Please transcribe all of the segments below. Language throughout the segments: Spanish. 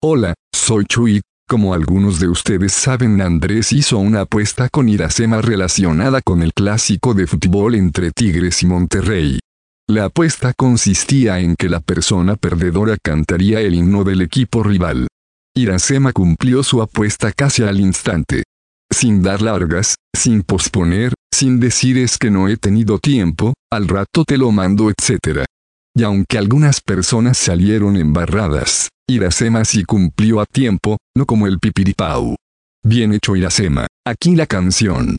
Hola, soy Chuy. Como algunos de ustedes saben, Andrés hizo una apuesta con Iracema relacionada con el clásico de fútbol entre Tigres y Monterrey. La apuesta consistía en que la persona perdedora cantaría el himno del equipo rival. Iracema cumplió su apuesta casi al instante. Sin dar largas, sin posponer, sin decir es que no he tenido tiempo, al rato te lo mando, etc. Y aunque algunas personas salieron embarradas, Iracema sí cumplió a tiempo, no como el pipiripau. Bien hecho Iracema, aquí la canción.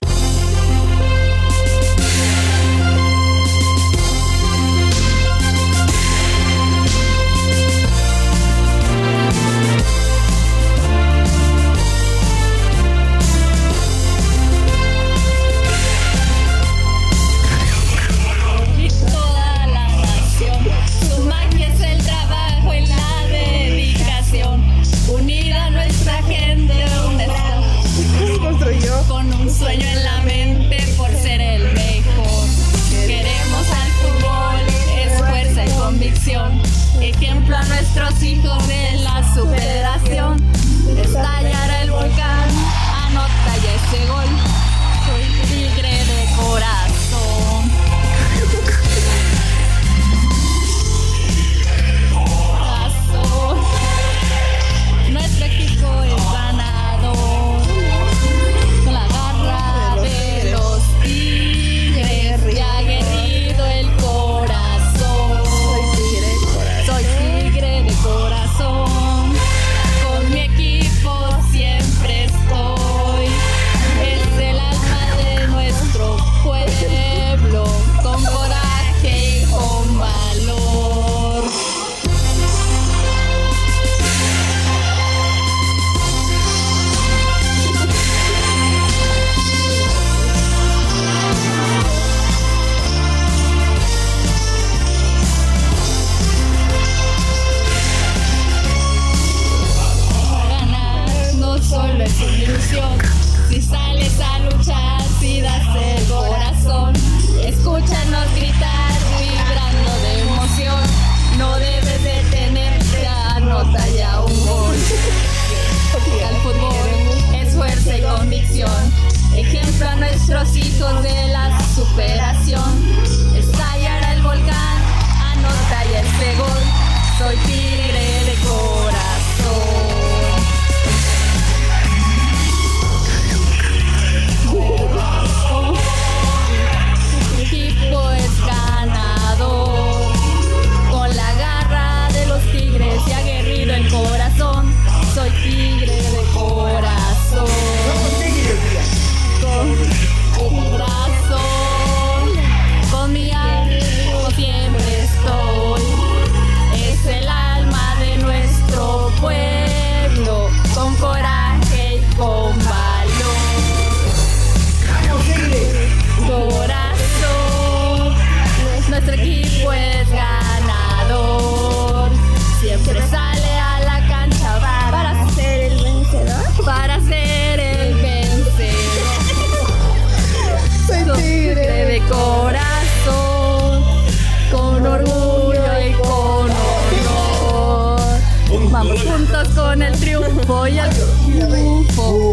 con el triunfo y el triunfo.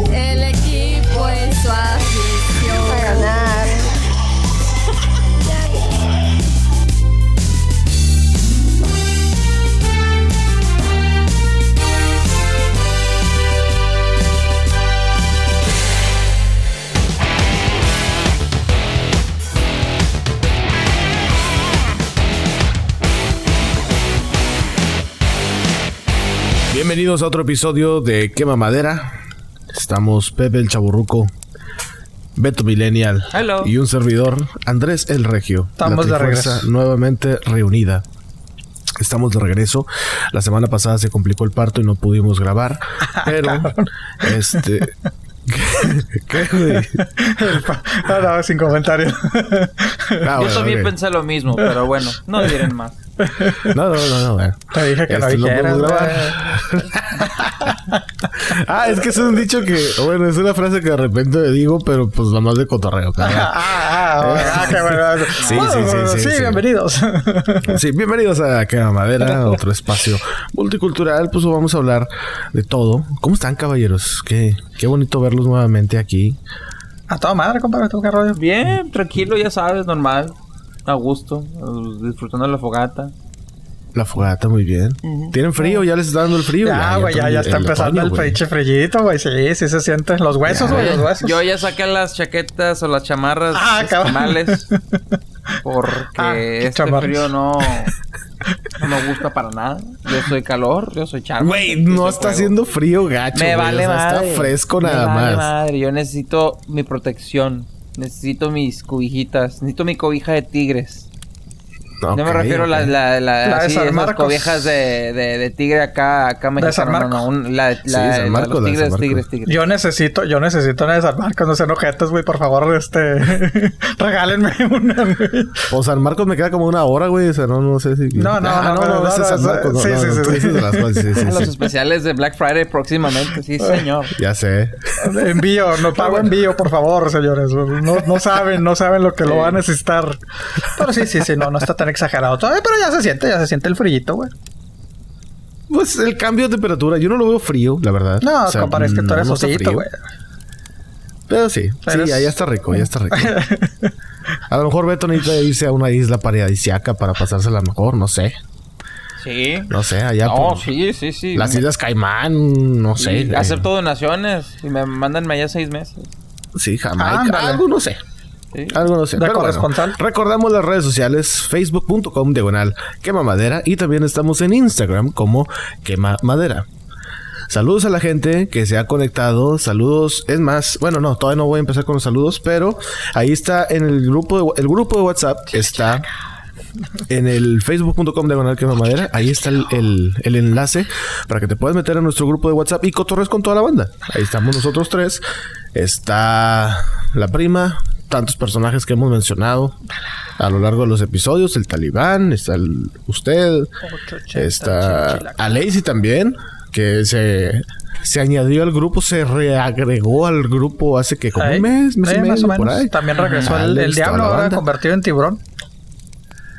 Bienvenidos a otro episodio de Quema Madera. Estamos Pepe el Chaburruco, Beto Millennial y un servidor, Andrés el Regio. Estamos de regreso. Nuevamente reunida. Estamos de regreso. La semana pasada se complicó el parto y no pudimos grabar. Pero, este. ¿Qué, güey? no, sin comentario. Ah, Yo también pensé lo mismo, pero bueno, no diré más. No, no, no, no, bueno. Te dije que no dijeras, ah, es que es un dicho que, bueno, es una frase que de repente digo, pero pues la más de cotorreo. ah, ah, ah, qué bueno. Sí, sí, sí, sí, sí, bienvenidos. sí, bienvenidos a Quema Madera, otro espacio multicultural. Pues vamos a hablar de todo. ¿Cómo están, caballeros? Qué, qué bonito verlos nuevamente aquí. A toda madre, compadre, ¿tú qué rollo? Bien, tranquilo, ya sabes, normal. A gusto, disfrutando de la fogata. La fogata, muy bien. ¿Tienen frío? ¿Ya les está dando el frío? Ya, güey, ya, ya, está empezando el pinche frillito, güey. Sí, sí se sienten los huesos, güey, los huesos. Yo ya saqué las chaquetas o las chamarras ah, esquimales. porque ah, este frío no, no me gusta para nada. Yo soy calor, yo soy charme. Güey, no está haciendo frío, gacho. Me vale madre. Está fresco nada me vale más. madre. Yo necesito mi protección. Necesito mis cobijitas. Necesito mi cobija de tigres. No me refiero a la, la, la, la sí, esas cobijas de, de, de, tigre acá, acá mexicano. No, no, un, la, la, sí, Marcos, los tigres, tigres, tigres. Yo necesito, yo necesito una de San Marcos, no sean ojetos, güey, por favor, este, regálenme una, güey. O San Marcos me queda como una hora, güey, o sea, no, no sé si... No, no, ah, no, no, no, no, San Marcos. Sí, sí, sí. Los especiales de Black Friday próximamente, sí, señor. Ya sé. Envío, no pago envío, por favor, señores. No, no saben, no saben lo que lo va a necesitar. Pero sí, sí, sí, no, no está tan exagerado todavía, pero ya se siente, ya se siente el frillito, güey. Pues el cambio de temperatura, yo no lo veo frío, la verdad. No, o sea, compadre, es que tú eres osito, güey. Pero sí, sí, ya, está rico, ya está rico. a lo mejor Beto necesita irse a una isla paradisiaca para pasársela mejor, no sé. Sí. No sé, allá. No, sí, sí, sí. Las Islas Caimán, no sé. Acepto donaciones y me mandan allá seis meses. Sí, Jamaica. algo no sé. Algo no sé. recordamos las redes sociales, facebook.com diagonal quema madera y también estamos en Instagram como quema madera. Saludos a la gente que se ha conectado. Saludos. Es más, bueno, no, todavía no voy a empezar con los saludos, pero ahí está en el grupo de, el grupo de WhatsApp está en el facebook.com diagonal quema madera. Ahí está el, el, enlace para que te puedas meter a nuestro grupo de WhatsApp y cotorres con toda la banda. Ahí estamos nosotros tres. Está la prima, tantos personajes que hemos mencionado a lo largo de los episodios. El talibán, está el, usted, está a Lacey también, que se, se añadió al grupo, se reagregó al grupo hace que como un mes, mes y medio, por ahí. También regresó el, el diablo ahora convertido en tiburón.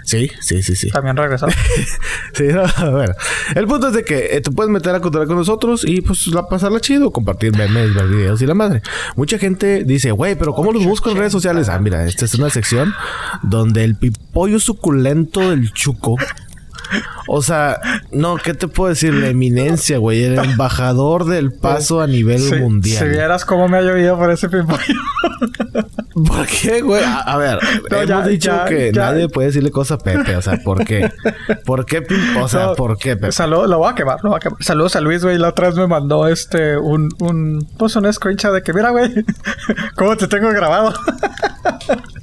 Sí, sí, sí, sí. También regresó. sí, no, ver. El punto es de que eh, te puedes meter a contar con nosotros y pues la pasarla chido, compartir memes, ver videos y la madre. Mucha gente dice, güey, pero ¿cómo los busco en redes sociales? Ah, mira, esta es una sección donde el pipollo suculento del chuco o sea, no, ¿qué te puedo decir? La eminencia, güey. El embajador del paso a nivel mundial. Si vieras cómo me ha llovido por ese pimpollo. ¿Por qué, güey? A, ver, hemos dicho que nadie puede decirle cosas a Pepe. O sea, ¿por qué? ¿Por qué, O sea, ¿por qué, Pepe? Saludos, lo voy a quemar, lo voy a quemar. Saludos a Luis, güey. La otra vez me mandó este, un, un, pues un screenshot de que, mira, güey, cómo te tengo grabado.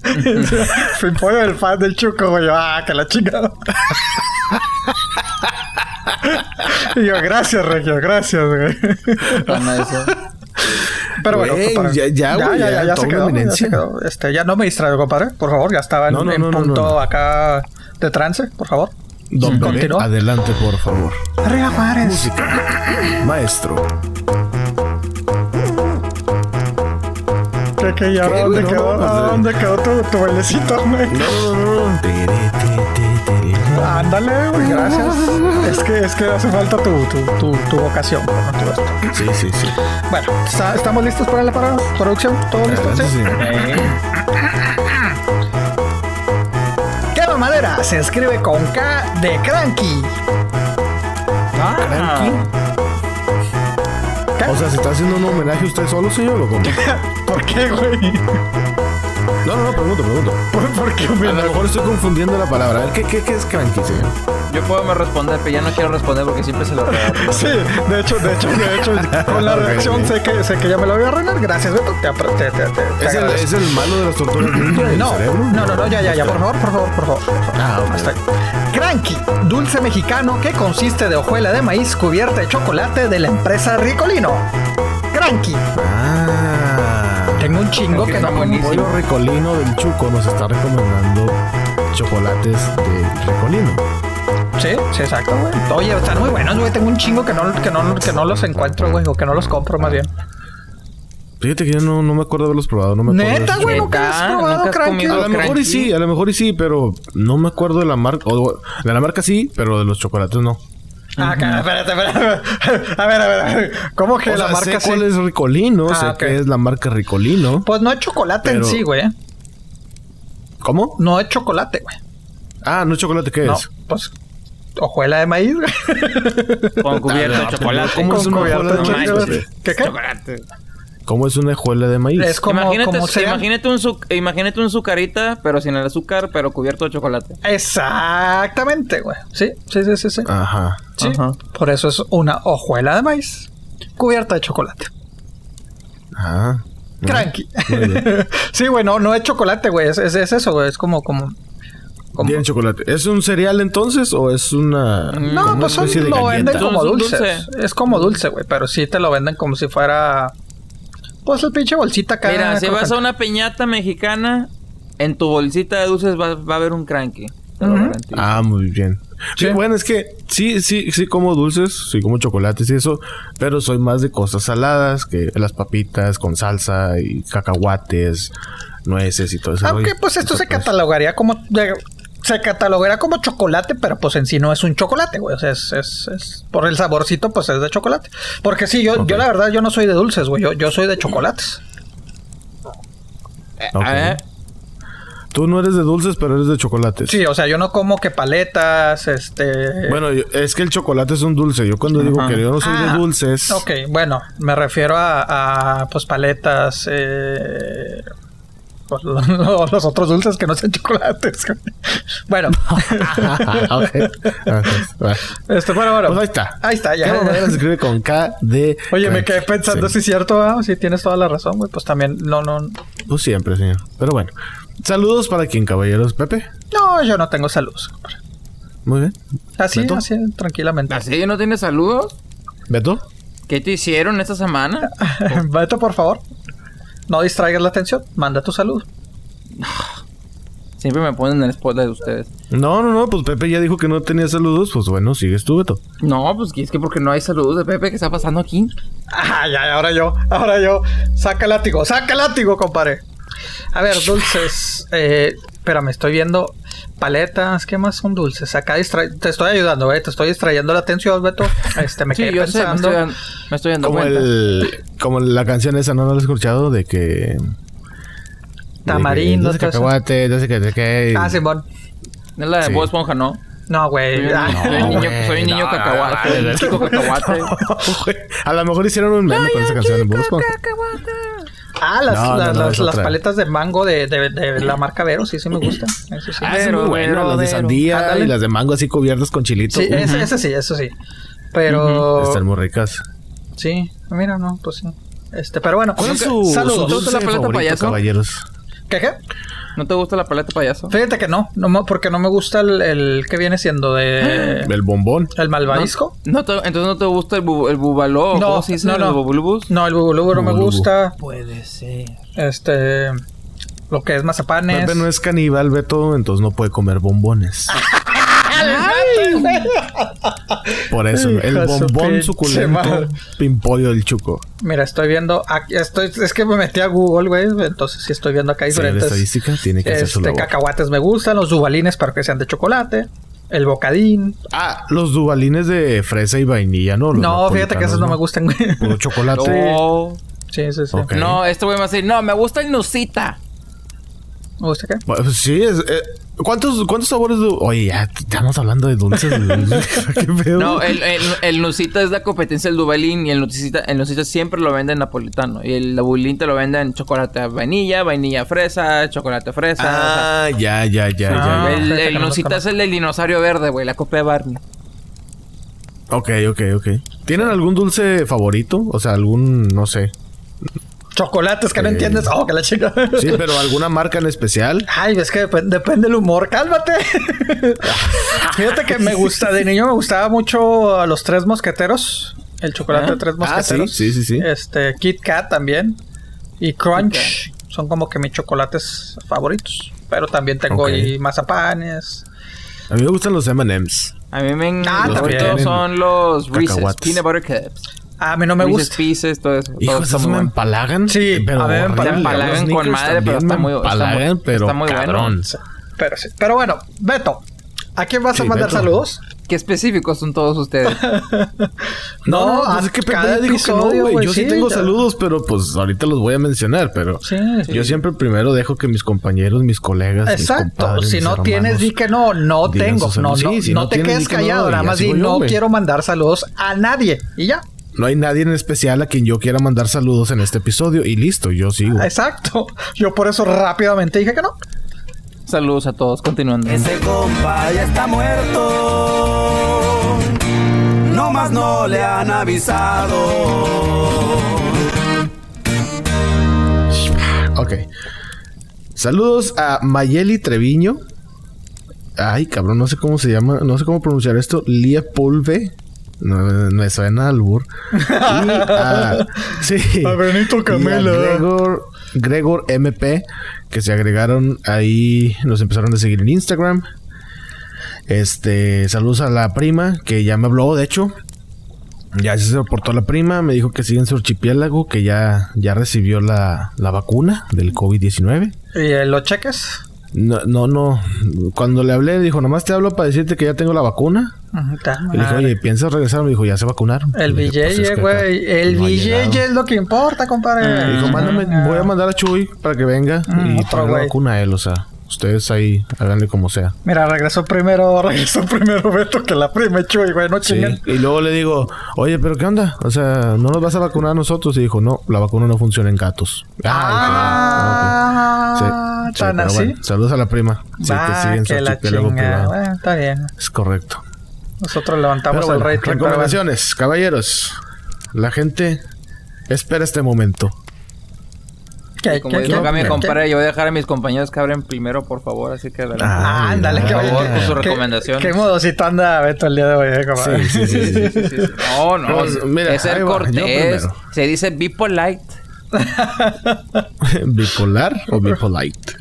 Pimpollo del fan del Chuco, güey. Ah, que la chingada. y yo, gracias, Regio, gracias, güey. Pero bueno, ya, ya, ya, ya, ya, se quedó, ya, se quedó, Este, ya no me distraigo, compadre. Por favor, ya estaba en, en punto acá de trance, por favor. Don adelante, por favor. Arriba, Juárez. Música. Maestro. ¿Qué, qué, ya? ¿Dónde, quedó, ¿Dónde quedó tu, tu bailecito, güey? No, no, no. Ándale, güey, gracias. Es que, es que hace falta tu, tu, tu, tu vocación. Sí, sí, sí. Bueno, ¿estamos listos para la producción? ¿Todo listo? Sí. sí. Quema madera se escribe con K de cranky. Ah. ¿Cranky? O sea, ¿se está haciendo un homenaje a usted solo, señor? ¿o cómo? ¿Por qué, güey? No, no, no, pregunto, pregunto. ¿Por, qué? A lo mejor estoy confundiendo la palabra. A ver, ¿qué, qué, qué es cranky, señor? Yo puedo me responder, pero ya no quiero responder porque siempre se lo regalo. sí, de hecho, de hecho, de hecho, con la reacción sé que, sé que ya me lo voy a arreglar. Gracias, Beto. Te, te, te, te ¿Es, el, ¿Es, el, malo de las tortugas no, no, no, no, ya, ya, ya, por favor, por favor, por favor. Ah, Hasta ahí. Cranky, dulce mexicano que consiste de hojuela de maíz cubierta de chocolate de la empresa Ricolino. Cranky. Ah. Tengo un chingo que no buenísimo. Pollo Ricolino del Chuco nos está recomendando chocolates de Ricolino. Sí, sí, exacto, güey. Oye, están muy buenos, güey. Tengo un chingo que no, que no, que no los encuentro, güey. O que no los compro, más bien. Fíjate que yo no, no me acuerdo de haberlos probado. No me Neta, güey, nunca has probado Cranky. A lo mejor y sí, a lo mejor y sí, pero no me acuerdo de la marca. de la marca sí, pero de los chocolates no. Ah, espérate, espérate. A ver, a ver, a ver. ¿Cómo que la marca sé cuál es Ricolino? Ah, sé que es la marca Ricolino. Pues no es chocolate en sí, güey. ¿Cómo? No es chocolate, güey. Ah, no es chocolate, ¿qué no, es? Pues hojuela de maíz, güey. Con cubierto de chocolate. ¿Cómo es una hojuela de maíz? ¿Qué qué? Chocolate. ¿Cómo es una hojuela de maíz? Es como, imagínate, imagínate, un imagínate un sucarita, pero sin el azúcar, pero cubierto de chocolate. Exactamente, güey. Sí, sí, sí, sí, sí. Ajá. Sí. Por eso es una hojuela de maíz cubierta de chocolate. Ah. Cranky. sí, güey, no, no es chocolate, güey. Es, es, eso, güey. Es como, como, Bien chocolate. ¿Es un cereal entonces o es una No, pues lo venden como dulce. Es como dulce, güey, pero sí te lo venden como si fuera pues el pinche bolsita acá. Mira, si vas a una piñata mexicana, en tu bolsita de dulces va, a haber un cranky. Ah, muy bien. Sí. bueno, es que sí, sí, sí como dulces, sí como chocolates y eso, pero soy más de cosas saladas, que las papitas con salsa y cacahuates, nueces y todo eso. Aunque pues esto se catalogaría como se catalogará como chocolate, pero pues en sí no es un chocolate, güey. O sea, es, es, por el saborcito, pues es de chocolate. Porque sí, yo, yo la verdad, yo no soy de dulces, güey. Yo, yo soy de chocolates. Okay. Tú no eres de dulces, pero eres de chocolates. Sí, o sea, yo no como que paletas, este... Bueno, es que el chocolate es un dulce. Yo cuando digo que yo no soy de ah, dulces... Ok, bueno, me refiero a, a pues paletas, eh, los otros dulces que no sean chocolates. bueno. este, bueno, bueno. Pues ahí está. Ahí está, ya. se escribe con K, D. Oye, me quedé pensando si es cierto, ah, si tienes toda la razón, güey. Pues también, no, no. Pues siempre, señor. Pero bueno. Saludos para quien, caballeros. Pepe. No, yo no tengo saludos. Muy bien. Así, así, tranquilamente. ¿Así no tienes saludos? ¿Beto? ¿Qué te hicieron esta semana? Beto, por favor. No distraigas la atención. Manda tu salud. Siempre me ponen en el spotlight de ustedes. No, no, no. Pues Pepe ya dijo que no tenía saludos. Pues bueno, sigues tú, Beto. No, pues es que porque no hay saludos de Pepe. ¿Qué está pasando aquí? Ah, ya, ahora yo. Ahora yo. Saca el látigo. Saca el látigo, compadre. A ver, dulces. Eh, espérame, estoy viendo paletas. ¿Qué más son dulces? Acá te estoy ayudando, ¿eh? Te estoy distrayendo la atención, Beto. Este, me quedé pensando. me, estoy, dando como cuenta. como la canción esa, ¿no? ¿No la he escuchado? De que... Tamarindo. De que, cacahuate, no sé qué, de qué. Ah, Simón. Es la de sí. Esponja, ¿no? No, güey. Soy, un niño, soy un niño cacahuate. Chico cacahuate. a lo mejor hicieron un meme con esa canción de Bob Esponja. Ah, las, las, paletas de mango de, de, la marca Vero, sí, sí me gustan. Eso sí. Ah, muy bueno, las de sandía y las de mango así cubiertas con chilito. Sí, ese, sí, eso sí. Pero. Están muy ricas. Sí, mira, no, pues sí. Este, pero bueno. ¿Cuál es su, saludos. Su la paleta payaso? caballeros? ¿Qué qué? ¿No te gusta la paleta payaso? Fíjate que no, no porque no me gusta el, que viene siendo de... El bombón. El malvavisco. No, entonces no te gusta el, bu, el bubaló. No, no, no. ¿El bubulubus? No, el bubulubus no me gusta. Puede ser. Este... Lo que es mazapanes. Pepe no es caníbal, Beto, entonces no puede comer bombones. Por eso, el bombón suculento pimpollo del chuco. Mira, estoy viendo. Aquí, estoy, es que me metí a Google, güey. Entonces sí estoy viendo acá diferentes. estadística tiene que ser este, cacahuates me gustan, los dubalines para que sean de chocolate. El bocadín. Ah, los dubalines de fresa y vainilla, ¿no? no, fíjate que esos no, me gustan, güey. Puro chocolate. No. Sí, sí, sí. No, este güey me va a decir, no, me gusta el nusita. Pues sí, es, eh, ¿Cuántos, ¿Cuántos sabores de.? Oye, ya estamos hablando de dulces. ¿Qué pedo? No, el, el, el, Nusita es la competencia del Dubalín y el Nusita, el Nusita siempre lo vende en napolitano. Y el Dubalín te lo vende en chocolate vainilla, vainilla fresa, chocolate fresa. Ah, ya, ya, ya, ya. El, el Nusita es el del dinosaurio verde, güey, la copia de Barney. Ok, ok, ok. ¿Tienen algún dulce favorito? O sea, algún, no sé, chocolates que no entiendes. Oh, que la chica. Sí, pero alguna marca en especial. Ay, es que depende del humor. Cálmate. Fíjate que me gusta, de niño me gustaba mucho a los tres mosqueteros. El chocolate de tres mosqueteros. Ah, sí, sí, sí, Este, Kit Kat también. Y Crunch. Son como que mis chocolates favoritos. Pero también tengo y mazapanes. A mí me gustan los M&M's. A mí me ah, encantan. son los Reese's Peanut Butter Cups. A mí no me gusta. Pieces, todo eso. Hijos, ¿eso me empalagan? Sí, pero a ver, me empalagan con madre, pero está muy, empalagan, pero está muy cabrón. Bueno. Pero sí. Pero bueno, Beto, ¿a quién vas a mandar saludos? Qué específicos son todos ustedes. no, pues es que cada dijo que no, güey. Yo sí, tengo saludos, pero pues ahorita los voy a mencionar, pero yo siempre primero dejo que mis compañeros, mis colegas, Exacto. si no tienes, di que no, no tengo. No, no, no, te quedes callado, nada más di no quiero mandar saludos a nadie y ya. No hay nadie en especial a quien yo quiera mandar saludos en este episodio y listo, yo sigo. Exacto. Yo por eso rápidamente dije que no. Saludos a todos, continuando. Ese compa ya está muerto. No más no le han avisado. Ok. Saludos a Mayeli Treviño. Ay, cabrón, no sé cómo se llama, no sé cómo pronunciar esto. Lia Pulve. No, me suena albur. y a, sí, a Benito Camela. Gregor, Gregor MP que se agregaron ahí, nos empezaron a seguir en Instagram. Este, saludos a la prima que ya me habló, de hecho. Ya se reportó la prima, me dijo que sigue en su archipiélago, que ya, ya recibió la, la vacuna del COVID-19. ¿Y lo cheques? No, no, no. Cuando le hablé, dijo, nomás te hablo para decirte que ya tengo la vacuna. Le dije, oye, ¿piensas regresar? Me dijo, ya se vacunaron. El billete, pues güey. el no es lo que importa, compadre. dijo, mándame, voy a mandar a Chuy para que venga y traiga la vacuna a él, o sea. Ustedes ahí háganle como sea. Mira, regresó primero, regresó primero Beto que la prima Chuy, güey, no chinguen. Y luego le digo, oye, pero ¿qué onda? O sea, ¿no nos vas a vacunar a nosotros? Y dijo, no, la vacuna no funciona en gatos. Ah, sí, tan así. saludos a la prima. Sí, que siguen que la. Bueno, está bien. Es correcto. Nosotros levantamos el rating. Recomendaciones, caballeros. La gente espera este momento. Como dijo acá mi compadre, yo voy a dejar a mis compañeros que abren primero, por favor. Así que adelante. Ah, ándale, por favor, con su recomendación. ¿Qué, modosito anda Beto el día de hoy, eh, Sí, sí, sí. sí, sí, No, no. Pues, mira, es ser cortés. Se dice be polite. ¿Bipolar o bipolite?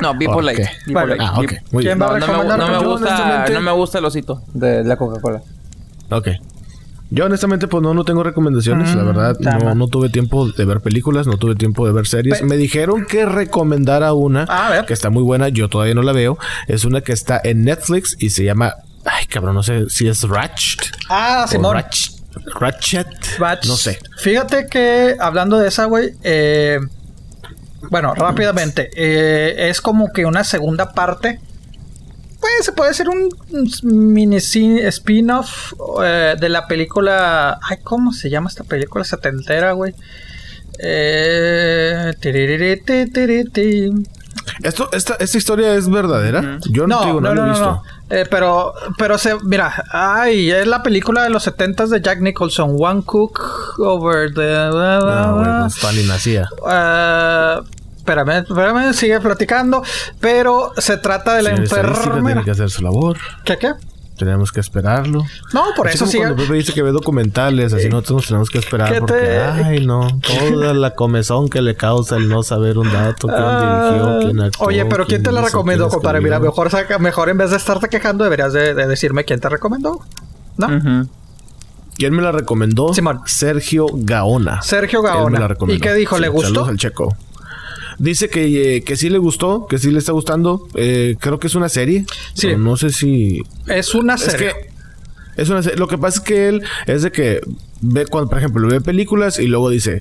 No, bipolite. Vale. Ah, ok. Muy ¿Quién bien. Va a no, me, no, me gusta, no me gusta el osito de la Coca-Cola. Ok. Yo honestamente pues no, no tengo recomendaciones, la mm, verdad no, no, tuve tiempo de ver películas, no tuve tiempo de ver series. Me dijeron que recomendara una que está muy buena, yo todavía no la veo. Es una que está en Netflix y se llama, ay cabrón, no sé si es Ratchet. Ah, Simón. Ratchet. No sé. Fíjate que hablando de esa, güey, eh, bueno, rápidamente, eh, es como que una segunda parte pues se puede ser un, mini spin-off eh, de la película. Ay, ¿cómo se llama esta película setentera, güey? Eh, Esto, esta, esta historia es verdadera. Yo no, digo, no, no, he visto. Eh, pero, pero se, mira, ay, es la película de los setentas de Jack Nicholson, One Cook Over the. No, bueno, Stalin nacía. Uh, espérame, espérame, sigue platicando. Pero se trata de la enfermera. tiene que hacer su labor. ¿Qué qué? Tenemos que esperarlo. No, por eso sí. Cuando Pepe dice que ve documentales, así nosotros nos tenemos que esperar porque, ay, no, toda la comezón que le causa el no saber un dato, quién ah, dirigió, quién actuó. Oye, pero ¿quién te la recomendó, compadre? Mira, mejor, mejor en vez de estarte quejando, deberías de, decirme quién te recomendó. ¿No? ¿Quién me la recomendó? Simón. Sergio Gaona. Sergio Gaona. ¿Y qué dijo? ¿Le gustó? Saludos al checo. Dice que, eh, que sí le gustó, que sí le está gustando. Eh, creo que es una serie. Sí. no sé si. Es una serie. Es que es una serie. Lo que pasa es que él es de que ve, cuando, por ejemplo, ve películas y luego dice,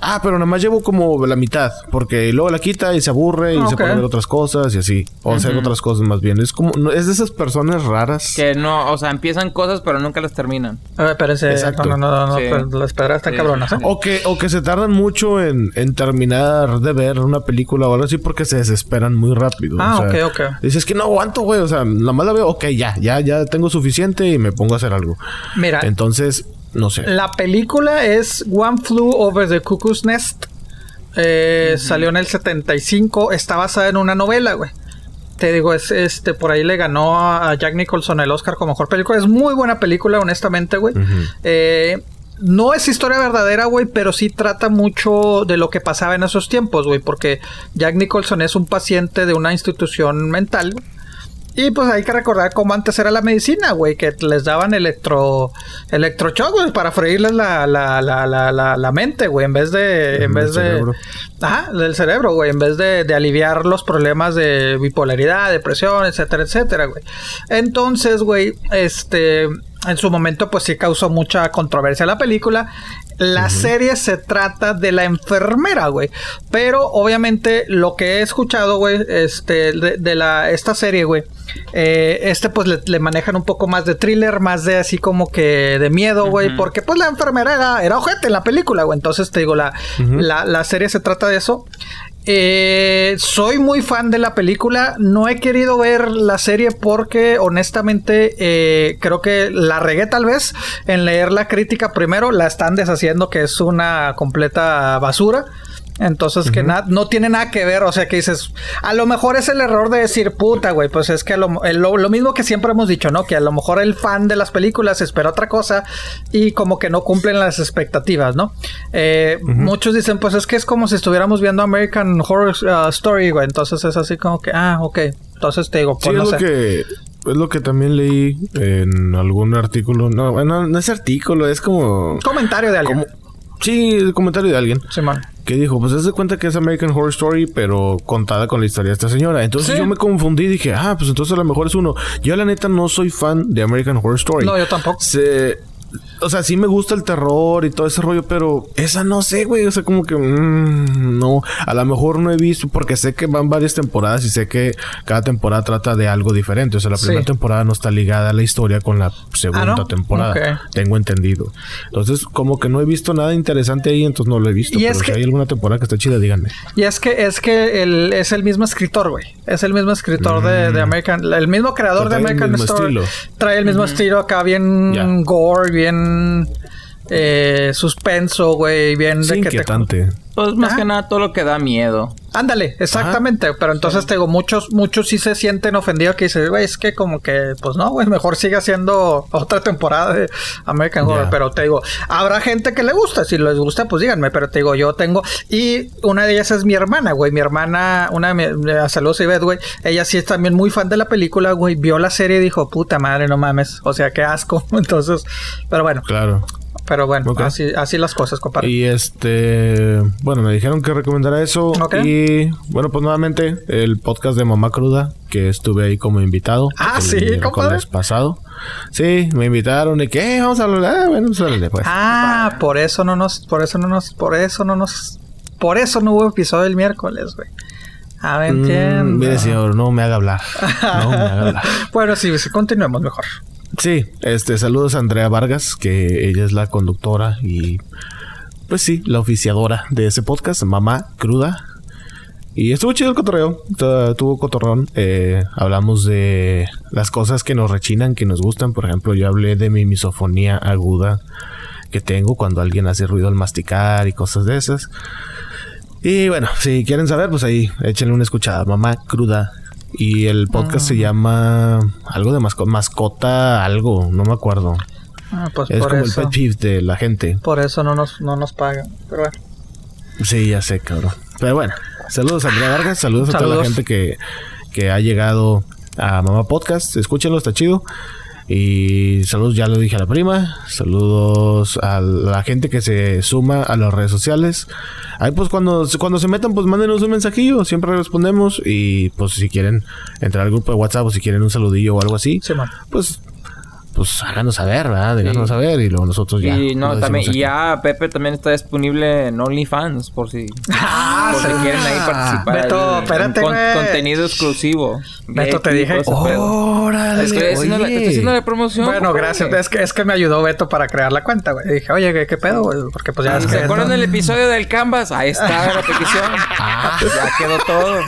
Ah, pero nada más llevo como la mitad, porque luego la quita y se aburre y se pone a ver otras cosas y así. O hacer otras cosas más bien. Es como, es de esas personas raras. Que no, o sea, empiezan cosas pero nunca las terminan. A ver, espérense. Exacto. No, no, no, no pues, las pedras están cabronas. ¿eh? O que, o que se tardan mucho en, en, terminar de ver una película o algo así porque se desesperan muy rápido. Ah, o sea, ok, ok. Dices que no aguanto, güey. O sea, nada más la veo, ok, ya, ya, ya tengo suficiente y me pongo a hacer algo. Mira. Entonces, no sé. La película es One Flew Over the Cuckoo's Nest. Eh, salió en el 75. Está basada en una novela, güey. Te digo, es este, por ahí le ganó a Jack Nicholson el Oscar como mejor película. Es muy buena película, honestamente, güey. Eh, no es historia verdadera, güey, pero sí trata mucho de lo que pasaba en esos tiempos, güey. Porque Jack Nicholson es un paciente de una institución mental, Y pues hay que recordar cómo antes era la medicina, güey, que les daban electro electrochoc, güey, para freírles la, la, la, la, la mente, güey, en vez de en vez de ajá, del cerebro, güey, en vez de, de aliviar los problemas de bipolaridad, depresión, etcétera, etcétera, güey. Entonces, güey, este en su momento pues sí causó mucha controversia la película la serie se trata de la enfermera, güey. Pero obviamente lo que he escuchado, güey, este, de, la, esta serie, güey, eh, este pues le, manejan un poco más de thriller, más de así como que de miedo, güey, porque pues la enfermera era, era ojete en la película, güey. Entonces te digo, la, la, la serie se trata de eso. Eh, soy muy fan de la película. No he querido ver la serie porque, honestamente, eh, creo que la regué tal vez en leer la crítica primero. La están deshaciendo, que es una completa basura. Entonces, que nada, no tiene nada que ver. O sea, que dices, a lo mejor es el error de decir puta, güey. Pues es que lo, lo, mismo que siempre hemos dicho, ¿no? Que a lo mejor el fan de las películas espera otra cosa y como que no cumplen las expectativas, ¿no? Eh, muchos dicen, pues es que es como si estuviéramos viendo American Horror uh, Story, güey. Entonces es así como que, ah, ok. Entonces te digo, pues sí, es lo que es lo que también leí en algún artículo. No, bueno, no es artículo, es como. Comentario de alguien. Sí, el comentario de alguien. Sí, man. Que dijo, pues se cuenta que es American Horror Story, pero contada con la historia de esta señora. Entonces yo me confundí y dije, ah, pues entonces a lo mejor es uno. Yo la neta no soy fan de American Horror Story. No, yo tampoco. Se, o sea, sí me gusta el terror y todo ese rollo, pero esa no sé, güey. O sea, como que mmm, no. A lo mejor no he visto, porque sé que van varias temporadas y sé que cada temporada trata de algo diferente. O sea, la primera temporada no está ligada a la historia con la segunda ah, temporada. Tengo entendido. Entonces, como que no he visto nada interesante ahí, entonces no lo he visto. pero si hay alguna temporada que está chida, díganme. Y es que es que el, es el mismo escritor, güey. Es el mismo escritor de, de, mm. American, el mismo creador de American Story. Trae el mismo estilo acá, bien gore, bien eh, suspenso, güey, bien de que inquietante. Pues más que nada todo lo que da miedo. Ándale, exactamente. Pero entonces te digo, muchos, muchos sí se sienten ofendidos que dicen, güey, es que como que, pues no, güey, mejor sigue haciendo otra temporada de American Horror. Pero te digo, habrá gente que le gusta. Si les gusta, pues díganme. Pero te digo, yo tengo. Y una de ellas es mi hermana, güey. Mi hermana, una de mis. Saludos y güey. Ella sí es también muy fan de la película, güey. Vio la serie y dijo, puta madre, no mames. O sea, qué asco. Entonces, pero bueno. Claro. Pero bueno, así, así las cosas, compadre. Y este, bueno, me dijeron que recomendara eso. Y bueno, pues nuevamente el podcast de Mamá Cruda, que estuve ahí como invitado. Ah, sí, compadre. pasado. Sí, me invitaron y que, vamos a hablar. Ah, bueno, pues, pues. Ah, por eso no nos, por eso no nos, por eso no nos, por eso no hubo episodio el miércoles, güey. A ver, mm, entiendo. mire, señor, no me haga hablar. No me haga hablar. bueno, sí, sí, continuemos mejor. Sí, este, saludos a Andrea Vargas, que ella es la conductora y, pues sí, la oficiadora de ese podcast, Mamá Cruda. Y estuvo chido el cotorreo, tuvo cotorrón. Eh, hablamos de las cosas que nos rechinan, que nos gustan. Por ejemplo, yo hablé de mi misofonía aguda que tengo cuando alguien hace ruido al masticar y cosas de esas. Y bueno, si quieren saber, pues ahí échenle una escuchada. Mamá Cruda y el podcast se ah. llama algo de mascota, algo, no me acuerdo. Ah, pues es como el pet peeve de la gente. Por eso no nos, no nos pagan. Pero bueno. Sí, ya sé, cabrón. Pero bueno, saludos a Andrea Vargas, saludos, a toda la gente que, que ha llegado a Mamá Podcast. Escúchenlo, está chido. Y saludos, ya lo dije a la prima. Saludos a la gente que se suma a las redes sociales. Ahí pues cuando, cuando se metan, pues mándenos un mensajillo. Siempre respondemos. Y pues si quieren entrar al grupo de WhatsApp o si quieren un saludillo o algo así, pues pues háganos saber, ¿verdad? Déjanos saber y luego nosotros ya. Y no, también, y ya Pepe también está disponible en OnlyFans por si, ah, por si quieren ahí participar. Beto, espérate, con, contenido exclusivo. Beto, te dije. Órale, es que estoy haciendo, la, estoy haciendo la promoción. Bueno, gracias. Es que, es que me ayudó Beto para crear la cuenta, güey. Dije, oye, ¿qué, pedo, güey? Porque pues ya es que. ¿Se acuerdan del episodio del Canvas? Ahí está la petición. Ah, ya quedó todo.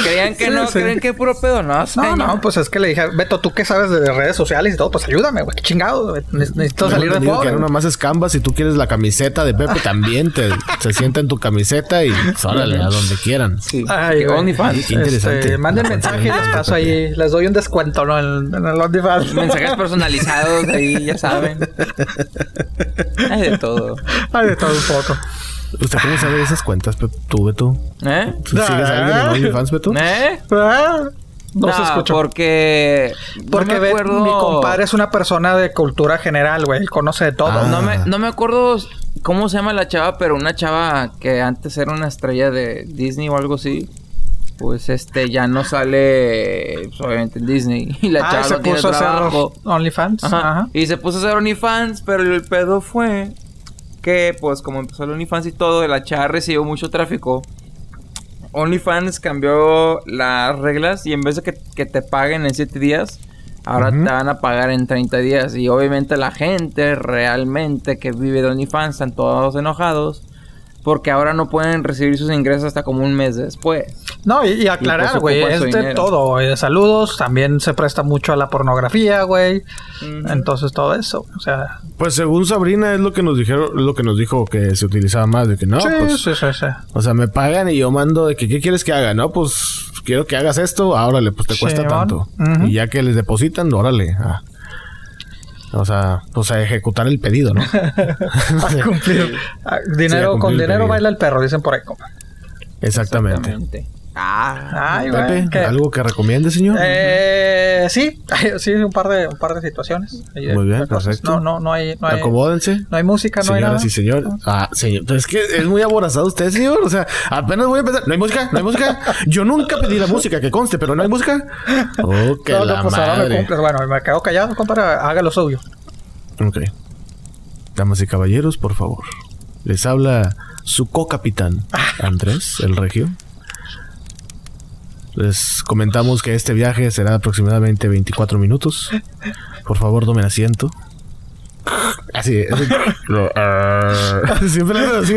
Creían que no, creen que es puro pedo. No, no, no, pues es que le dije, Beto, tú qué sabes de redes sociales y todo, pues ayúdame, güey. Qué chingado, Necesito salir de pobre. Que no nomás es Canvas, si tú quieres la camiseta de Pepe también te, se sienta en tu camiseta y pues, órale, a donde quieran. Sí. Ay, OnlyFans. Qué interesante. Este, manden mensaje y les paso ahí, les doy un descuento, ¿no? En, el OnlyFans. Mensajes personalizados ahí, ya saben. Hay de todo. Hay de todo un poco. ¿Usted cómo sabe esas cuentas, tú, Beto? ¿Eh? ¿Sigues a alguien en OnlyFans, Beto? ¿Eh? Ah. No, se escuchó. Porque. Porque mi compadre es una persona de cultura general, güey. Él conoce de todo. No, me, no me acuerdo cómo se llama la chava, pero una chava que antes era una estrella de Disney o algo así. Pues este ya no sale pues, obviamente en Disney. Y la ah, chava se puso a hacer OnlyFans. Ajá. Y se puso a hacer OnlyFans, pero el pedo fue que, pues, como empezó el OnlyFans y todo, la chava recibió mucho tráfico. OnlyFans cambió las reglas y en vez de que, te paguen en 7 días, ahora te van a pagar en 30 días. Y obviamente la gente realmente que vive de OnlyFans están todos enojados porque ahora no pueden recibir sus ingresos hasta como un mes después. No, y, aclarar, pues güey, es de todo. De saludos, también se presta mucho a la pornografía, güey. Entonces todo eso, o sea... Pues según Sabrina es lo que nos dijeron, lo que nos dijo que se utilizaba más, de que no, pues... Sí, sí, sí. O sea, me pagan y yo mando de que, ¿qué quieres que haga? No, pues quiero que hagas esto, ahora le pues te cuesta tanto. Y ya que les depositan, órale. Ah. O sea, pues a ejecutar el pedido, ¿no? a cumplir. Dinero, con dinero baila el perro, dicen por ahí, compa. Exactamente. Ah, Ay, Pepe, ¿algo que recomiende, señor? Eh, sí, sí, un par de, un par de situaciones. Muy bien, perfecto. No, no, no hay, no hay. Acomódense. No hay música, no hay nada. sí, señor. Ah, señor. Pero es que es muy aborazado usted, señor. O sea, apenas voy a empezar. No hay música, no hay música. Yo nunca pedí la música, que conste, pero no hay música. Oh, que no, la pues madre. me cumples. Bueno, me quedo callado, compadre. Haga lo suyo. Ok. Damas y caballeros, por favor. Les habla su co-capitán, Andrés, el regio. Les comentamos que este viaje será aproximadamente 24 minutos. Por favor, tomen asiento. Así, así siempre lo así.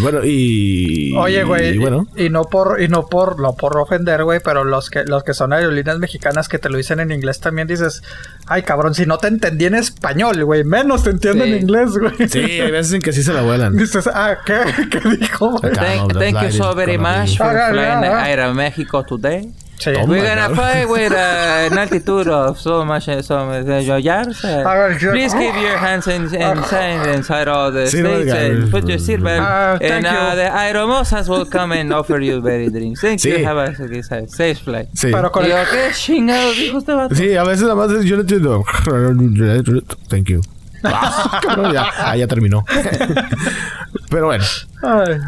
bueno, y Oye, güey, y, bueno. y, no por y no por no por ofender, güey, pero los que los que son aerolíneas mexicanas que te lo dicen en inglés también dices, "Ay, cabrón, si no te entendí en español, güey, menos te entiendo en inglés, güey." Sí, hay veces en que sí se la vuelan. Dices, "Ah, ¿qué, ¿Qué dijo?" Thank, thank you so very much for flying Aeroméxico today. Sí. We're gonna fly with uh, an altitude of so much, so much uh, yards. Uh, please keep your hands in, inside, inside all the sí, states and put your seatbelt. Uh, and uh, the aeromosas will come and offer you very drinks. Thank sí. you. Have a safe flight. Sí. Pero con Digo, ¿qué chingado dijo este vato? Sí, a veces nada más yo no entiendo. Thank you. ya, ah, ya terminó. Pero bueno. Ay.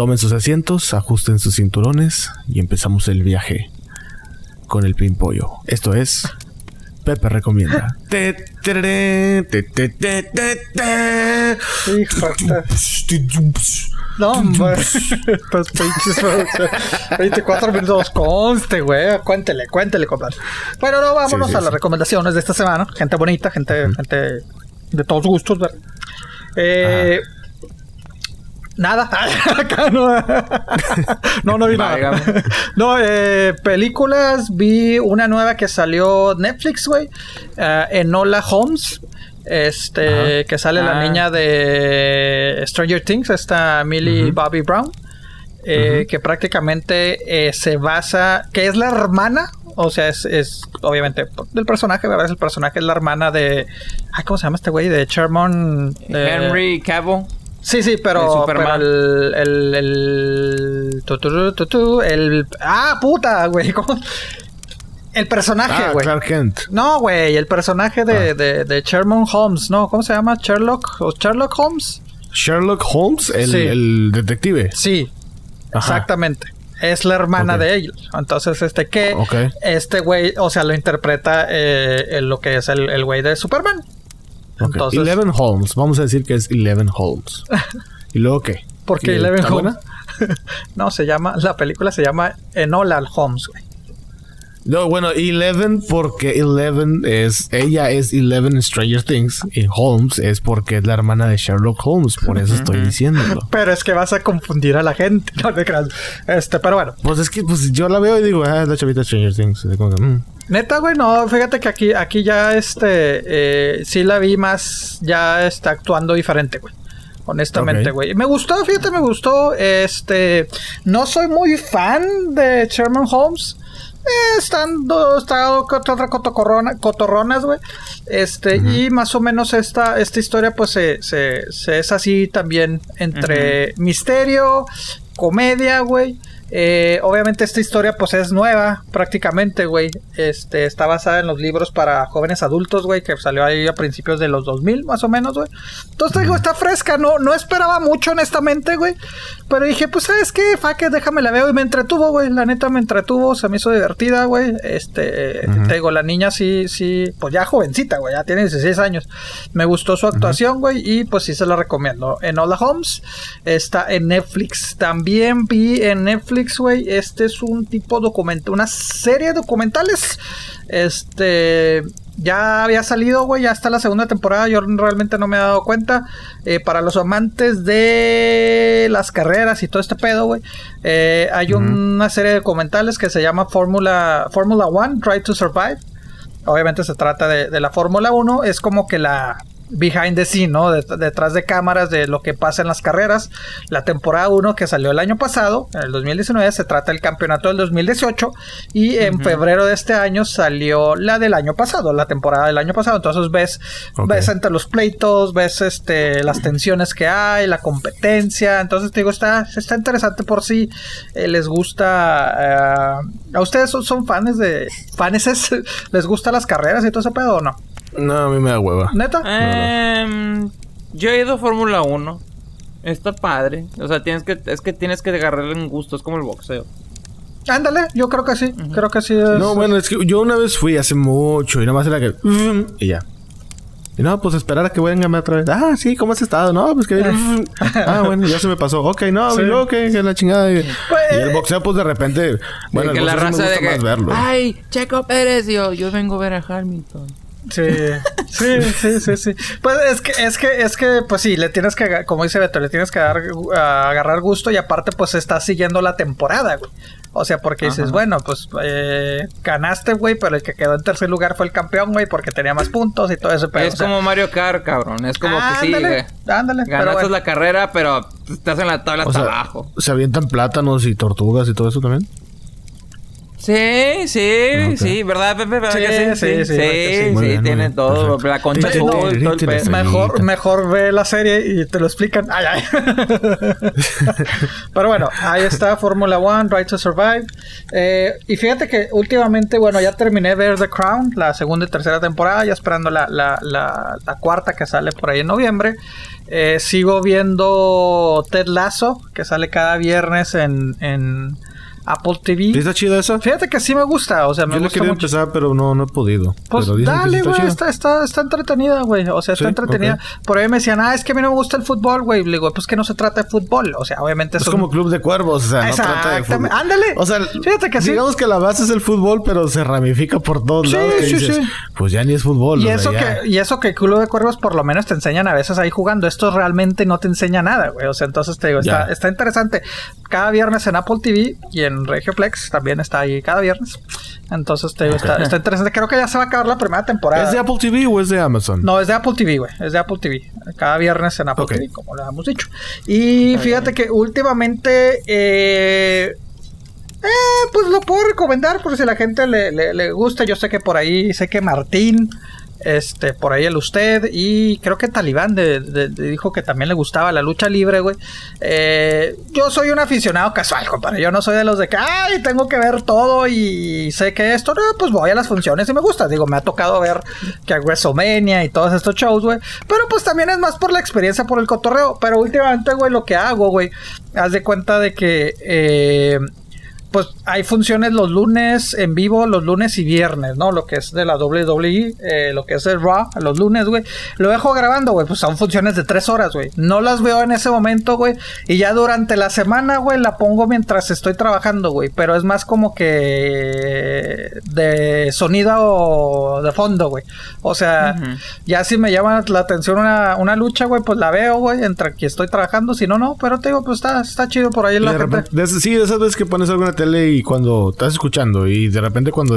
Tomen sus asientos, ajusten sus cinturones y empezamos el viaje con el pimpollo. Esto es Pepe recomienda. No, hombre. 24 minutos. Conste, güey. Cuéntele, cuéntele, compadre. Bueno, no, vámonos a las recomendaciones de esta semana. Gente bonita, gente, gente de todos gustos, ¿verdad? Eh, Nada. no. no, vi nada. no, eh, películas. Vi una nueva que salió Netflix, güey. Eh, Enola Holmes. Este, que sale la ah. niña de Stranger Things, esta Millie Bobby Brown. Eh, que prácticamente se basa. que es la hermana o sea, es, es, obviamente del personaje, ¿verdad? Es el personaje, es la hermana de. Ay, ¿cómo se llama este güey? De Sherman. Henry Cavill. Sí, sí, pero, pero el, el, el, el, ah, puta, güey, El personaje, ah, güey. Clark Kent. No, güey, el personaje de, ah. de, de, Sherman Holmes, ¿no? ¿Cómo se llama? Sherlock o Sherlock Holmes. Sherlock Holmes, el, el detective. Sí, exactamente. Es la hermana de ellos. Entonces, este que este güey, o sea, lo interpreta eh, lo que es el güey de Superman. Eleven Holmes. Vamos a decir que es Eleven Holmes. ¿Y luego qué? ¿Por qué Eleven Holmes? no, se llama... La película se llama Enola Holmes, güey. No, bueno, Eleven porque Eleven es... Ella es Eleven Stranger Things y Holmes es porque es la hermana de Sherlock Holmes. Por eso estoy diciéndolo. pero es que vas a confundir a la gente. No te creas. Este, pero bueno. Pues es que pues, yo la veo y digo, ah, es la chavita Stranger Things. Mm". Neta, güey, no, fíjate que aquí, aquí ya este, eh, sí la vi más, ya está actuando diferente, güey. Honestamente, güey. Me gustó, fíjate, me gustó. Este, no soy muy fan de Sherman Holmes. Eh, están está otra cotorronas, güey. Este, y más o menos esta, esta historia, pues se, se, es así también entre misterio, comedia, güey. Eh, obviamente esta historia pues es nueva prácticamente, güey. Este, está basada en los libros para jóvenes adultos, güey, que salió ahí a principios de los 2000 más o menos, güey. Entonces, digo, está fresca, no, no esperaba mucho honestamente, güey. Pero dije, pues, ¿sabes qué? Faque, déjame la veo y me entretuvo, güey. La neta me entretuvo, se me hizo divertida, güey. Este, te digo, la niña sí, sí, pues ya jovencita, güey, ya tiene 16 años. Me gustó su actuación, güey, y pues sí se la recomiendo. En Hola Holmes está en Netflix. También vi en Netflix, güey, este es un tipo documental, una serie de documentales. Este, ya había salido, güey, ya está la segunda temporada, yo realmente no me he dado cuenta. Eh, para los amantes de las carreras y todo este pedo, güey, eh, hay una serie de documentales que se llama Fórmula Fórmula One, Try to Survive. Obviamente se trata de, de la Fórmula 1, es como que la behind the scene, ¿no? detrás de cámaras de lo que pasa en las carreras. La temporada 1 que salió el año pasado, en el 2019, se trata del campeonato del 2018 y en febrero de este año salió la del año pasado, la temporada del año pasado. Entonces ves, ves entre los pleitos, ves este, las tensiones que hay, la competencia. Entonces te digo, está, está interesante por si eh, les gusta. Eh, ¿A ustedes son, son fans de. fanes? ¿Les gustan las carreras y todo ese pedo o no? No, a mí me da hueva. ¿Neta? Em, yo he ido a Fórmula 1. Está padre. O sea, tienes que, es que tienes que agarrarle un gusto. Es como el boxeo. Ándale, yo creo que sí. Creo que sí No, bueno, es que yo una vez fui hace mucho y nada más era que... Y ya. Y no, pues esperar a que vengan otra vez. Ah, sí, ¿cómo has estado? No, pues que... ah, bueno, ya se me pasó. Ok, no, sí. ok, que la chingada. Y, pues, el boxeo, pues de repente... Bueno, que la raza de que... Verlo. Ay, Checo Pérez, yo, yo vengo a ver a Hamilton. Sí, sí, sí, sí, sí. Pues es que, es que, es que, pues sí, le tienes que, como dice Beto, le tienes que dar, agarrar gusto y aparte, pues estás siguiendo la temporada, güey. O sea, porque dices, bueno, pues eh, ganaste, güey, pero el que quedó en tercer lugar fue el campeón, güey, porque tenía más puntos y todo eso. Pero, es como Mario Kart, cabrón. Es como que sí, güey. Ándale, Ganaste la carrera, pero estás en la tabla hasta abajo. ¿Se avientan plátanos y tortugas y todo eso también? Sí, sí, sí, ¿verdad, Pepe? ¿Verdad sí, que sí? Sí, sí, sí, sí, tiene todo, la concha azul, todo el pedo. Mejor, mejor ve la serie y te lo explican. Ay, ay. Pero bueno, ahí está Fórmula One, Right to Survive. Eh, y fíjate que últimamente, bueno, ya terminé de ver The Crown, la segunda y tercera temporada, ya esperando la, la, la, la cuarta que sale por ahí en noviembre. Eh, sigo viendo Ted Lasso, que sale cada viernes en, en Apple TV. ¿Está chido eso? Fíjate que sí me gusta, o sea, me Yo gusta quería empezar, pero no, no he podido. Pues dale, güey, está, está, está, entretenida, güey. O sea, está entretenida. Por ahí me decían, ah, es que a mí no me gusta el fútbol, güey. Le digo, pues que no se trata de fútbol. O sea, obviamente es como Club de Cuervos, o sea, no trata de fútbol. Ándale. O sea, fíjate que sí. Digamos que la base es el fútbol, pero se ramifica por todos lados. Sí, sí, sí. Pues ya ni es fútbol. Y eso, que, y eso que Club de Cuervos por lo menos te enseñan a veces ahí jugando. Esto realmente no te enseña nada, güey. O sea, entonces te digo, está, está interesante. Cada viernes en Apple TV y en Regioplex también está ahí cada viernes. Entonces te digo, está, interesante. Creo que ya se va a acabar la primera temporada. ¿Es de Apple TV o es de Amazon? No, es de Apple TV, güey. Es de Apple TV. Cada viernes en Apple TV, como le hemos dicho. Y fíjate que últimamente. Eh, eh, pues lo puedo recomendar por si la gente le, le, le gusta. Yo sé que por ahí, sé que Martín este, por ahí el usted. Y creo que Talibán dijo que también le gustaba la lucha libre, güey. Eh, yo soy un aficionado casual, compadre. Yo no soy de los de que, ay, tengo que ver todo y sé que esto, no, pues voy a las funciones y me gusta. Digo, me ha tocado ver que WrestleMania y todos estos shows, güey. Pero pues también es más por la experiencia, por el cotorreo. Pero últimamente, güey, lo que hago, güey, haz de cuenta de que eh, pues hay funciones los lunes en vivo, los lunes y viernes, ¿no? Lo que es de la WWE, eh, lo que es el Raw, los lunes, güey. Lo dejo grabando, güey, pues son funciones de tres horas, güey. No las veo en ese momento, güey. Y ya durante la semana, güey, la pongo mientras estoy trabajando, güey. Pero es más como que de sonido o de fondo, güey. O sea, ya si me llama la atención una, una lucha, güey, pues la veo, güey, entre que estoy trabajando. Si no, no. Pero te digo, pues está, está chido por ahí la gente. sí, de esas veces que pones alguna tele y cuando estás escuchando y de repente cuando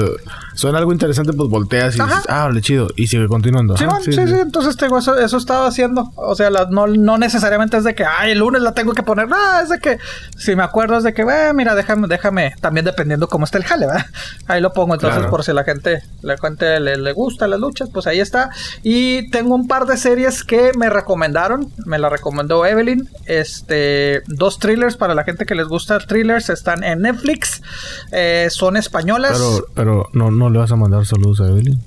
suena algo interesante, pues volteas y dices, ah, vale, chido. Y sigue continuando. Sí, sí, sí, Entonces, tengo eso, eso estaba haciendo. O sea, no, no necesariamente es de que, ay, el lunes la tengo que poner. No, es de que, si me acuerdo, es de que, eh, mira, déjame, déjame. También dependiendo cómo está el jale, ¿verdad? Ahí lo pongo. Entonces, por si la gente, la gente le, le gusta las luchas, pues ahí está. Y tengo un par de series que me recomendaron. Me la recomendó Evelyn. Este, dos thrillers para la gente que les gusta thrillers. Están en Netflix. Eh, son españolas. Pero, pero no, no le vas a mandar saludos a Evelyn.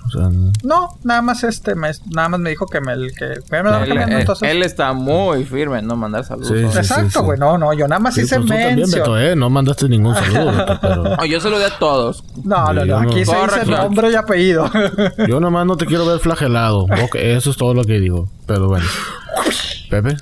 no. nada más este, nada más me dijo que me, que me, él, está muy firme en no mandar saludos. Exacto, güey. no, no, yo nada más hice pues mención. ¿eh? No mandaste ningún saludo. pero... yo se lo di a todos. No, no, no. Aquí se dice nombre y apellido. yo nomás no te quiero ver flagelado. eso es todo lo que digo. Pero bueno. Pepe.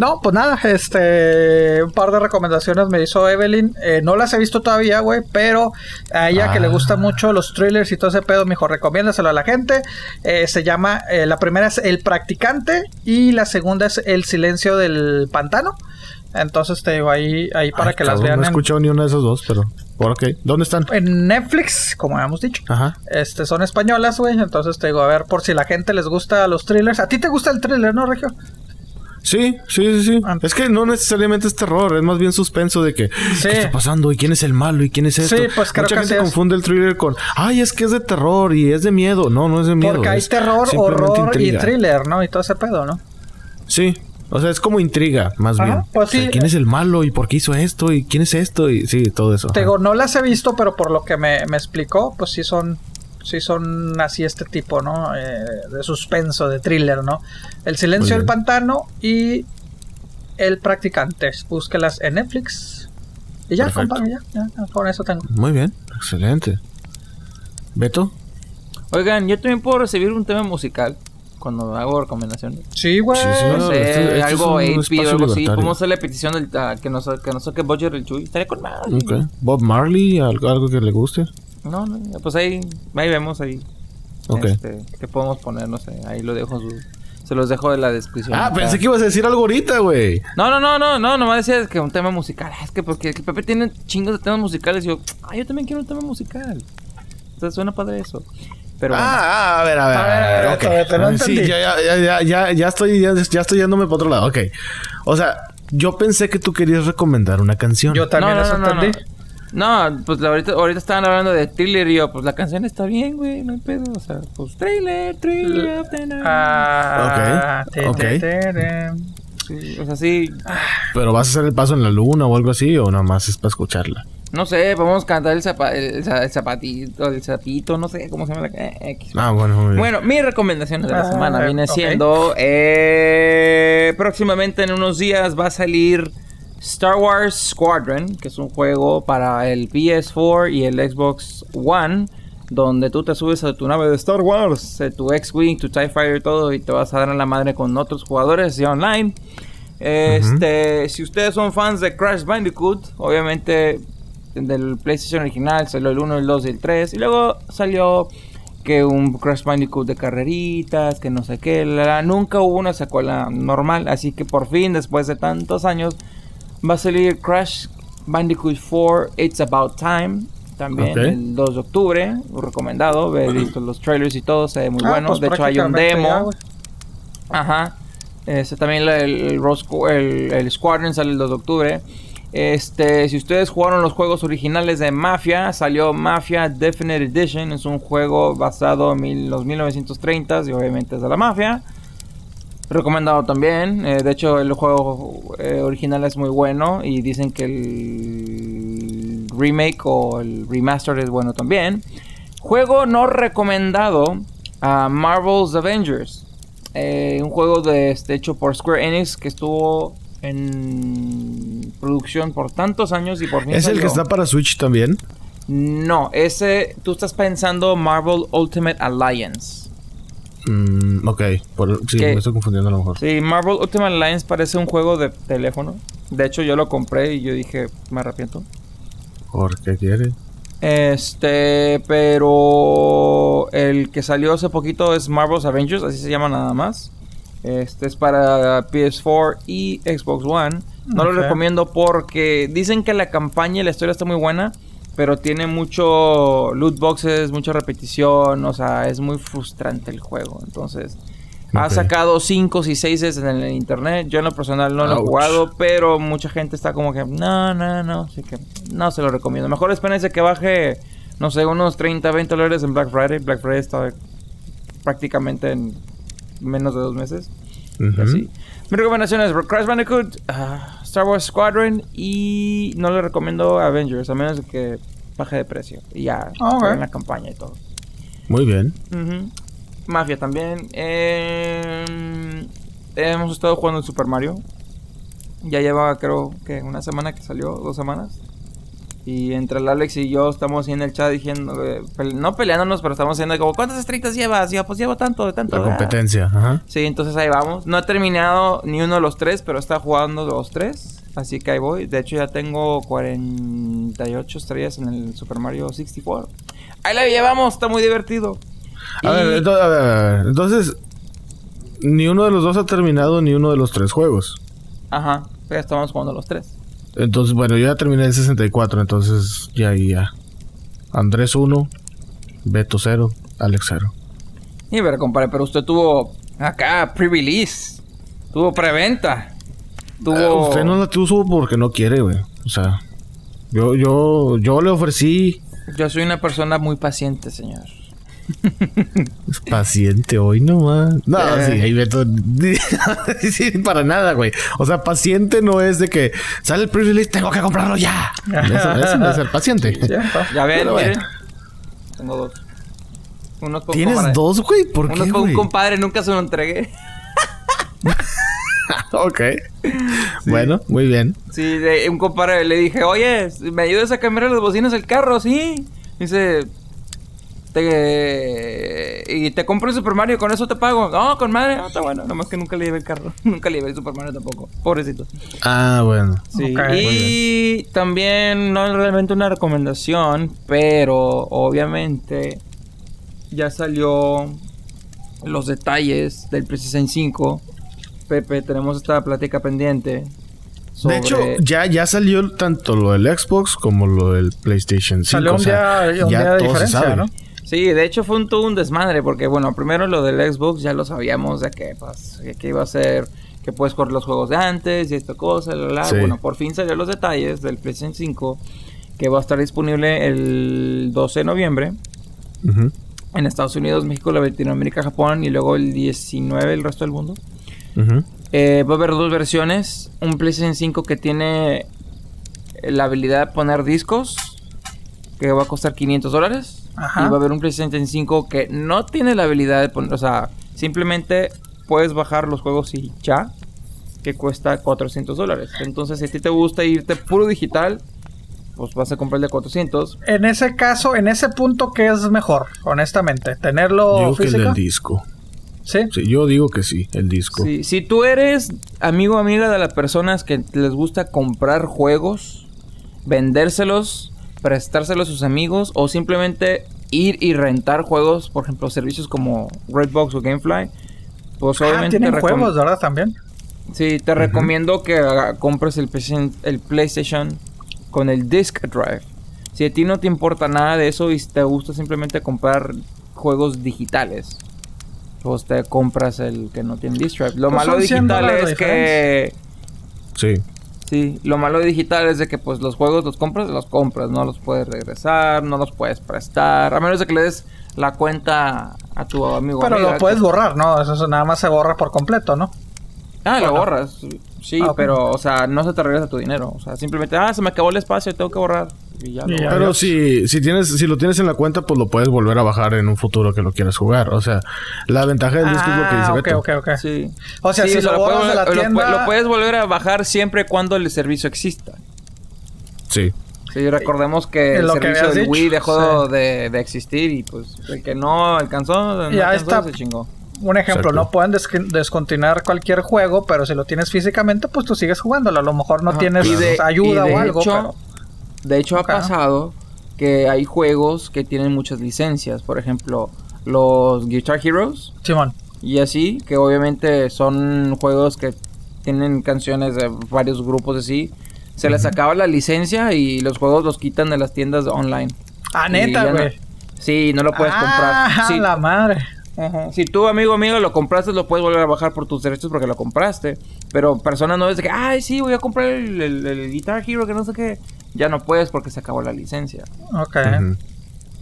No, pues nada, este, un par de recomendaciones me hizo Evelyn. Eh, no las he visto todavía, güey, pero a ella que le ah. gustan mucho los thrillers y todo ese pedo, mejor recomiéndaselo a la gente. Eh, se llama, eh, la primera es El Practicante y la segunda es El Silencio del Pantano. Entonces te digo ahí, ahí para que las vean. No he escuchado ni una de esas dos, pero. Ok, ¿dónde están? En Netflix, como habíamos dicho. Ajá. Este, son españolas, güey. Entonces te digo, a ver, por si la gente les gusta los thrillers. ¿A ti te gusta el thriller, no, Regio? Sí, sí, sí, sí. Ah. Es que no necesariamente es terror, es más bien suspenso de que qué está pasando y quién es el malo y quién es esto. Sí, pues creo Mucha gente confunde el thriller con, ay, es que es de terror y es de miedo. No, no es de miedo. Porque hay terror, horror y thriller, ¿no? Y todo ese pedo, ¿no? Sí. O sea, es como intriga, más bien. Pues sí. ¿Quién es el malo y por qué hizo esto y quién es esto? Y sí, todo eso. Te digo, no las he visto, pero por lo que me, me explicó, pues sí son sí son así este tipo, ¿no? Eh, de suspenso, de thriller, ¿no? El silencio del pantano y El practicante. Búsquelas en Netflix. Y ya, compadre, ya, ya, con eso tengo. Muy bien, excelente. ¿Beto? Oigan, yo también puedo recibir un tema musical cuando hago recomendaciones. Sí, güey. Sí, sí, este algo o algo así. ¿Cómo hacer la petición del, que, nos, que nos saque Budget el Chuy? Estaría con más. Bob Marley, algo, algo que le guste. No, no, pues ahí, ahí vemos ahí. Ok. Este, que podemos poner, no sé, ahí lo dejo se los dejo en la descripción. Ah, pensé que ibas a decir algo ahorita, güey. No, no, no, no, no, nomás decía que un tema musical. Es que porque el Pepe tiene chingos de temas musicales y yo, ah, yo también quiero un tema musical. Entonces suena padre eso. Pero ah, ah, a ver, a ver. A ver, a ver, a ver sí, ya, ya, ya, ya, ya estoy, ya, ya estoy yéndome para otro lado. Ok. O sea, yo pensé que tú querías recomendar una canción. Yo también no, eso no, entendí. No, pues ahorita, ahorita estaban hablando de thriller y yo, pues la canción está bien, güey, no hay pedo. O sea, pues thriller, thriller of the night. Ah, ok. Ok. Sí, o sea, sí. ¿Pero vas a hacer el paso en la luna o algo así o nada más es para escucharla? No sé, vamos a cantar el, el, zapatito, el zapito, no sé cómo se llama la eh, Ah, bueno, muy bien. Bueno, mi recomendación de la ah, semana viene siendo eh, próximamente en unos días va a salir Star Wars Squadron, que es un juego para el PS4 y el Xbox One, donde tú te subes a tu nave de Star Wars, eh, tu X-Wing, tu TIE Fighter, todo, y te vas a dar a la madre con otros jugadores y online. Este, si ustedes son fans de Crash Bandicoot, obviamente del PlayStation original salió el 1, el 2 y el 3, y luego salió que un Crash Bandicoot de carreritas, que no sé qué, nunca hubo una secuela normal, así que por fin, después de tantos años, Va a salir Crash Bandicoot 4 It's About Time. También el 2 de octubre. Recomendado. He visto los trailers y todo. Se ve muy ah, bueno. Pues de hecho, hay un demo. Ajá. Este, también el, el, el, Squadron sale el 2 de octubre. Este, si ustedes jugaron los juegos originales de Mafia, salió Mafia Definite Edition. Es un juego basado en los 1930s y obviamente es de la mafia. Recomendado también. Eh, de hecho, el juego eh, original es muy bueno. Y dicen que el remake o el remaster es bueno también. Juego no recomendado a Marvel's Avengers. Eh, un juego de, este, hecho por Square Enix que estuvo en producción por tantos años y por fin. ¿Es el que está para Switch también? No, ese tú estás pensando Marvel Ultimate Alliance. Mm, ok, sí, me estoy confundiendo a lo mejor. Sí, Marvel Ultimate Alliance parece un juego de teléfono. De hecho, yo lo compré y yo dije, me arrepiento. ¿Por qué quiere? Este, pero el que salió hace poquito es Marvel's Avengers, así se llama nada más. Este es para PS4 y Xbox One. No lo recomiendo porque dicen que la campaña y la historia está muy buena, pero tiene mucho loot boxes, mucha repetición, o sea, es muy frustrante el juego. Entonces, ha sacado 5 y 6 en el internet. Yo en lo personal no lo he jugado, pero mucha gente está como que, no, no, no, así que no se lo recomiendo. Mejor espérense que baje, no sé, unos 30, 20 dólares en Black Friday. Black Friday está prácticamente en menos de dos meses. Así. Mi recomendación es Crash Bandicoot, ah, Star Wars Squadron y no le recomiendo Avengers, a menos que baje de precio. Y ya, en la campaña y todo. Muy bien. Mafia también. Em, hemos estado jugando en Super Mario. Ya lleva, creo que una semana que salió, dos semanas. Y entre el Alex y yo estamos en el chat diciendo, eh, no peleándonos, pero estamos diciendo como, ¿cuántas estrellas llevas? Y yo, pues llevo tanto, de tanto. La competencia, ajá. Sí, entonces ahí vamos. No he terminado ni uno de los tres, pero está jugando los tres. Así que ahí voy. De hecho, ya tengo 48 estrellas en el Super Mario 64. Ahí la llevamos, está muy divertido. A, ver, a, ver, entonces, ni uno de los dos ha terminado ni uno de los tres juegos. Ajá, ya estamos jugando los tres. Entonces, bueno, yo ya terminé el 64, entonces ya ahí ya. Andrés 1, Beto 0, Alex 0. Y ver, compadre, pero usted tuvo acá pre-release, tuvo preventa. Tuvo... Eh, usted no la tuvo porque no quiere, güey. O sea, yo, yo, yo le ofrecí. Yo soy una persona muy paciente, señor. Paciente hoy nomás. No, eh. sí, ahí Beto. sí, para nada, güey. O sea, paciente no es de que sale el pre-release, tengo que comprarlo ya. Eso, no es ser paciente. ya, ven, Tengo dos. Uno ¿Tienes dos, güey? ¿Por qué? con un compadre, nunca se lo entregué. ok. Bueno, muy bien. Sí, un compadre le dije, oye, ¿me ayudas a cambiar las bocinas del carro? Sí. Dice, te, y te compro el Super Mario, con eso te pago. No, con madre, no, está bueno. Nomás que nunca le llevé el carro. nunca le llevé el Super Mario tampoco. Pobrecito. Ah, bueno. Sí. y también no es realmente una recomendación, pero obviamente ya salió los detalles del PlayStation 5. Pepe, tenemos esta plática pendiente. De hecho, ya, ya salió tanto lo del Xbox como lo del PlayStation 5. Salió un día, ya de diferencia, ¿no? Sí, de hecho fue un, todo un desmadre, porque bueno, primero lo del Xbox ya lo sabíamos de que, pues, que iba a ser que puedes correr los juegos de antes y esta cosa, bueno, por fin salieron los detalles del PlayStation 5 que va a estar disponible el 12 de noviembre en Estados Unidos, México, Latinoamérica, Japón y luego el 19 el resto del mundo. Eh, va a haber dos versiones, un PlayStation 5 que tiene la habilidad de poner discos que va a costar 500 dólares y va a haber un PlayStation 5 que no tiene la habilidad de poner, o sea, simplemente puedes bajar los juegos y ya, que cuesta 400 dólares. Entonces, si a ti te gusta irte puro digital, pues vas a comprar el de 400. En ese caso, en ese punto, ¿qué es mejor, honestamente? ¿Tenerlo físico? Que el disco. ¿Sí? ¿Sí? Yo digo que sí, el disco. Sí. Si tú eres amigo o amiga de las personas que les gusta comprar juegos, vendérselos prestárselo a sus amigos o simplemente ir y rentar juegos, por ejemplo, servicios como Redbox o Gamefly. Pues ah, obviamente tienen juegos, ¿verdad? También. Sí, te recomiendo que compres el, el PlayStation con el Disc Drive. Si a ti no te importa nada de eso y te gusta simplemente comprar juegos digitales, pues te compras el que no tiene Disc Drive. Lo pues malo digital es que... Sí. Sí, lo malo de digital es de que pues los juegos los compras, los compras, no los puedes regresar, no los puedes prestar, a menos de que le des la cuenta a tu amigo. Pero lo puedes borrar, ¿no? Eso nada más se borra por completo, ¿no? Ah, lo borras. Sí, ah, pero, o sea, no se te regresa tu dinero. O sea, simplemente, ah, se me acabó el espacio, tengo que borrar. Pero si, si tienes, si lo tienes en la cuenta, pues lo puedes volver a bajar en un futuro que lo quieras jugar. O sea, la ventaja del disco es lo que dice ah, Beto. Ok, ok, Sí. O sea, si lo, borras de la tienda... Lo, puedes volver a bajar siempre cuando el servicio exista. Sí. Sí, recordemos que el servicio del Wii dejó de, existir y pues el que no alcanzó, ya está. se chingó. Un ejemplo, no pueden descontinuar cualquier juego, pero si lo tienes físicamente, pues tú sigues jugándolo. A lo mejor no tienes ayuda o algo. pero... De hecho, ha pasado que hay juegos que tienen muchas licencias. Por ejemplo, los Guitar Heroes. Simón. Y así, que obviamente son juegos que tienen canciones de varios grupos así. se les acaba la licencia y los juegos los quitan de las tiendas online. Ah, neta, güey. sí, no lo puedes comprar. Ah, sí. la madre. Si tú, amigo amigo, lo compraste, lo puedes volver a bajar por tus derechos porque lo compraste. Pero personas no es de que, ay, sí, voy a comprar el, Guitar Hero, que no sé qué. Ya no puedes porque se acabó la licencia. Ok.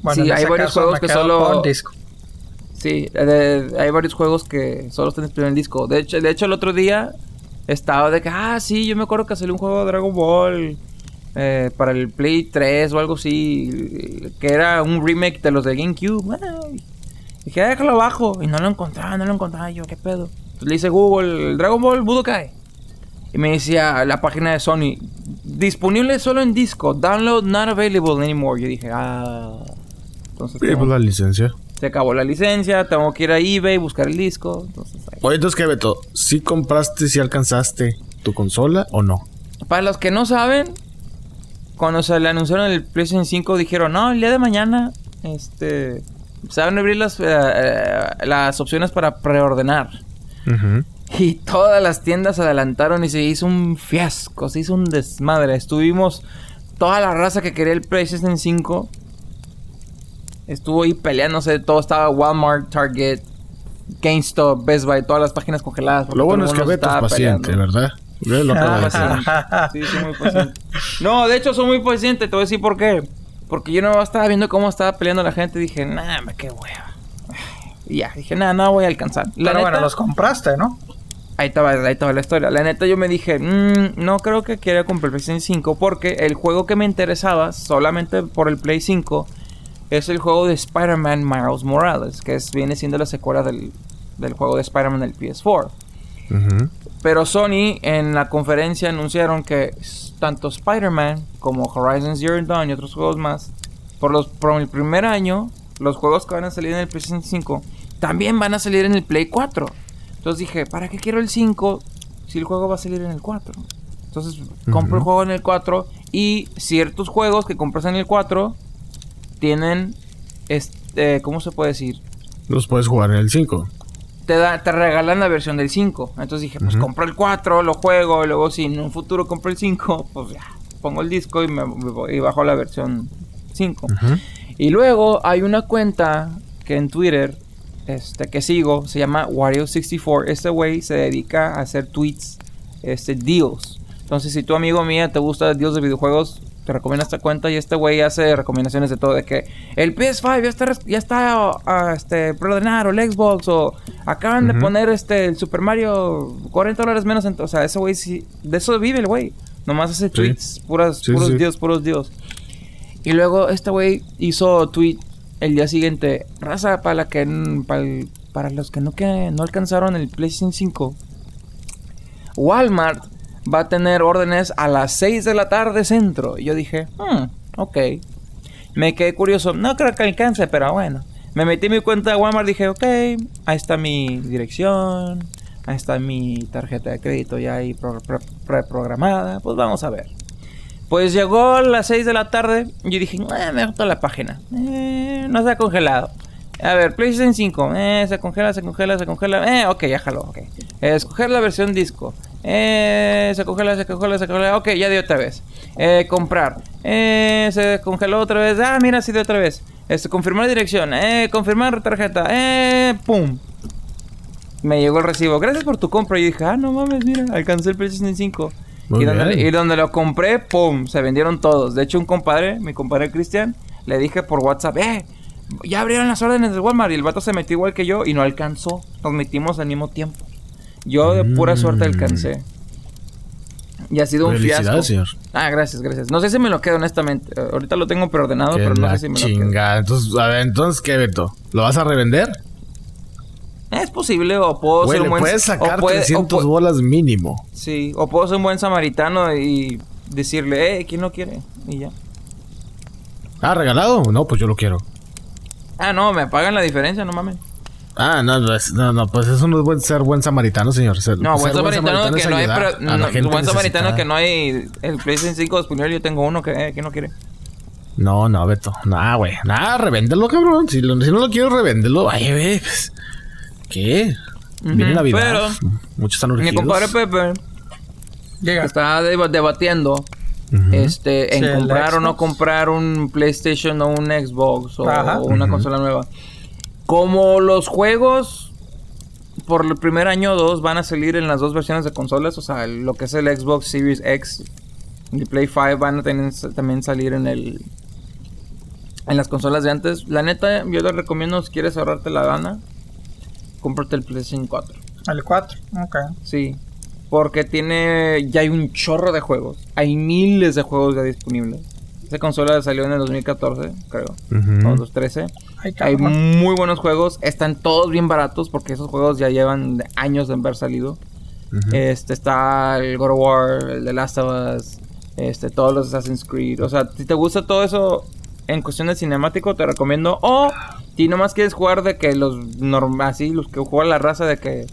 Bueno, sí, hay varios juegos que solo. Disco. Sí, hay varios juegos que solo están disponibles en disco. De hecho, de hecho, el otro día estaba de que, ah, sí, yo me acuerdo que salió un juego de Dragon Ball eh, para el Play 3 o algo así, que era un remake de los de GameCube. dije, ah, déjalo abajo. Y no lo encontraba, no lo encontraba. yo, ¿qué pedo? le hice Google, Dragon Ball Budokai. Y me decía la página de Sony, disponible solo en disco, download not available anymore. Yo dije, ah. Entonces, pues la licencia. Se acabó la licencia, tengo que ir a eBay, buscar el disco. Entonces, Oye, entonces, ¿qué, Beto? ¿Sí compraste, si alcanzaste tu consola o no? Para los que no saben, cuando se le anunciaron el PlayStation 5, dijeron, no, el día de mañana, este, a abrir las, eh, eh, las opciones para preordenar. Y todas las tiendas se adelantaron y se hizo un fiasco, se hizo un desmadre. Estuvimos toda la raza que quería el PlayStation 5 estuvo ahí peleándose, todo estaba Walmart, Target, GameStop, Best Buy, todas las páginas congeladas. Lo bueno es que Beto es paciente, ¿verdad? Lo sí, soy muy paciente. No, de hecho soy muy paciente, te voy a decir por qué. Porque yo no estaba viendo cómo estaba peleando la gente y dije, nah, qué hueva. Y ya, dije, nah, no voy a alcanzar. La Pero bueno, los compraste, ¿no? Ahí estaba, ahí estaba la historia. La neta, yo me dije, mmm, no creo que quiera comprar el PlayStation 5 porque el juego que me interesaba solamente por el Play 5 es el juego de Spider-Man Miles Morales, que es, viene siendo la secuela del, juego de Spider-Man del PS4. Pero Sony en la conferencia anunciaron que tanto Spider-Man como Horizon Zero Dawn y otros juegos más, por, los, por el primer año, los juegos que van a salir en el PlayStation 5 también van a salir en el Play 4. Entonces dije, ¿para qué quiero el 5 si el juego va a salir en el 4? Entonces compro el juego en el 4 y ciertos juegos que compras en el 4 tienen, este, ¿cómo se puede decir? Los puedes jugar en el 5. Te, da, te regalan la versión del 5. Entonces dije, pues compro el 4, lo juego, y luego si en un futuro compro el 5, pues ya, pongo el disco y, me, y bajo la versión 5. Y luego hay una cuenta que en Twitter este, que sigo, se llama Wario64. Este güey se dedica a hacer tweets, este, deals. Entonces, si tu amigo mía te gusta deals de videojuegos, te recomienda esta cuenta y este güey hace recomendaciones de todo de que el PS5 ya está ya está este o el Xbox o acaban de poner este el Super Mario 40 dólares menos en, o sea ese güey sí de eso vive el güey. Nomás hace tweets puras puros dios puros dios y luego este güey hizo tweet el día siguiente raza para la que para, los que no no alcanzaron el PlayStation 5 Walmart va a tener órdenes a las 6 de la tarde centro. Y yo dije, hmm, ok. Me quedé curioso, no creo que alcance, pero bueno. Me metí en mi cuenta de Walmart, dije, ok, ahí está mi dirección, ahí está mi tarjeta de crédito ya ahí preprogramada, pues vamos a ver. Pues llegó a las 6 de la tarde y dije, eh, me gustó la página, eh, no se ha congelado. A ver, PlayStation 5, eh, se congela, se congela, se congela, eh, ok, ya jaló, ok. Escoger la versión disco. Eh, se congela, se congela, se congela. Ok, ya dio otra vez. Eh, comprar. Eh, se congeló otra vez. Ah, mira, sí dio otra vez. Este, confirmar dirección. Eh, confirmar tarjeta. Eh, pum. Me llegó el recibo. Gracias por tu compra. Y dije, ah, no mames, mira, alcancé el PlayStation 5. Y donde, y donde, lo compré, pum, se vendieron todos. De hecho, un compadre, mi compadre Cristian, le dije por WhatsApp, eh, ya abrieron las órdenes de Walmart. Y el vato se metió igual que yo y no alcanzó. Nos metimos al mismo tiempo. Yo de pura suerte mm. alcancé. Y ha sido un fiasco. Señor. Ah, gracias, gracias. No sé si me lo quedo, honestamente. Ahorita lo tengo preordenado, pero no sé si me lo quedo. Entonces, a ver, entonces, ¿qué, Beto? ¿Lo vas a revender? Es posible, o puedo ser un buen... puedes sacar 300 bolas mínimo. Sí, o puedo ser un buen samaritano y decirle, eh, ¿quién lo quiere? Y ya. Ah, ¿regalado? No, pues yo lo quiero. Ah, no, me pagan la diferencia, no mames. Ah, no, no, no, pues eso no es buen, ser buen samaritano, señor. no, buen samaritano, que no hay, pero, buen samaritano que no hay el PlayStation 5 disponible, yo tengo uno que, eh, que no quiere. No, no, Beto. Nada, güey. Nada, revéndelo, cabrón. Si, lo, si, no lo quiero, revéndelo. Ay, güey. Pues, ¿Qué? Viene la vida. Muchos están urgidos. Mi compadre Pepe llega. está debatiendo este, en comprar o no comprar un PlayStation o un Xbox o, una consola nueva. Como los juegos por el primer año o dos van a salir en las dos versiones de consolas, o sea, lo que es el Xbox Series X y Play 5 van a tener, también salir en el en las consolas de antes. La neta, yo te recomiendo si quieres ahorrarte la gana, cómprate el PlayStation 4. El 4, ok. Sí, porque tiene. Ya hay un chorro de juegos. Hay miles de juegos ya disponibles. Esa consola salió en el 2014, creo. Uh 2013. hay muy buenos juegos. Están todos bien baratos porque esos juegos ya llevan años de haber salido. Este está el God of War, el The Last of Us, este, todos los Assassin's Creed. O sea, si te gusta todo eso en cuestión de cinemático, te recomiendo. O si nomás quieres jugar de que los así, los que juegan la raza de que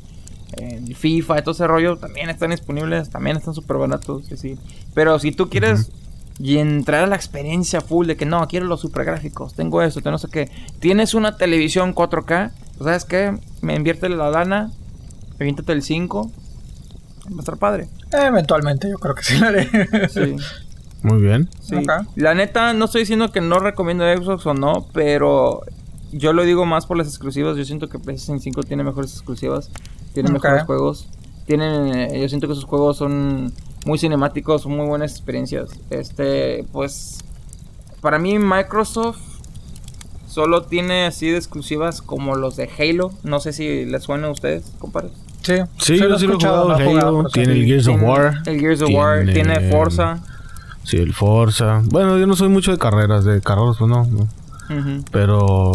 el FIFA y todo ese rollo también están disponibles, también están súper baratos, sí, Pero si tú quieres y entrar a la experiencia full de que no, quiero los super gráficos, tengo eso, tengo no sé qué, tienes una televisión 4K, pues, ¿sabes qué? Me invierte la lana, eviéntate el 5, va a estar padre. Eventualmente, yo creo que sí lo haré. sí. Muy bien. Sí. La neta, no estoy diciendo que no recomiendo Xbox o no, pero yo lo digo más por las exclusivas. Yo siento que PlayStation 5 tiene mejores exclusivas tienen mejores juegos. Tienen, eh, yo siento que esos juegos son muy cinemáticos, son muy buenas experiencias. Este, pues, para mí Microsoft solo tiene así de exclusivas como los de Halo. No sé si les suena a ustedes, compadre. Sí, sí, yo sí lo he jugado. Halo, tiene el Gears of War. El Gears of War, tiene Forza. Sí, el Forza. Bueno, yo no soy mucho de carreras, de carros, pues no. Pero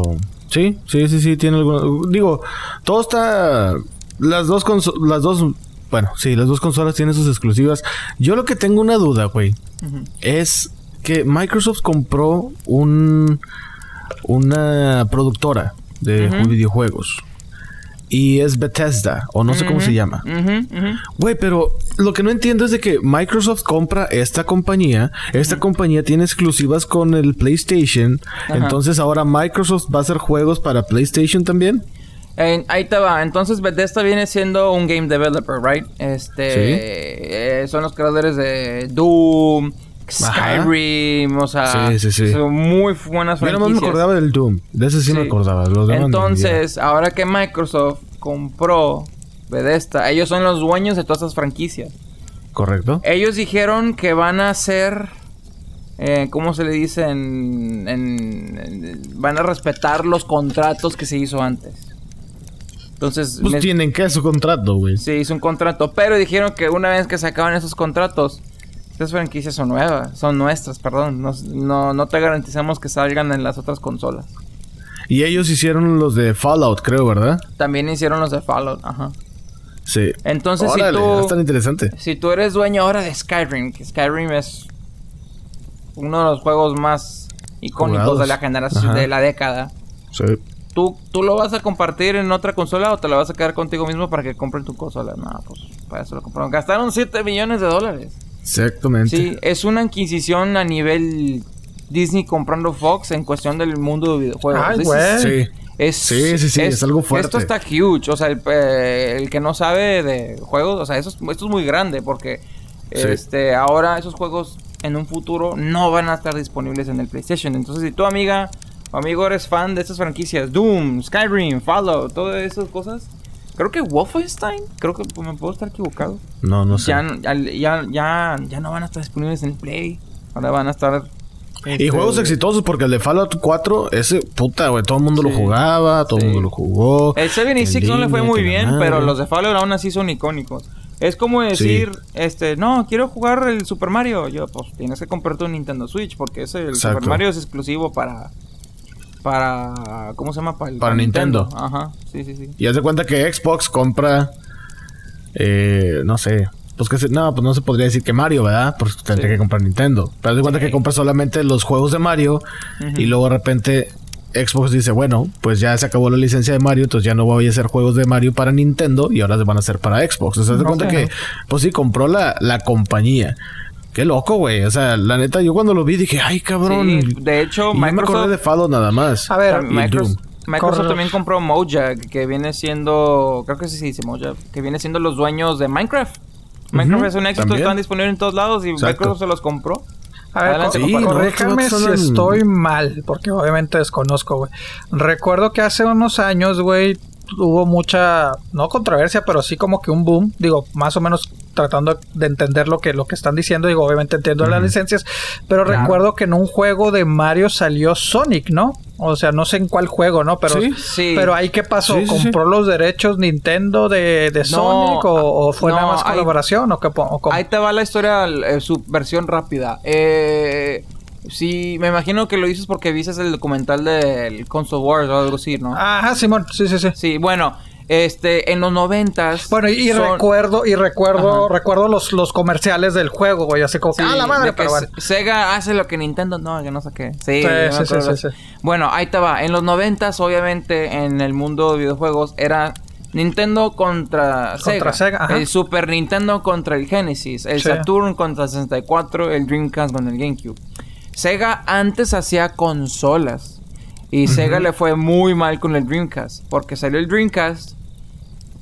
sí, sí, sí, sí, tiene alguna. Digo, todo está las dos las dos bueno, sí, las dos consolas tienen sus exclusivas. Yo lo que tengo una duda, güey, es que Microsoft compró un una productora de videojuegos. Y es Bethesda, o no sé cómo se llama. Güey, pero lo que no entiendo es de que Microsoft compra esta compañía. Esta compañía tiene exclusivas con el PlayStation. Entonces ahora Microsoft va a hacer juegos para PlayStation también ahí te va. Entonces Bethesda viene siendo un game developer, right? Este, eh, son los creadores de Doom, Skyrim, o sea, son muy buenas franquicias. Yo no me acordaba del Doom, de ese sí, me acordaba. Entonces, ahora que Microsoft compró Bethesda, ellos son los dueños de todas esas franquicias. Correcto. Ellos dijeron que van a hacer eh, ¿cómo se le dice? van a respetar los contratos que se hizo antes. Entonces. Pues tienen que su contrato, güey. Sí, es un contrato. Pero dijeron que una vez que se acaban esos contratos, estas franquicias son nuevas, son nuestras, perdón. No, no, te garantizamos que salgan en las otras consolas. Y ellos hicieron los de Fallout, creo, ¿verdad? También hicieron los de Fallout, ajá. Sí. Entonces, si tú. Es tan interesante. Si tú eres dueño ahora de Skyrim, que Skyrim es uno de los juegos más icónicos de la generación, de la década. Sí. ¿Tú, ¿Tú lo vas a compartir en otra consola o te lo vas a quedar contigo mismo para que compren tu consola? No, pues para eso lo compraron. Gastaron 7 millones de dólares. Exactamente. Sí, es una inquisición a nivel Disney comprando Fox en cuestión del mundo de videojuegos. Ay, güey. Sí. Es, sí, sí, sí, es, algo fuerte. Esto está huge. O sea, el, eh, que no sabe de juegos, o sea, eso esto es muy grande porque este ahora esos juegos en un futuro no van a estar disponibles en el PlayStation. Entonces, si tu amiga amigo eres fan de estas franquicias, Doom, Skyrim, Fallout, todas esas cosas. Creo que Wolfenstein, creo que me puedo estar equivocado. No, no sé. Ya, ya, ya, ya no van a estar disponibles en Play. Ahora van a estar y este, juegos exitosos porque el de Fallout 4, ese puta, güey, todo el mundo lo jugaba, todo el mundo lo jugó. El 76 no le fue muy bien, pero los de Fallout aún así son icónicos. Es como decir, este, no, quiero jugar el Super Mario. Yo, pues tienes que comprarte un Nintendo Switch porque ese el Super Mario es exclusivo para para ¿cómo se llama? Para, Nintendo. Ajá, sí, sí, sí. Y haz de cuenta que Xbox compra eh, no sé, pues que se, no, pues no se podría decir que Mario, ¿verdad? Porque tendría que comprar Nintendo. Pero haz de cuenta que compra solamente los juegos de Mario y luego de repente Xbox dice, bueno, pues ya se acabó la licencia de Mario, entonces ya no voy a hacer juegos de Mario para Nintendo y ahora se van a hacer para Xbox. O sea, de cuenta que, pues sí, compró la, la compañía. Qué loco, güey. O sea, la neta, yo cuando lo vi dije, ay, cabrón. de hecho, Microsoft... me acordé de Fallout nada más. A ver, Microsoft, Microsoft también compró Mojang, que viene siendo... Creo que sí se dice Mojang. Que viene siendo los dueños de Minecraft. Minecraft es un éxito, están disponibles en todos lados y Microsoft se los compró. A ver, sí, corríjame si estoy mal, porque obviamente desconozco, güey. Recuerdo que hace unos años, güey, hubo mucha, no controversia, pero sí como que un boom, digo, más o menos tratando de entender lo que, lo que están diciendo, digo, obviamente entiendo las licencias, pero recuerdo que en un juego de Mario salió Sonic, ¿no? O sea, no sé en cuál juego, ¿no? Pero, ¿Sí? pero ahí qué pasó, ¿compró los derechos Nintendo de, Sonic o, fue nada más colaboración o qué? Ahí te va la historia, eh, su versión rápida. Eh... Sí, me imagino que lo dices porque viste el documental del Console Wars o algo así, ¿no? Ajá, Simón, sí, sí, sí. Sí, bueno, este, en los noventas. Bueno, y, recuerdo, y recuerdo, recuerdo los, los comerciales del juego, güey, así como ah, la madre, pero bueno. Sega hace lo que Nintendo no, que no sé qué. Sí, sí, sí, sí, Bueno, ahí te va. En los noventas, obviamente, en el mundo de videojuegos, era Nintendo contra, contra Sega, el Super Nintendo contra el Genesis, el Saturn contra el 64, el Dreamcast con el GameCube. Sega antes hacía consolas. Y Sega le fue muy mal con el Dreamcast. Porque salió el Dreamcast.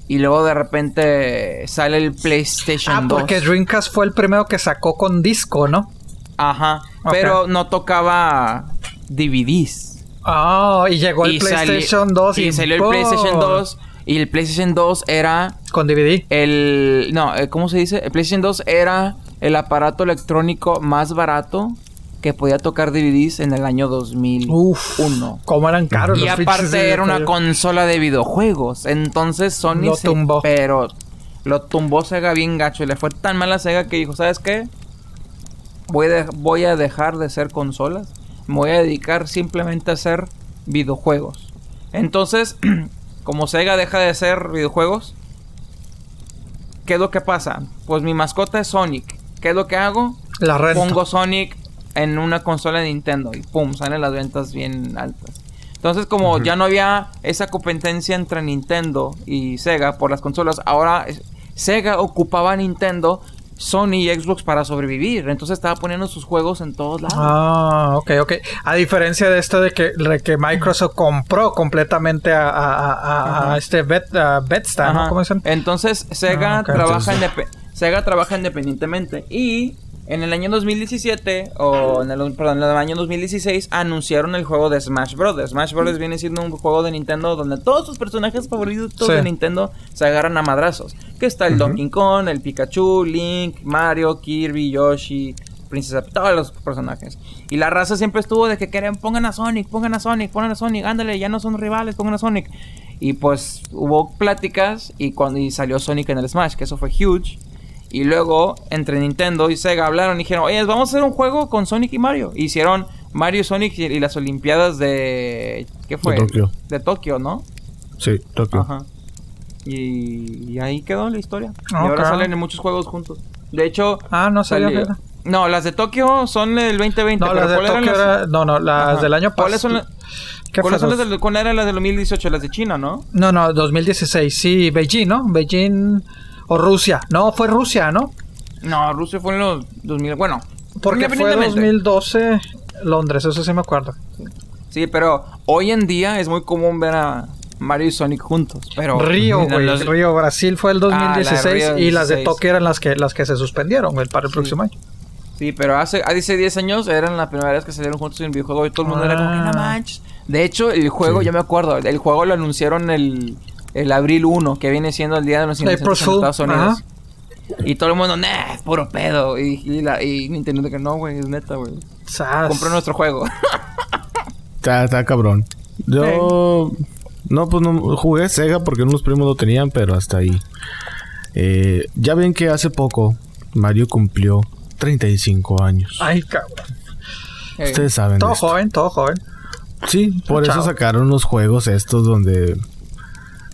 Y luego de repente sale el PlayStation ah, 2. porque Dreamcast fue el primero que sacó con disco, ¿no? Ajá. Pero no tocaba DVDs. Ah, y llegó el PlayStation 2 y, salió el PlayStation 2 y el PlayStation 2 era con DVD. El no, eh, ¿cómo se dice? El PlayStation 2 era el aparato electrónico más barato que podía tocar DVDs en el año 2001. Uf, cómo eran caros. Y aparte era una consola de videojuegos. Entonces Sony lo tumbó. pero lo tumbó Sega bien gacho. Y le fue tan mala Sega que dijo, ¿sabes qué? Voy, voy a dejar de ser consolas. Me voy a dedicar simplemente a hacer videojuegos. Entonces, como Sega deja de hacer videojuegos, ¿qué es lo que pasa? Pues mi mascota es Sonic. ¿Qué es lo que hago? La Pongo Sonic en una consola de Nintendo y pum, salen las ventas bien altas. Entonces, como ya no había esa competencia entre Nintendo y Sega por las consolas, ahora Sega ocupaba a Nintendo, Sony y Xbox para sobrevivir. Entonces estaba poniendo sus juegos en todos lados. Ah, ok, ok. A diferencia de esto de que, que Microsoft compró completamente a, este Bet, Betstar, ¿no? ¿Cómo dicen? Entonces Sega, ah, trabaja Sega trabaja independientemente y en el año 2017, o en el, perdón, en el año 2016, anunciaron el juego de Smash Bros. Smash Bros. viene siendo un juego de Nintendo donde todos sus personajes favoritos de Nintendo se agarran a madrazos. Que está el Donkey Kong, el Pikachu, Link, Mario, Kirby, Yoshi, Princesa, todos los personajes. Y la raza siempre estuvo de que querían, pongan a Sonic, pongan a Sonic, pongan a Sonic, ándale, ya no son rivales, pongan a Sonic. Y pues hubo pláticas y cuando y salió Sonic en el Smash, que eso fue huge. Y luego, entre Nintendo y Sega hablaron y dijeron, oye, vamos a hacer un juego con Sonic y Mario. hicieron Mario, Sonic y, las Olimpiadas de... ¿Qué fue? De Tokio. De Tokio, ¿no? Sí, Tokio. Ajá. Y, ahí quedó la historia. y ahora salen en muchos juegos juntos. De hecho... Ah, no sabía No, las de Tokio son el 2020. No, las de Tokio No, no, las del año pasado. ¿Cuáles son, ¿Cuáles son las de, ¿Cuáles eran las de 2018? Las de China, ¿no? No, no, 2016. Sí, Beijing, ¿no? Beijing... O Rusia. No, fue Rusia, ¿no? No, Rusia fue en los 2000. Bueno, porque fue 2012 Londres, eso sí me acuerdo. Sí, pero hoy en día es muy común ver a Mario y Sonic juntos. Pero Río, güey. Río, Brasil fue el 2016 ah, y las de Tokio eran las que, las que se suspendieron para el próximo año. Sí, pero hace, hace 10 años eran las primeras vez que salieron juntos en el videojuego y todo el mundo era como, no ah. manches. De hecho, el juego, yo me acuerdo, el juego lo anunciaron el el abril 1, que viene siendo el día de los inocentes en Estados Unidos. Y todo el mundo, nah, es puro pedo. Y, y, la, y Nintendo que no, güey, es neta, güey. Compró nuestro juego. está, está cabrón. Yo. No, pues no jugué Sega porque unos primos lo tenían, pero hasta ahí. Eh, ya ven que hace poco Mario cumplió 35 años. Ay, cabrón. Ustedes saben. Todo joven, todo joven. Sí, por eso sacaron unos juegos estos donde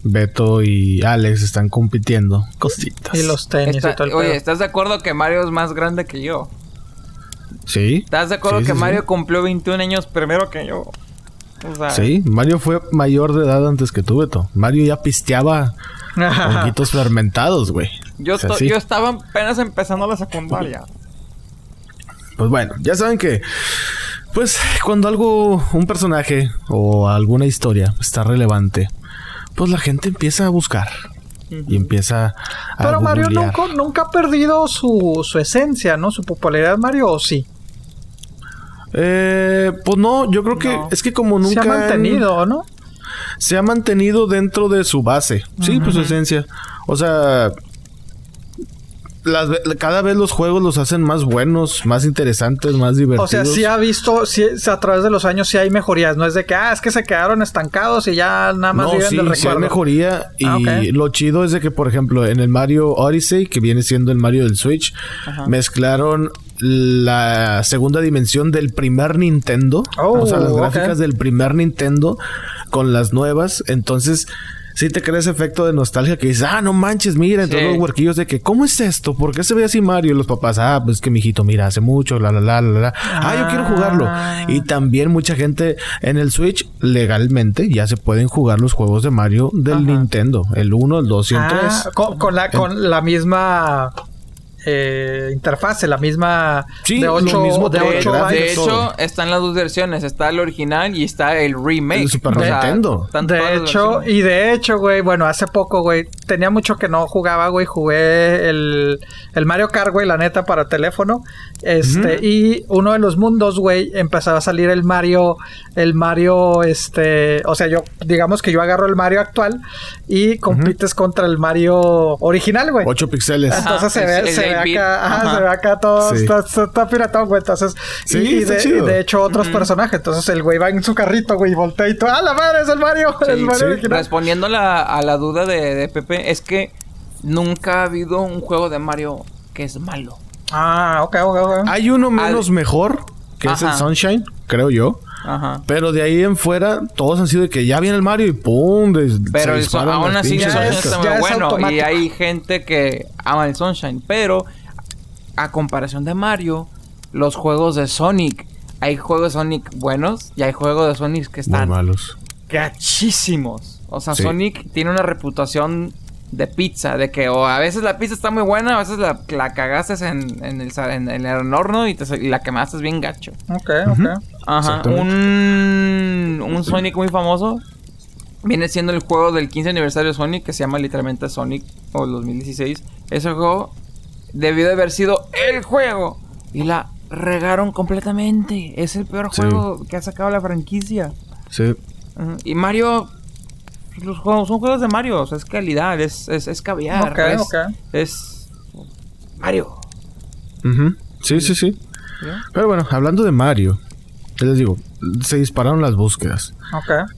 Beto y Alex están compitiendo. Cositas. Y los tenis y todo el Oye, ¿estás de acuerdo que Mario es más grande que yo? Sí. ¿Estás de acuerdo que Mario cumplió 21 años primero que yo? sí, Mario fue mayor de edad antes que tú, Beto. Mario ya pisteaba honguitos fermentados, güey. Yo, yo estaba apenas empezando la secundaria. Pues bueno, ya saben que pues cuando algo, un personaje o alguna historia está relevante, pues la gente empieza a buscar. Y empieza a. Pero Mario nunca, nunca, ha perdido su, su, esencia, ¿no? Su popularidad, Mario, ¿o sí? Eh, pues no, yo creo que es que como nunca. Se ha mantenido, ¿no? Se ha mantenido dentro de su base. Sí, pues su esencia. O sea, cada vez los juegos los hacen más buenos, más interesantes, más divertidos. O sea, sí ha visto, sí, a través de los años sí hay mejorías. No es de que, ah, es que se quedaron estancados y ya nada más no, sí, Sí hay mejoría. Y ah, lo chido es de que, por ejemplo, en el Mario Odyssey, que viene siendo el Mario del Switch, mezclaron la segunda dimensión del primer Nintendo. o sea, las oh, gráficas del primer Nintendo con las nuevas. Entonces sí te crea ese efecto de nostalgia que dices, ah, no manches, mira, en todos los huerquillos de que, ¿cómo es esto? ¿Por qué se ve así Mario? Y los papás, ah, pues que mijito, mira, hace mucho, la, la, la, la, la. Ah, yo quiero jugarlo. Ah. Y también mucha gente en el Switch, legalmente, ya se pueden jugar los juegos de Mario del Nintendo. El 1, el 2 y el 3. Ah, con, la, con la misma eh, interfase, la misma de 8 mismo de, de, de hecho, están las dos versiones, está el original y está el remake. El Super Nintendo. de hecho, y de hecho, güey, bueno, hace poco, güey, tenía mucho que no jugaba, güey, jugué el, el Mario Kart, güey, la neta, para teléfono. Este, y uno de los mundos, güey, empezaba a salir el Mario, el Mario, este, o sea, yo, digamos que yo agarro el Mario actual y compites contra el Mario original, güey. 8 píxeles. Entonces se ve, se ve acá, se ve acá todo, está, está, piratón, güey. Entonces, sí, y, de, hecho otros personajes. Entonces el güey va en su carrito, güey, y voltea y todo, ¡ah, la madre, es el Mario! el Mario. Respondiendo la, a la duda de, de Pepe, es que nunca ha habido un juego de Mario que es malo. Ah, ok, ok, ok. Hay uno menos mejor, que es el Sunshine, creo yo. Ajá. Pero de ahí en fuera, todos han sido de que ya viene el Mario y ¡pum! pero aún así el Sunshine está muy bueno. Y hay gente que ama el Sunshine. Pero a comparación de Mario, los juegos de Sonic, hay juegos de Sonic buenos y hay juegos de Sonic que están malos. Gachísimos. O sea, Sonic tiene una reputación de pizza, de que o a veces la pizza está muy buena, a veces la, la cagaste en, en, el, en, el, horno y, te, la quemaste bien gacho. Ok, ok. Ajá. Un, un Sonic muy famoso viene siendo el juego del 15 aniversario de Sonic, que se llama literalmente Sonic o el 2016. Ese juego debió de haber sido el juego y la regaron completamente. Es el peor juego que ha sacado la franquicia. Sí. Y Mario los juegos son juegos de Mario, o sea, es calidad, es, es, es caviar. es, es, Mario. Sí, sí, sí. Pero bueno, hablando de Mario, les digo, se dispararon las búsquedas. Ok.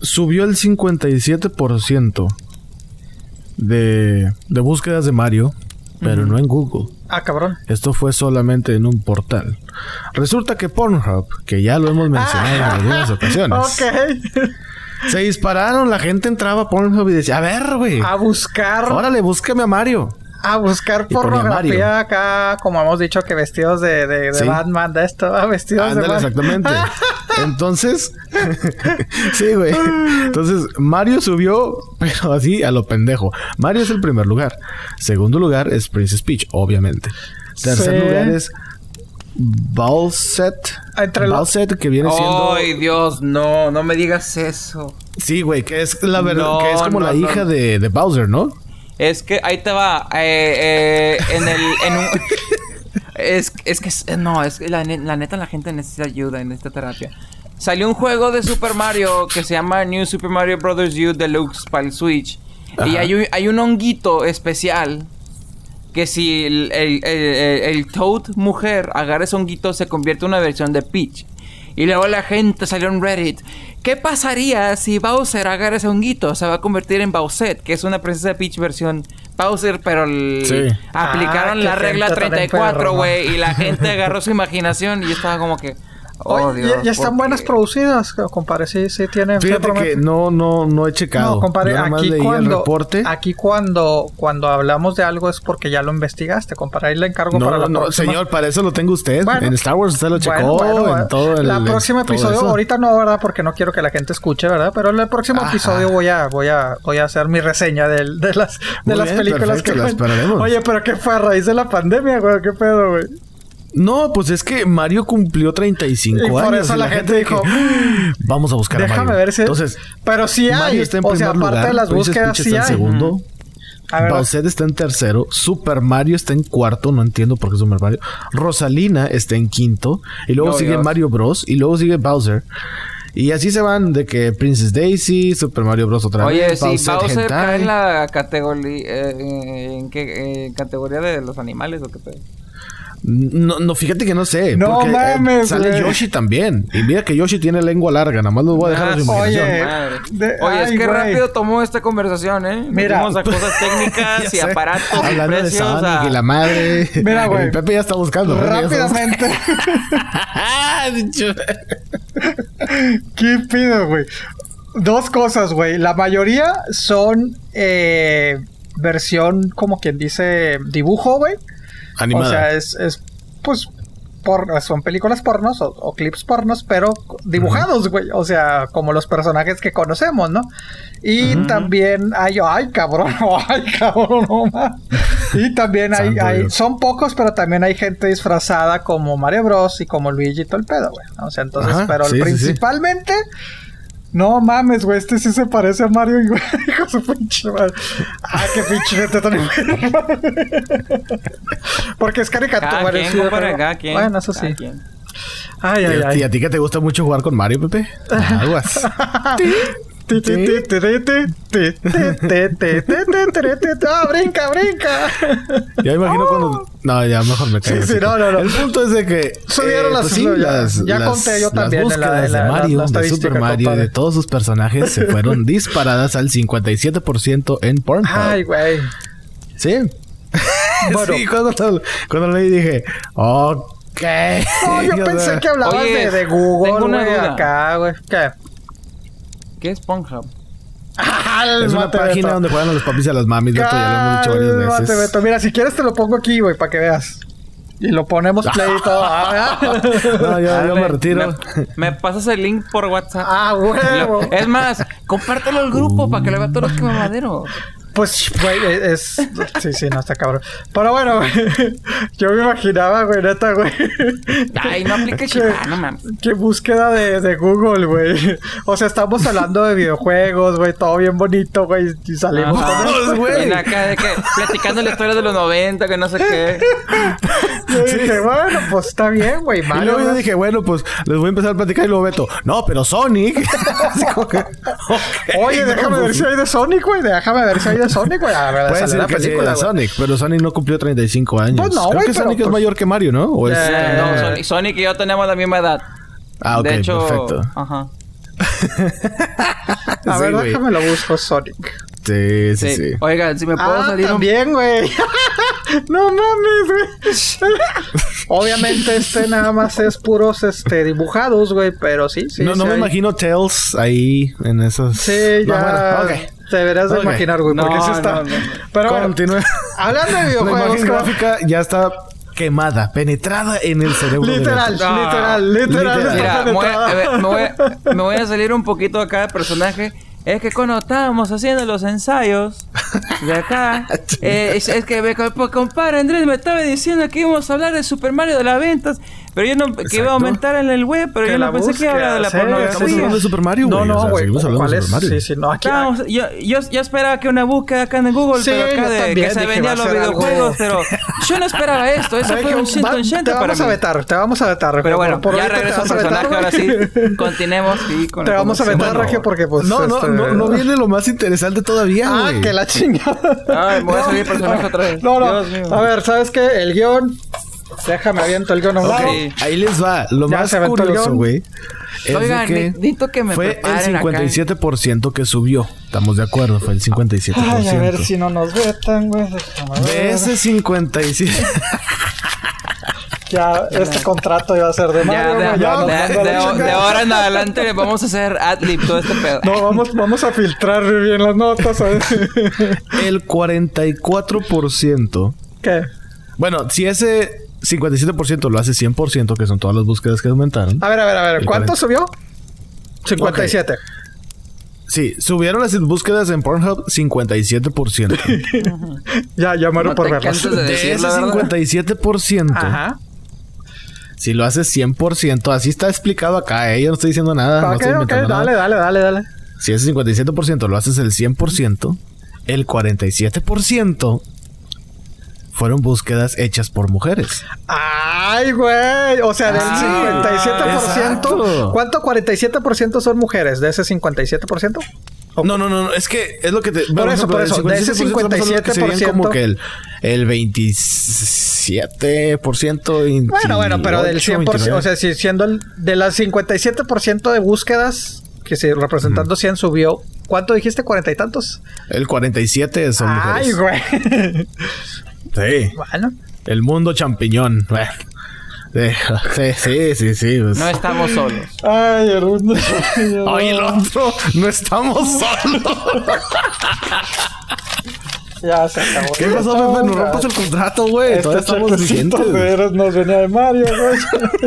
Subió el 57% de, de búsquedas de Mario, pero no en Google. Ah, cabrón. Esto fue solamente en un portal. Resulta que Pornhub, que ya lo hemos mencionado en algunas ocasiones. Ok. Se dispararon, la gente entraba a Pornhub y decía, a ver, güey. A buscar. Órale, búscame a Mario. A buscar pornografía acá, como hemos dicho, que vestidos de, de, Batman, de esto, ah, vestidos de Batman. exactamente. Entonces, sí, güey. Entonces, Mario subió, pero así a lo pendejo. Mario es el primer lugar. Segundo lugar es Princess Peach, obviamente. Tercer lugar es Balset. Entre Balset, que viene siendo. Ay, Dios, no, no me digas eso. Sí, güey, que es la verdad, que es como la hija de, de, Bowser, ¿no? Es que ahí te va. Eh, eh, en el. En un, es, es que no, es que la, la, neta la gente necesita ayuda en esta terapia. Salió un juego de Super Mario que se llama New Super Mario Bros. U Deluxe para el Switch. Y hay, hay un honguito especial que si el, el, Toad mujer agarra ese honguito se convierte en una versión de Peach. Y luego la gente salió en Reddit. ¿Qué pasaría si Bowser agarra ese honguito? Se va a convertir en Bowser, que es una princesa Peach versión Bowser, pero aplicaron ah, la regla 34, güey. Y la gente agarró su imaginación y estaba como que... Oh, ya, están buenas producidas, compadre. Sí, sí tienen. Fíjate que no, no, no he checado. No, compadre, aquí cuando, aquí cuando, cuando hablamos de algo es porque ya lo investigaste, compadre. Ahí le encargo para la no, señor, para eso lo tengo usted. en Star Wars usted lo checó. en todo el, la próxima episodio, ahorita no, ¿verdad? Porque no quiero que la gente escuche, ¿verdad? Pero en el próximo episodio voy a, voy a, voy a hacer mi reseña de, de las, de las películas que. Oye, pero ¿qué fue a raíz de la pandemia, güey? ¿Qué pedo, güey? No, pues es que Mario cumplió 35 y por eso la, gente, dijo, vamos a buscar Déjame a Mario. ver si... Entonces, pero sí hay, Mario está en o sea, aparte de las búsquedas sí hay. segundo. Bowser está en tercero. Super Mario está en cuarto. No entiendo por qué Super Mario. Rosalina está en quinto. Y luego sigue Mario Bros. Y luego sigue Bowser. Y así se van de que Princess Daisy, Super Mario Bros. otra Oye, vez. Oye, sí, Bowser cae en la categoría... Eh, ¿En qué categoría de los animales o qué pedo? No, no, fíjate que no sé. No porque, eh, mames. sale Yoshi también. Y mira que Yoshi tiene lengua larga. Nada más lo voy a dejar a su imaginación. Oye, oye es que rápido tomó esta conversación, ¿eh? Mira. a cosas técnicas y aparatos Hablando y precios. De y la madre. Mira, güey. Pepe ya está buscando. Rápidamente. ¿Qué pido, güey? Dos cosas, güey. La mayoría son eh, versión, como quien dice, dibujo, güey. O sea, es, es pues, por, son películas pornos o, clips pornos, pero dibujados, güey. O sea, como los personajes que conocemos, ¿no? Y también hay, ay, cabrón, ay, cabrón, no Y también hay, hay, son pocos, pero también hay gente disfrazada como Mario Bros. y como Luigi y todo el pedo, güey. O sea, entonces, pero principalmente no mames, güey, este sí se parece a Mario, güey. Hijo su pinche madre. Ah, qué pinche gente tan Porque es caricatura. Bueno, eso sí. Ay, ay, ay. ¿Y a ti que te gusta mucho jugar con Mario, Pepe? Aguas. ¡Ah, brinca, brinca! Ya imagino cuando. No, ya mejor me caigo. Sí, sí, no, no, no. El punto es de que. Subieron las, Ya conté yo también. Las búsquedas de Mario, de Super Mario, de todos sus personajes se fueron disparadas al 57% en Pornhub. Ay, güey. Sí. Bueno. sí, cuando, cuando leí dije, ok. No, yo pensé que hablabas de, Google, duda. acá, güey. ¿Qué? ¿Qué es Pornhub? es una página donde juegan a los papis y a las mamis. Beto, ya lo hemos dicho varias veces. Beto. Mira, si quieres te lo pongo aquí, güey, para que veas. Y lo ponemos play y todo. no, yo, yo, me retiro. Me, pasas el link por WhatsApp. Ah, huevo. Es más, compártelo al grupo para que le vea todos los quemaderos. Pues, güey, es. Sí, sí, no está cabrón. Pero bueno, güey. Yo me imaginaba, güey, neta, güey. Ay, no aplique no mames. Qué búsqueda de, de Google, güey. O sea, estamos hablando de videojuegos, güey, todo bien bonito, güey. Y salimos todos, güey. acá de que platicando la historia de los 90, que no sé qué. Yo dije, bueno, pues está bien, güey. Y luego yo dije, bueno, pues les voy a empezar a platicar y luego Beto, no, pero Sonic. Oye, déjame ver pues si hay de Sonic, güey. Déjame ver si hay de Sonic, güey. Puede ser que película, sí, Sonic, pero Sonic no cumplió 35 años. Pues no, Creo que Sonic es pues mayor que Mario, ¿no? ¿O es, eh, no, Sonic, Sonic, y yo tenemos la misma edad. Ah, ok, de hecho, perfecto. Ajá. a ver, déjame lo busco Sonic. Sí, sí, sí, Oigan, si me puedo ah, salir también, güey. no mames, güey. Obviamente este nada más es puros este dibujados, güey, pero sí, sí. No, no me imagino Tails ahí en esos. Sí, ya. okay. Te deberías de imaginar, güey, porque sí está. Pero Continúa. hablando de videojuegos, la gráfica ya está quemada, penetrada en el cerebro. Literal, literal, literal, Mira, me voy, me voy a salir un poquito acá de personaje. Es que cuando estábamos haciendo los ensayos de acá, eh, es, que me compadre Andrés me estaba diciendo que íbamos a hablar de Super Mario de las ventas pero yo no, que iba a aumentar en el web, pero yo no pensé que iba a hablar de la pornografía. Estamos hablando de Super Mario, güey. No, no, güey. seguimos hablando de Super Mario. Sí, sí, no, aquí, yo, yo, yo, esperaba que una búsqueda acá en Google, pero acá de que se vendían los videojuegos, pero yo no esperaba esto. Eso fue un shinto en Te vamos a vetar, te vamos a vetar. Pero bueno, ya regreso al personaje, ahora sí. Continuemos con Te vamos a vetar, Regio, porque pues... No, no, este, no viene lo más interesante todavía, ah, güey. Ah, que la chingada. Ay, voy a subir personaje otra vez. No, no. A ver, ¿sabes qué? El guion Déjame aviento el guion okay. Ahí les va. Lo más curioso, güey. Oigan, que necesito que me Fue el 57% que subió. Estamos de acuerdo, fue el 57%. Ay, a ver si no nos vetan, güey. De ese 57. ya este contrato iba a ser de Mario. Ya, de, de, ahora en adelante vamos a hacer adlib todo este pedo. No, vamos, vamos a filtrar bien las notas. ¿sabes? El 44%. ¿Qué? Bueno, si ese 57% lo hace 100%, que son todas las búsquedas que aumentaron. A ver, a ver, a ver. ¿Cuánto subió? 57. Sí, subieron las búsquedas en Pornhub 57%. ya, ya muero por verlas. De, de ese 57%. Ajá. Si lo haces 100%, así está explicado acá, ¿eh? Yo no estoy diciendo nada. Ok, no estoy ok, dale, dale, dale, dale. Si ese 57% lo haces el 100%, el 47% fueron búsquedas hechas por mujeres. Ay, güey. O sea, del 57%. Ah, ¿Cuánto 47% son mujeres de ese 57%? No, no, no, es que es lo que te. Por eso, por eso, de ese 57%. como que el, el 27%. Bueno, bueno, pero del 100%, o sea, si siendo el, de las 57% de búsquedas, que si representando 100 subió, ¿cuánto dijiste? ¿40 y tantos? El 47 son mujeres. Ay, güey. Sí. Bueno. El mundo champiñón. Sí, sí, sí, sí. Pues. No estamos solos. Ay, el Ay, el otro. No estamos solos. ya se acabó. ¿Qué pasó, Pepe? No rompas el contrato, güey. Este Todavía estamos vigentes. Nos venía de Mario, güey.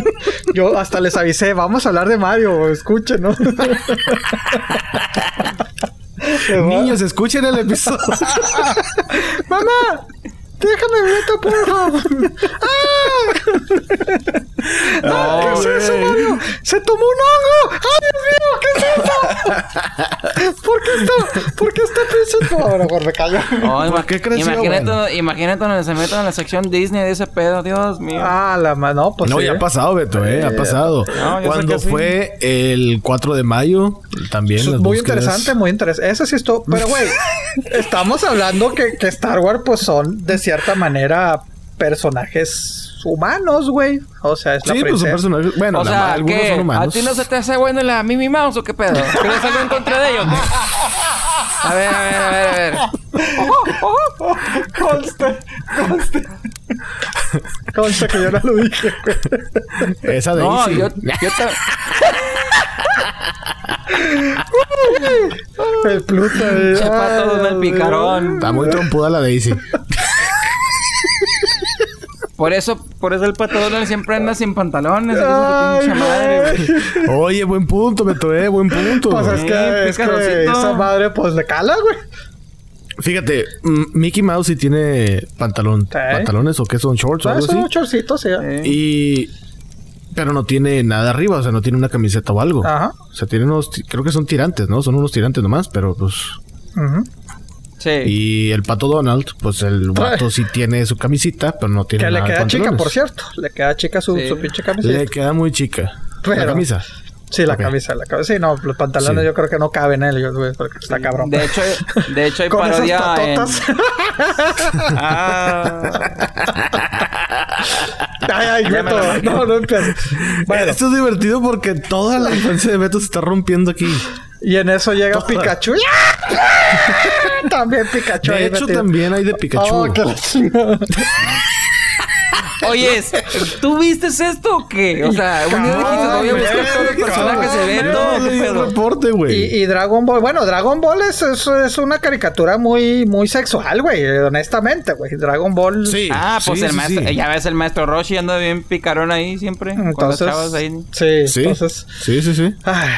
Yo hasta les avisé, vamos a hablar de Mario, escuchen, ¿no? Niños, escuchen el episodio. ¡Mamá! ¡Déjame ver tu porno! ¡Ah! ¡Ah! ¿Qué es eso, Mario? ¡Se tomó un hongo! ¡Ay, Dios mío! ¿Qué es eso? ¿Por qué está? ¿Por qué está pensando? Ahora, por me. Oh, ¿Por qué creció? Imagínate, imagínate donde se metan en la sección Disney de ese pedo, Dios mío. Ah, la mano, pues No, ya ha pasado, Beto, eh, ha pasado. Cuando fue el 4 de mayo, también. Las muy interesante, muy interesante. Eso sí esto. Pero, güey, estamos hablando que, que Star Wars, pues son de cierta manera personajes humanos, güey. O sea, es la Sí, pues son personajes. Bueno, o sea, algunos son humanos. ¿A ti no se te hace bueno la Mimi Mouse o qué pedo? ¿Quieres algo en contra de ellos? A ver, a ver, a ver, a ver. conste, conste. Conste que yo no lo dije. Esa de No, yo, yo te... el Pluto. Chepa todo el picarón. Está muy trompuda la Daisy. Por eso, por eso el pato siempre anda sin pantalones. madre, Oye, buen punto, Beto, eh, buen punto. Pues es que, es que esa madre, pues le cala, güey. Fíjate, Mickey Mouse sí tiene pantalón, pantalones o qué son shorts o ah, algo son así. shortcitos, sí. Y pero no tiene nada arriba, o sea, no tiene una camiseta o algo. Ajá. O sea, tiene unos, creo que son tirantes, ¿no? Son unos tirantes nomás, pero pues. Sí. Y el pato Donald, pues el vato sí tiene su camisita, pero no tiene que nada le queda chica, por cierto. Le queda chica su, su pinche camiseta. Le queda muy chica. la camisa. Sí, la camisa, la camisa. Sí, no, los pantalones yo creo que no caben en ellos, porque está cabrón. De hecho, de hecho hay parodia en... ah. Ay, ay, Beto. No, no. Bueno. Esto es divertido porque toda la infancia de Beto se está rompiendo aquí. Y en eso llega Pikachu. también Pikachu. De hecho, también hay de Pikachu. Oh, Oye, ¿tú viste esto o qué? O sea, un día dijiste, voy a buscar todos los personajes, se ven todo. reporte, güey. Y, y, Dragon Ball, bueno, Dragon Ball es, es, es una caricatura muy, muy sexual, güey, honestamente, güey. Dragon Ball. Sí. Ah, pues el maestro, ya ves el maestro Roshi anda bien picarón ahí siempre. Entonces, con los chavos ahí. Sí, sí. Entonces, sí, sí, sí. Ay,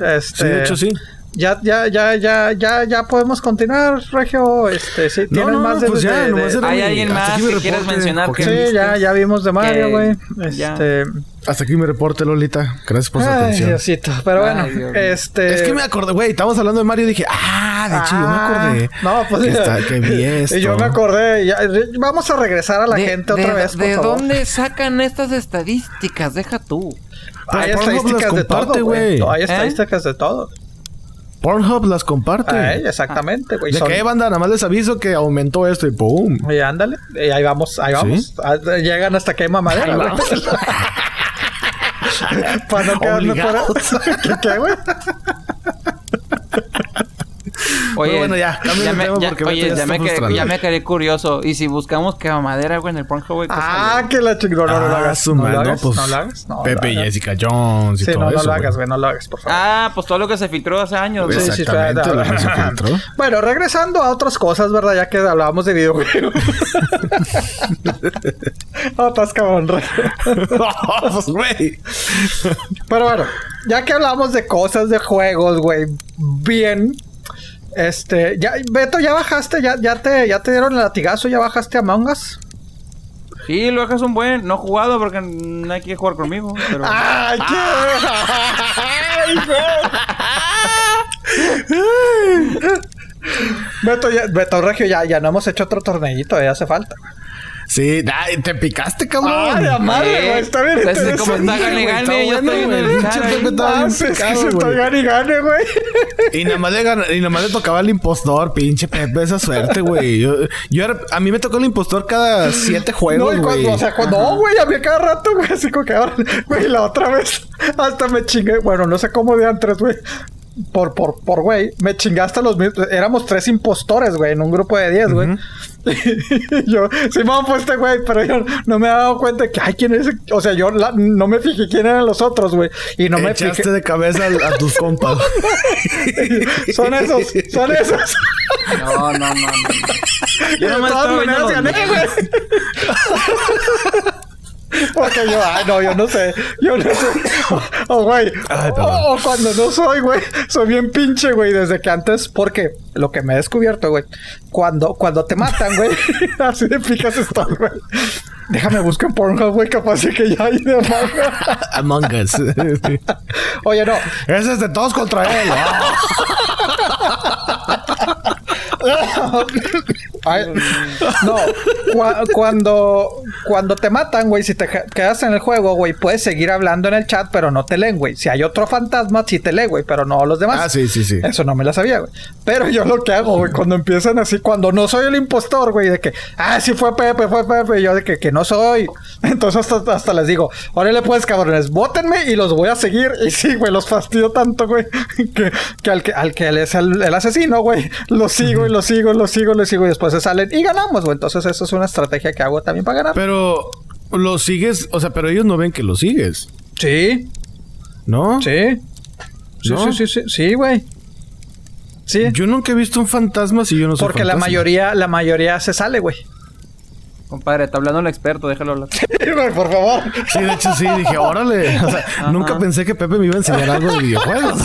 este, sí, de hecho sí. Ya, ya, ya, ya, ya, ya podemos continuar, Regio. Este, sí, tienes más de, pues ya, de, de, ¿Hay alguien más que quieras mencionar? Que sí, ya, ya vimos de Mario, güey. Este... Hasta aquí mi reporte, Lolita. Gracias por su Ay, atención. Diosito. Pero bueno, este... Es que me acordé, güey, estamos hablando de Mario y dije, ah, de hecho, yo me acordé. No, pues... Que, está, que vi esto. Y yo me acordé. Ya, vamos a regresar a la gente otra vez, por ¿De dónde sacan estas estadísticas? Deja tú. Hay estadísticas de todo, güey. Hay estadísticas de todo. Pornhub las comparte. Ay, exactamente, güey. ¿De qué banda? Nada más les aviso que aumentó esto y ¡pum! Y ándale. Y ahí vamos, ahí vamos. Ah, llegan hasta que mamadera, güey. Para no quedarme fuera. ¿Qué, qué, güey? Oye, bueno, ya, ya me, ya, oye, ya, me quedé, ya, me quedé, curioso. Y si buscamos que madera, güey, en el Pornhub, güey. Ah, que la chingón. No, no, lo hagas. No, lo hagas. Pues, no lo hagas. No, Pepe y Jessica Jones y sí, todo no, eso. No lo hagas, güey. No lo hagas, por favor. Ah, pues todo lo que se filtró hace años. Pues sí, exactamente, sí, lo que se filtró. Bueno, regresando a otras cosas, ¿verdad? Ya que hablábamos de videojuegos. oh, estás cabrón, pues, güey. Pero bueno, ya que hablamos de cosas de juegos, güey, bien este, ya, Beto, ¿ya bajaste? ¿Ya, ya, te, ¿Ya te dieron el latigazo? ¿Ya bajaste a Mangas? Sí, lo bajas un buen. No he jugado porque no hay que jugar conmigo. Pero... ¡Ay, qué! Beto, ya, Beto Regio, ya, ya no hemos hecho otro torneito, ya hace falta. Sí, te picaste, cabrón. Ay, madre, güey. Está bien. Pues como está gane, gane. Yo estoy en el Estoy gane, gane, güey. Y nada más le, y nada más le tocaba al impostor, pinche Pepe, esa suerte, güey. Yo, yo era, a mí me tocó el impostor cada siete juegos, no, güey. O sea, cuando, no, güey, a mí cada rato, güey. Así como que ahora, güey, la otra vez hasta me chingué. Bueno, no sé cómo de antes, güey por, por, por, güey, me chingaste los mismos. Éramos tres impostores, güey, en un grupo de diez, güey. yo, sí me han puesto, güey, pero yo no me he dado cuenta que, ay, quién es. O sea, yo no me fijé quién eran los otros, güey. Y no me fijé. de cabeza a, tus compas. son esos, son esos. no, no, no. no. Yo no me güey. Porque yo, ay, no, yo no sé. Yo no sé. O, güey. O, cuando no soy, güey. Soy bien pinche, güey. Desde que antes, porque lo que me he descubierto, güey. Cuando, cuando te matan, güey. así de picas estás, güey. Déjame buscar en Pornhub, güey. Capaz de que ya hay de Among Us. Oye, no. Ese es de todos contra él. no, cuando, cuando te matan, güey, si te quedas en el juego, güey, puedes seguir hablando en el chat, pero no te leen, güey. Si hay otro fantasma, sí te lee, güey, pero no los demás. Ah, sí, sí, sí. Eso no me lo sabía, güey. Pero yo lo que hago, güey, cuando empiezan así, cuando no soy el impostor, güey, de que, ah, sí fue Pepe, fue Pepe, y yo de que, que no soy. Entonces hasta, hasta les digo, órale pues, cabrones, bótenme y los voy a seguir. Y sí, güey, los fastidio tanto, güey, que, que al que al que es el, el asesino, güey, lo sigo y lo sigo, lo sigo, lo sigo y después se salen y ganamos, güey. Entonces, eso es una estrategia que hago también para ganar. Pero lo sigues, o sea, pero ellos no ven que lo sigues. Sí. ¿No? Sí. Sí, sí, sí, sí, sí, güey. Sí. Yo nunca he visto un fantasma si yo no soy Porque la mayoría, la mayoría se sale, güey. Compadre, está hablando el experto, déjalo hablar. por favor. Sí, de hecho sí, dije, órale. O sea, nunca pensé que Pepe me iba a enseñar algo de videojuegos.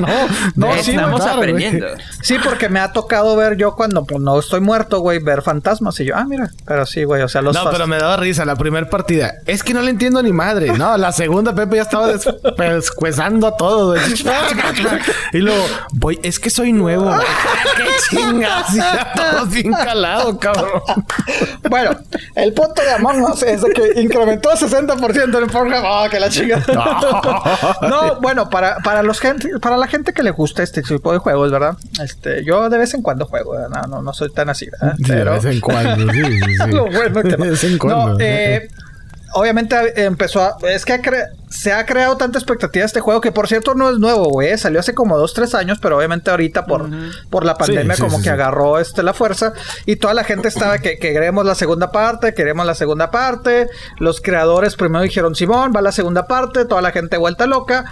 no. No, sí, estamos aprendiendo. Sí, porque me ha tocado ver yo cuando pues, no estoy muerto, güey, ver fantasmas. Y yo, ah, mira. Pero sí, güey, o sea, los. No, pero me daba risa la primera partida. Es que no le entiendo ni madre. No, la segunda Pepe ya estaba descuezando a todo, güey. y luego, voy, es que soy nuevo. ¡Qué chingas! Ya todo bien calado, cabrón. Bueno, el punto de Among Us es de que incrementó 60% en Pornhub. ¡Oh, que la chingada! no, bueno, para, para, los gente, para la gente que le gusta este tipo de juegos, ¿verdad? Este, yo de vez en cuando juego, no, no, no soy tan así, ¿verdad? Pero... de vez en cuando, sí, sí. Lo bueno que no. De vez en cuando. No, eh, obviamente empezó a... Es que se ha creado tanta expectativa este juego que por cierto no es nuevo, güey. Salió hace como dos, tres años, pero obviamente ahorita por, por la pandemia como que agarró este, la fuerza. Y toda la gente estaba que, queremos la segunda parte, queremos la segunda parte. Los creadores primero dijeron, Simón, va la segunda parte. Toda la gente vuelta loca.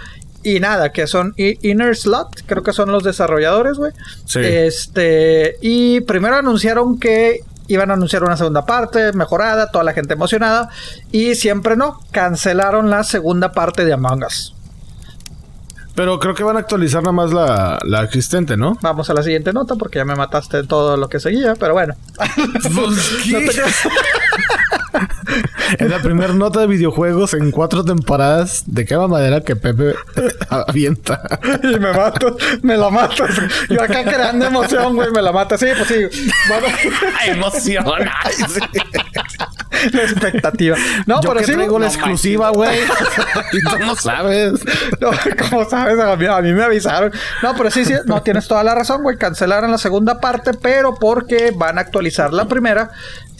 Y nada, que son Inner Slot, creo que son los desarrolladores, güey. Este, y primero anunciaron que iban a anunciar una segunda parte mejorada, toda la gente emocionada, y siempre no, cancelaron la segunda parte de Among Us. Pero creo que van a actualizar nada más la, la existente, ¿no? Vamos a la siguiente nota porque ya me mataste todo lo que seguía, pero bueno. Pues, es la primera nota de videojuegos en cuatro temporadas de qué madera que Pepe avienta. y me mato, me la mato. Yo acá creando emoción, güey, me la mata. Sí, pues sí. Bueno. emoción. la expectativa. No, Yo pero que sí. traigo la exclusiva, güey. y tú no sabes. No, como sabes, a mí, a mí, me avisaron. No, pero sí, sí, no tienes toda la razón, güey. Cancelaron la segunda parte, pero porque van a actualizar la primera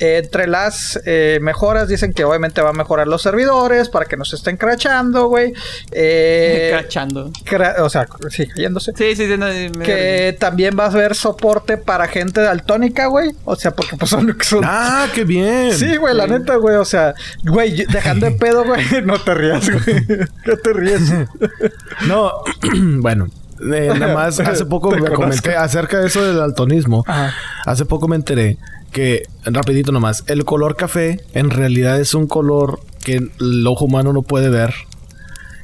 entre las eh, mejoras dicen que obviamente va a mejorar los servidores para que no se estén crachando, güey. Eh, crachando. o sea, sí, cayéndose. Sí, sí, sí. que también va a haber soporte para gente daltónica, güey. O sea, porque pues son... Ah, qué bien. Sí, güey, la neta, güey. O sea, güey, dejando de pedo, güey. No te rías, güey. ¿Qué te ríes? no, bueno. Eh, nada más hace poco me comenté acerca de eso del daltonismo. Hace poco me enteré que, rapidito nomás, el color café en realidad es un color que el ojo humano no puede ver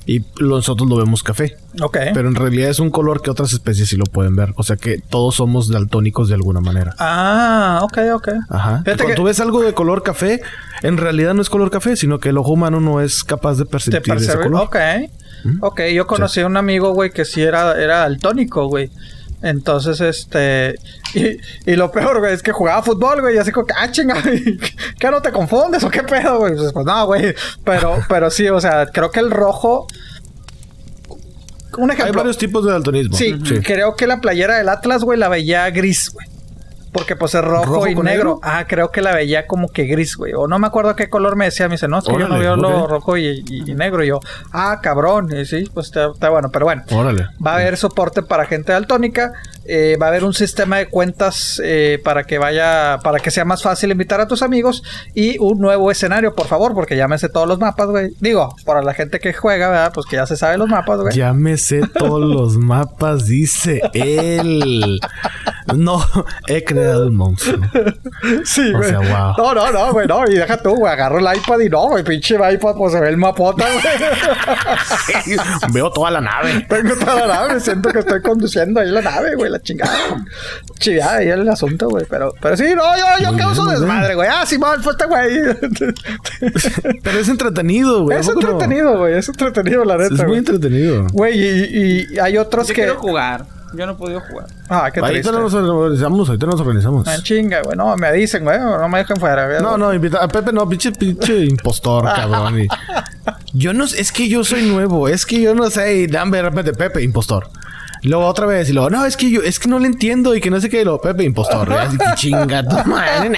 y nosotros lo vemos café. Ok. Pero en realidad es un color que otras especies sí lo pueden ver. O sea que todos somos daltónicos de alguna manera. Ah, ok, ok. Ajá. Cuando tú ves algo de color café, en realidad no es color café, sino que el ojo humano no es capaz de percibir ese color. Ok. Ok, yo conocí a un amigo, güey, que sí era, era daltónico, güey. Entonces, este. Y, lo peor, güey, es que jugaba fútbol, güey. Y así como que, ah, chinga, ¿qué no te confundes o qué pedo, güey? Pues, pues no, güey. Pero, pero sí, o sea, creo que el rojo. Un ejemplo. Hay varios tipos de daltonismo. Sí, sí, creo que la playera del Atlas, güey, la veía gris, güey. Porque pues es rojo, y negro? Ah, creo que la veía como que gris, güey. O no me acuerdo qué color me decía. Me dice, no, es que yo no veo lo rojo y, negro. Y yo, ah, cabrón. Y sí, pues está, está bueno. Pero bueno, Órale. va a haber soporte para gente daltónica. Eh, va a haber un sistema de cuentas eh, para que vaya, para que sea más fácil invitar a tus amigos y un nuevo escenario, por favor, porque llámese todos los mapas, güey. Digo, para la gente que juega, ¿verdad? Pues que ya se sabe los mapas, güey. Llámese todos los mapas, dice él. No, he creado el monstruo. Sí, güey. O sea, wow. No, no, no, güey, no. Y deja tú, güey. Agarro el iPad y no, güey. Pinche iPad, pues se ve el mapota, güey. Veo toda la nave. Tengo toda la nave. Siento que estoy conduciendo ahí la nave, güey chingada. chingada ahí el asunto, güey. Pero, pero sí, no, yo, yo causo desmadre, güey. Ah, Simón, fue este güey. pero es entretenido, güey. Es entretenido, güey. Es entretenido, la neta. Es muy entretenido. Güey, y, y, hay otros yo que. quiero jugar. Yo no he podido jugar. Ah, qué triste. Ahorita nos organizamos, ahorita nos organizamos. Ah, chinga, güey. No, me dicen, güey. No me dejen fuera, güey. No, no, invita a Pepe, no, pinche, pinche impostor, cabrón. Yo no sé, es que yo soy nuevo. Es que yo no sé. Y dan de repente, Pepe, impostor. Luego otra vez, y luego, no, es que yo, es que no le entiendo y que no sé qué, y luego, Pepe, impostor, Así que chinga tu madre,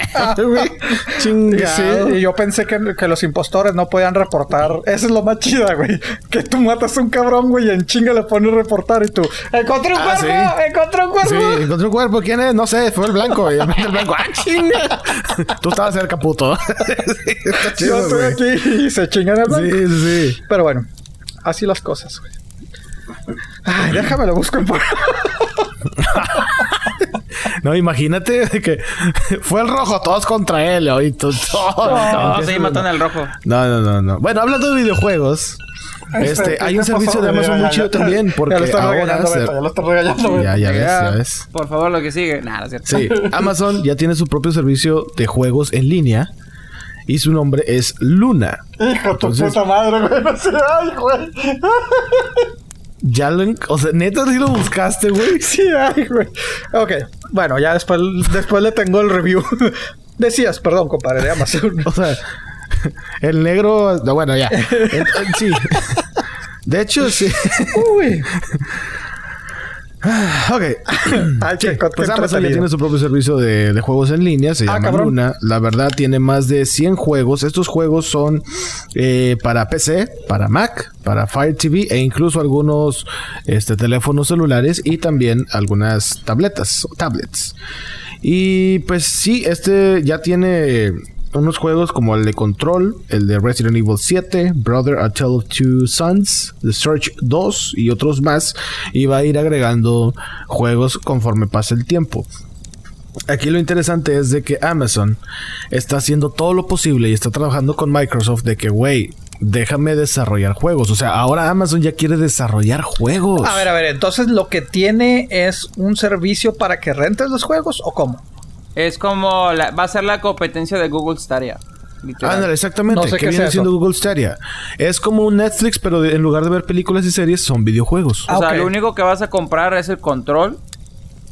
Chinga. Sí, y yo pensé que, que, los impostores no podían reportar. Eso es lo más chido, güey. Que tú matas a un cabrón, güey, y en chinga le pones reportar y tú, encontré un ah, cuerpo, encontré un cuerpo. Sí, encontré un cuerpo, ¿quién es? No sé, fue el blanco, y el blanco, ¡ah, chinga! tú estabas cerca, puto. sí, yo estoy aquí y se chingan el blanco. Sí, sí, sí. Pero bueno, así las cosas, güey. Ay, déjame lo busco en No, imagínate que fue el rojo, todos contra él. Y todo, no, no, sí, matan al rojo. No, no, no, no. Bueno, hablando de videojuegos. Este, hay un servicio de Amazon muy chido también porque ya lo ahora ya lo está regañando, ya, ya ves, ya ves. Por favor, lo que sigue. Nada, cierto. Sí, Amazon ya tiene su propio servicio de juegos en línea y su nombre es Luna. Hijo, tu puta madre, güey. No sé, ay, güey. Ya lo... O sea, neta sí lo buscaste, güey. Sí, ay, güey. Ok. Bueno, ya después, después le tengo el review. Decías, perdón, compadre, de Amazon. o sea, el negro... bueno, ya. sí. De hecho, sí. Uy. Ok. pues Amazon ya tiene su propio servicio de, juegos en línea. Se ah, llama Luna. La verdad, tiene más de 100 juegos. Estos juegos son eh, para PC, para Mac, para Fire TV e incluso algunos este, teléfonos celulares y también algunas tabletas o tablets. Y pues sí, este ya tiene unos juegos como el de Control, el de Resident Evil 7, Brother A Tale of Two Sons, The Search 2 y otros más. Y va a ir agregando juegos conforme pase el tiempo. Aquí lo interesante es de que Amazon está haciendo todo lo posible y está trabajando con Microsoft de que, güey, déjame desarrollar juegos. O sea, ahora Amazon ya quiere desarrollar juegos. A ver, a ver, entonces lo que tiene es un servicio para que rentes los juegos o cómo? Es como va a ser la competencia de Google Stadia. Ándale, exactamente. ¿Qué, viene siendo Google Stadia? Es como un Netflix, pero en lugar de ver películas y series, son videojuegos. o sea, lo único que vas a comprar es el control.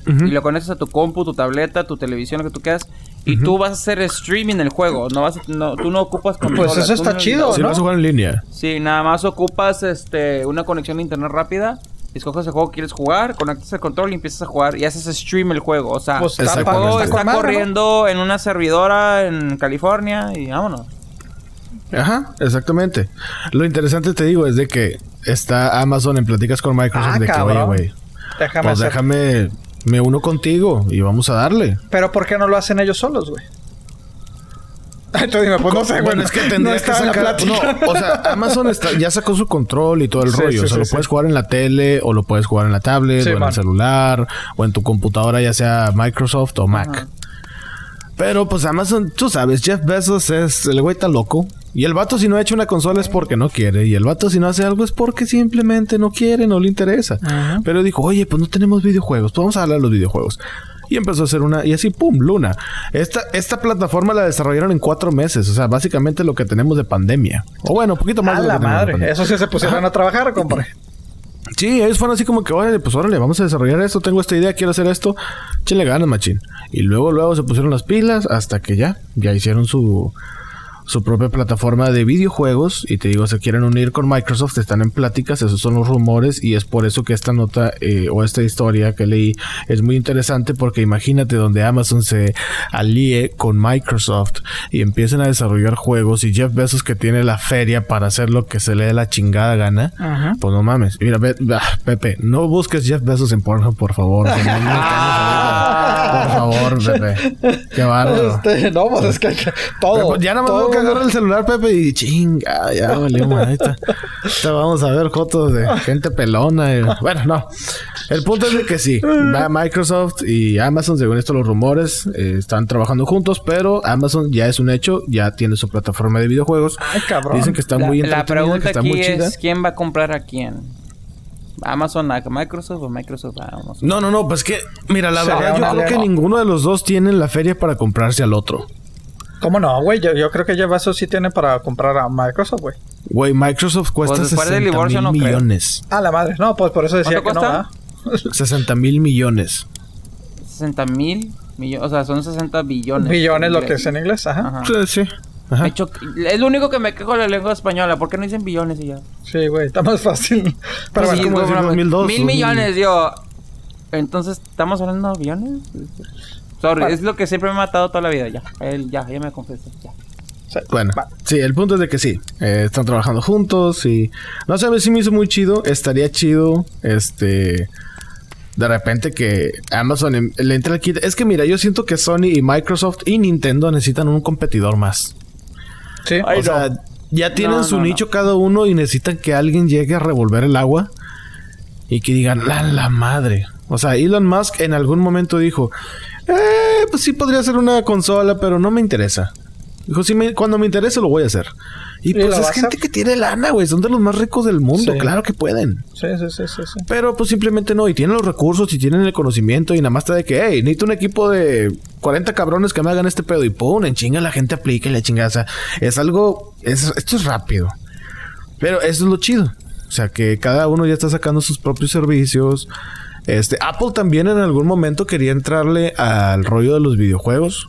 Y lo conectas a tu compu, tu tableta, tu televisión, lo que tú quieras. Y tú vas a hacer streaming el juego. No vas no, tú no ocupas Pues eso está chido, Si vas a jugar en línea. Sí, nada más ocupas este una conexión a internet rápida escoges el juego que quieres jugar, conectas el control y empiezas a jugar y haces stream el juego. O sea, pues el juego está, corriendo en una servidora en California y vámonos. Ajá, exactamente. Lo interesante te digo es de que está Amazon en pláticas con Microsoft ah, de que, oye, güey, déjame pues déjame, me uno contigo y vamos a darle. Pero ¿por qué no lo hacen ellos solos, güey? Entonces pues no sé, bueno, es que tendría que sacar. No, o sea, Amazon ya sacó su control y todo el rollo. o sea, lo puedes jugar en la tele, o lo puedes jugar en la tablet, o en el celular, o en tu computadora, ya sea Microsoft o Mac. Pero pues Amazon, tú sabes, Jeff Bezos es. El güey está loco. Y el vato, si no ha hecho una consola es porque no quiere. Y el vato, si no hace algo es porque simplemente no quiere, no le interesa. Pero dijo, oye, pues no tenemos videojuegos. Pues vamos a hablar de los videojuegos y empezó a hacer una, y así, ¡pum! Luna. Esta, esta plataforma la desarrollaron en cuatro meses, o sea, básicamente lo que tenemos de pandemia. O bueno, un poquito más de la madre. Eso sí se pusieron a trabajar, compadre. Sí, ellos fueron así como que, órale, pues órale, vamos a desarrollar esto, tengo esta idea, quiero hacer esto. Chile ganas, machín. Y luego, luego se pusieron las pilas hasta que ya, ya hicieron su, su propia plataforma de videojuegos y te digo, se quieren unir con Microsoft, están en pláticas, esos son los rumores y es por eso que esta nota eh, o esta historia que leí es muy interesante porque imagínate donde Amazon se alíe con Microsoft y empiecen a desarrollar juegos y Jeff Bezos que tiene la feria para hacer lo que se le dé la chingada gana, pues no mames. Mira, Pepe, no busques Jeff Bezos en Pornhub, por favor. por favor, Pepe. Qué bárbaro. Este, no, pues es que todo. ya nada más agarra el celular, Pepe, y chinga, ya valió vamos a ver fotos de gente pelona. bueno, no. El punto es de que sí, Microsoft y Amazon, según esto los rumores, eh, están trabajando juntos, pero Amazon ya es un hecho, ya tiene su plataforma de videojuegos. Ay, cabrón. Dicen que está muy La pregunta está aquí muy es, ¿quién va a comprar a quién? Amazon a Microsoft o Microsoft a Amazon. No, no, no, pues que, mira, la verdad, yo creo que ninguno de los dos tiene la feria para comprarse al otro. ¿Cómo no, güey? Yo, creo que Jeff Bezos sí tiene para comprar a Microsoft, güey. Güey, Microsoft cuesta pues 60 mil millones. Ah, la madre. No, pues por eso decía que no, 60 mil millones. 60 mil millones. O sea, son 60 billones. Billones lo que es en inglés, ajá. Sí, sí. Ajá. es lo único que me quejo de la lengua española. ¿Por qué no dicen billones y ya? Sí, güey, está más fácil. Pero pues como decir 2002. Mil millones, yo. Entonces, ¿estamos hablando de billones? Sorry, es lo que siempre me ha matado toda la vida. Ya, él, ya, ya me confesó. Ya. Bueno, sí, el punto es de que sí, eh, están trabajando juntos y no sé, a ver si me hizo muy chido, estaría chido, este, de repente que Amazon le entre el kit. Es que mira, yo siento que Sony y Microsoft y Nintendo necesitan un competidor más. Sí, o sea, ya tienen su nicho cada uno y necesitan que alguien llegue a revolver el agua y que digan, la, la madre. O sea, Elon Musk en algún momento dijo, eh, pues sí podría ser una consola, pero no me interesa. Dijo, sí, cuando me interese lo voy a hacer. Y, pues es gente que tiene lana, güey. Son de los más ricos del mundo. Claro que pueden. Sí, sí, sí, sí, Pero pues simplemente no. Y tienen los recursos y tienen el conocimiento. Y nada más está de que, hey, necesito un equipo de 40 cabrones que me hagan este pedo. Y pum, en chinga la gente aplica y la chingada. es algo... esto es rápido. Pero eso es lo chido. O sea, que cada uno ya está sacando sus propios servicios. Este, Apple también en algún momento quería entrarle al rollo de los videojuegos.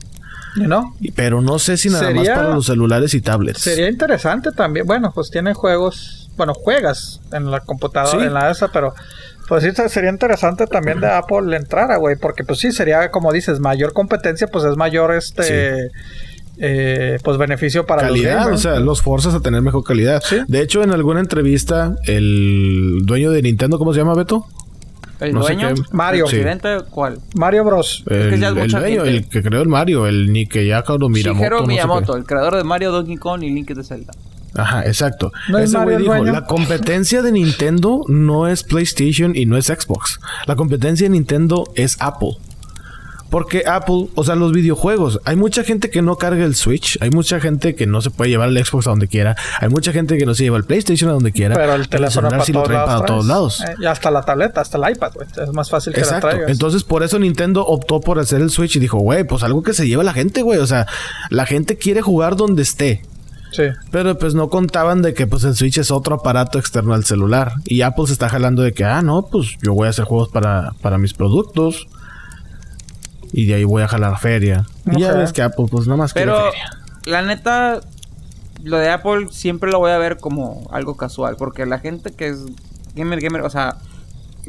¿No? Pero no sé si nada más para los celulares y tablets. Sería interesante también. Bueno, pues tienen juegos. Bueno, juegas en la computadora, en la esa, pero. Pues sí, sería interesante también de Apple entrar, güey. Porque, pues sí, sería como dices, mayor competencia, pues es mayor este. Eh, pues beneficio para calidad, los o sea, los forzas a tener mejor calidad. De hecho, en alguna entrevista, el dueño de Nintendo, ¿cómo se llama Beto? ¿El dueño? Mario. ¿Cuál? Mario Bros. El, que el dueño, el que creó el Mario, el Nikeyaka no Miyamoto. Shigeru Miyamoto, el creador de Mario, Donkey Kong y Link de Zelda. Ajá, exacto. Ese güey dijo, la competencia de Nintendo no es PlayStation y no es Xbox. La competencia de Nintendo es Apple. Porque Apple, o sea, los videojuegos, hay mucha gente que no carga el Switch, hay mucha gente que no se puede llevar el Xbox a donde quiera, hay mucha gente que no se lleva el PlayStation a donde quiera. Pero el teléfono para, sí lo trae para todos lados. Eh, y hasta la tableta, hasta el iPad, güey. Es más fácil que Exacto. la traigas. Entonces, por eso Nintendo optó por hacer el Switch y dijo, güey, pues algo que se lleva la gente, güey. O sea, la gente quiere jugar donde esté. Sí. Pero pues no contaban de que pues el Switch es otro aparato externo al celular. Y Apple se está jalando de que, ah, no, pues yo voy a hacer juegos para, para mis productos y de ahí voy a jalar feria. Y ya ves que Apple, pues nada más Pero, la neta, lo de Apple siempre lo voy a ver como algo casual, porque la gente que es gamer, gamer, o sea.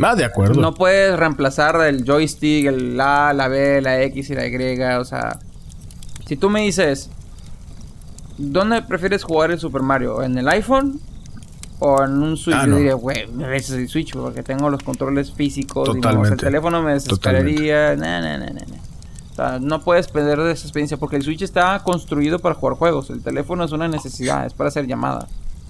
Ah, de acuerdo. No puedes reemplazar el joystick, el A, la B, la X y la Y, o sea. Si tú me dices, ¿dónde prefieres jugar el Super Mario? ¿En el iPhone o en un Switch, ah, yo diría, güey, me ves el Switch porque tengo los controles físicos. Totalmente. Y el teléfono me desesperaría. No, no, no, no. O sea, no puedes perder de esa experiencia porque el Switch está construido para jugar juegos. El teléfono es una necesidad, es para hacer llamadas.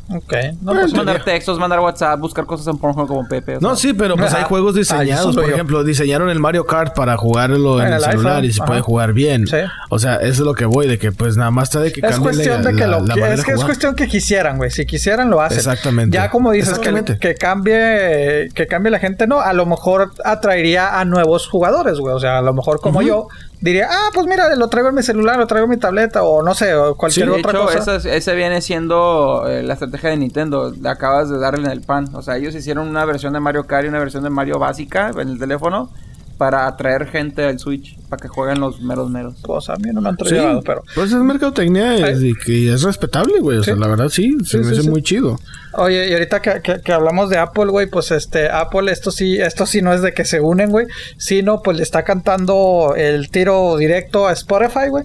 Ok. No, pues mandar textos, mandar WhatsApp, buscar cosas en Pornhub como Pepe. no, sí, pero pues hay juegos diseñados. por ejemplo, diseñaron el Mario Kart para jugarlo en, el, celular y se puede jugar bien. O sea, eso es lo que voy, de que pues nada más está de que es cuestión de que lo Es que es cuestión que quisieran, güey. Si quisieran, lo hacen. Exactamente. Ya como dices, que, que, cambie que cambie la gente, no. A lo mejor atraería a nuevos jugadores, güey. O sea, a lo mejor como yo diría, ah, pues mira, lo traigo en mi celular, lo traigo en mi tableta o no sé, o cualquier sí, de otra hecho, cosa. ese viene siendo eh, la estrategia de Nintendo. Acabas de darle en el pan. O sea, ellos hicieron una versión de Mario Kart y una versión de Mario básica en el teléfono para atraer gente al Switch, para que jueguen los meros meros. Pues a mí no me han traído, pero... Pues es mercadotecnia y que es respetable, güey. O sea, la verdad sí, se me hace muy chido. Oye, y ahorita que, hablamos de Apple, güey, pues este, Apple, esto sí, esto sí no es de que se unen, güey, sino pues le está cantando el tiro directo a Spotify, güey.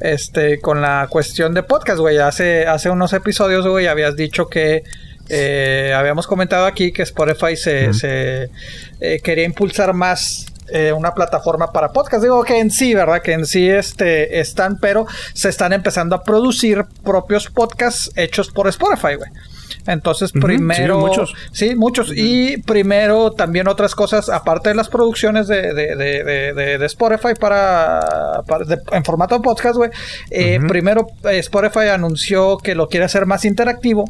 Este, con la cuestión de podcast, güey. Hace, hace unos episodios, güey, habías dicho que eh, habíamos comentado aquí que Spotify se, se eh, quería impulsar más eh, una plataforma para podcast. Digo que en sí, ¿verdad? Que en sí este, están, pero se están empezando a producir propios podcasts hechos por Spotify, güey. Entonces, primero. Sí, muchos. Sí, muchos. Y primero también otras cosas, aparte de las producciones de, de, de, de Spotify para. en formato podcast, güey. Eh, primero, eh, Spotify anunció que lo quiere hacer más interactivo.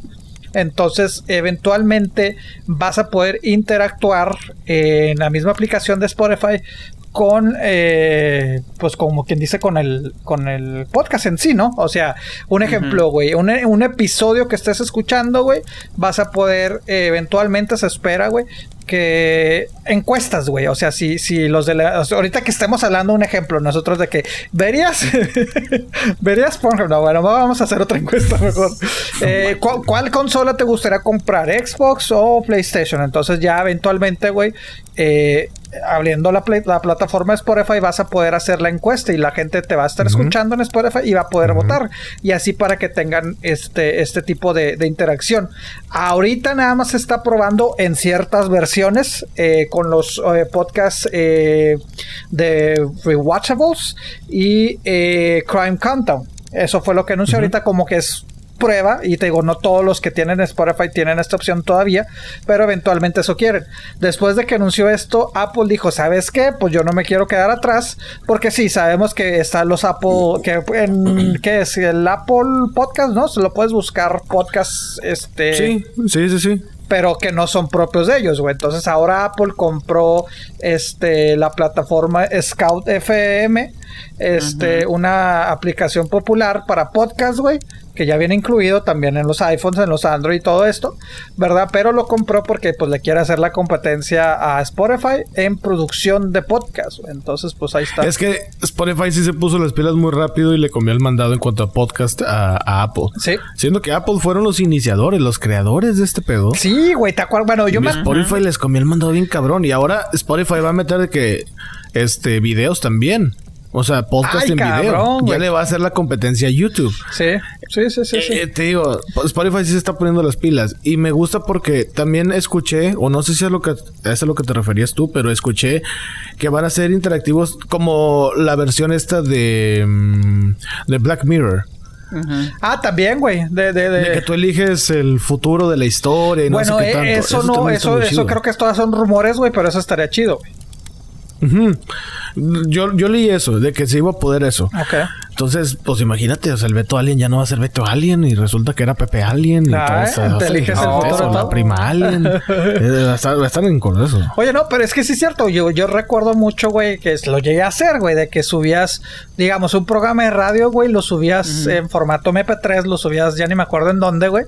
Entonces, eventualmente vas a poder interactuar en la misma aplicación de Spotify con, eh, pues como quien dice, con el, con el podcast en sí, ¿no? O sea, un ejemplo, güey, un, un, episodio que estés escuchando, güey, vas a poder, eventualmente se espera, güey, que encuestas, güey. O sea, si, si los de la. ahorita que estemos hablando un ejemplo, nosotros de que verías. verías Pornhub. No, bueno, vamos a hacer otra encuesta mejor. Eh, ¿cuál, consola te gustaría comprar? ¿Xbox o PlayStation? Entonces, ya eventualmente, güey, eh, abriendo la, la, plataforma Spotify vas a poder hacer la encuesta y la gente te va a estar escuchando en Spotify y va a poder votar. Y así para que tengan este, este tipo de, de interacción. Ahorita nada más se está probando en ciertas versiones eh, con los eh, podcasts eh, de Rewatchables y Crime Countdown. Eso fue lo que anunció ahorita como que es prueba y te digo, no todos los que tienen Spotify tienen esta opción todavía, pero eventualmente eso quieren. Después de que anunció esto, Apple dijo, ¿sabes qué? Pues yo no me quiero quedar atrás, porque sí, sabemos que están los Apple, que en, ¿qué es? El Apple Podcast, ¿no? Se lo puedes buscar podcast, este... Sí, sí, sí, sí pero que no son propios de ellos, güey. Entonces ahora Apple compró este la plataforma Scout FM, este una aplicación popular para podcast, güey, que ya viene incluido también en los iPhones, en los Android y todo esto, ¿verdad? Pero lo compró porque pues le quiere hacer la competencia a Spotify en producción de podcast. Entonces, pues ahí está. Es que Spotify sí se puso las pilas muy rápido y le comió el mandado en cuanto a podcast a, Apple. Sí. Siendo que Apple fueron los iniciadores, los creadores de este pedo. Sí, güey, te acuerdas. Bueno, yo me... Spotify les comió el mandado bien cabrón y ahora Spotify va a meter de que este videos también. O sea, podcast en video. Ya le va a hacer la competencia a YouTube. Sí, sí, sí, sí. Eh, te digo, Spotify sí se está poniendo las pilas. Y me gusta porque también escuché, o no sé si es, lo que, es a lo que te referías tú, pero escuché que van a ser interactivos como la versión esta de, mm, de Black Mirror. Ah, también, güey. De, de, de... que tú eliges el futuro de la historia y no sé qué eh, tanto. Eso, no, eso, eso creo que todas son rumores, güey, pero eso estaría chido, güey. Yo, yo leí eso, de que se iba a poder eso. Entonces, pues imagínate, o sea, el Beto Alien ya no va a ser Beto Alien y resulta que era Pepe Alien. y ah, todo, te eliges el futuro. La prima Alien. va, a estar, en con eso. Oye, no, pero es que sí es cierto. Yo, yo recuerdo mucho, güey, que lo llegué a hacer, güey, de que subías, digamos, un programa de radio, güey, lo subías en formato MP3, lo subías, ya ni me acuerdo en dónde, güey.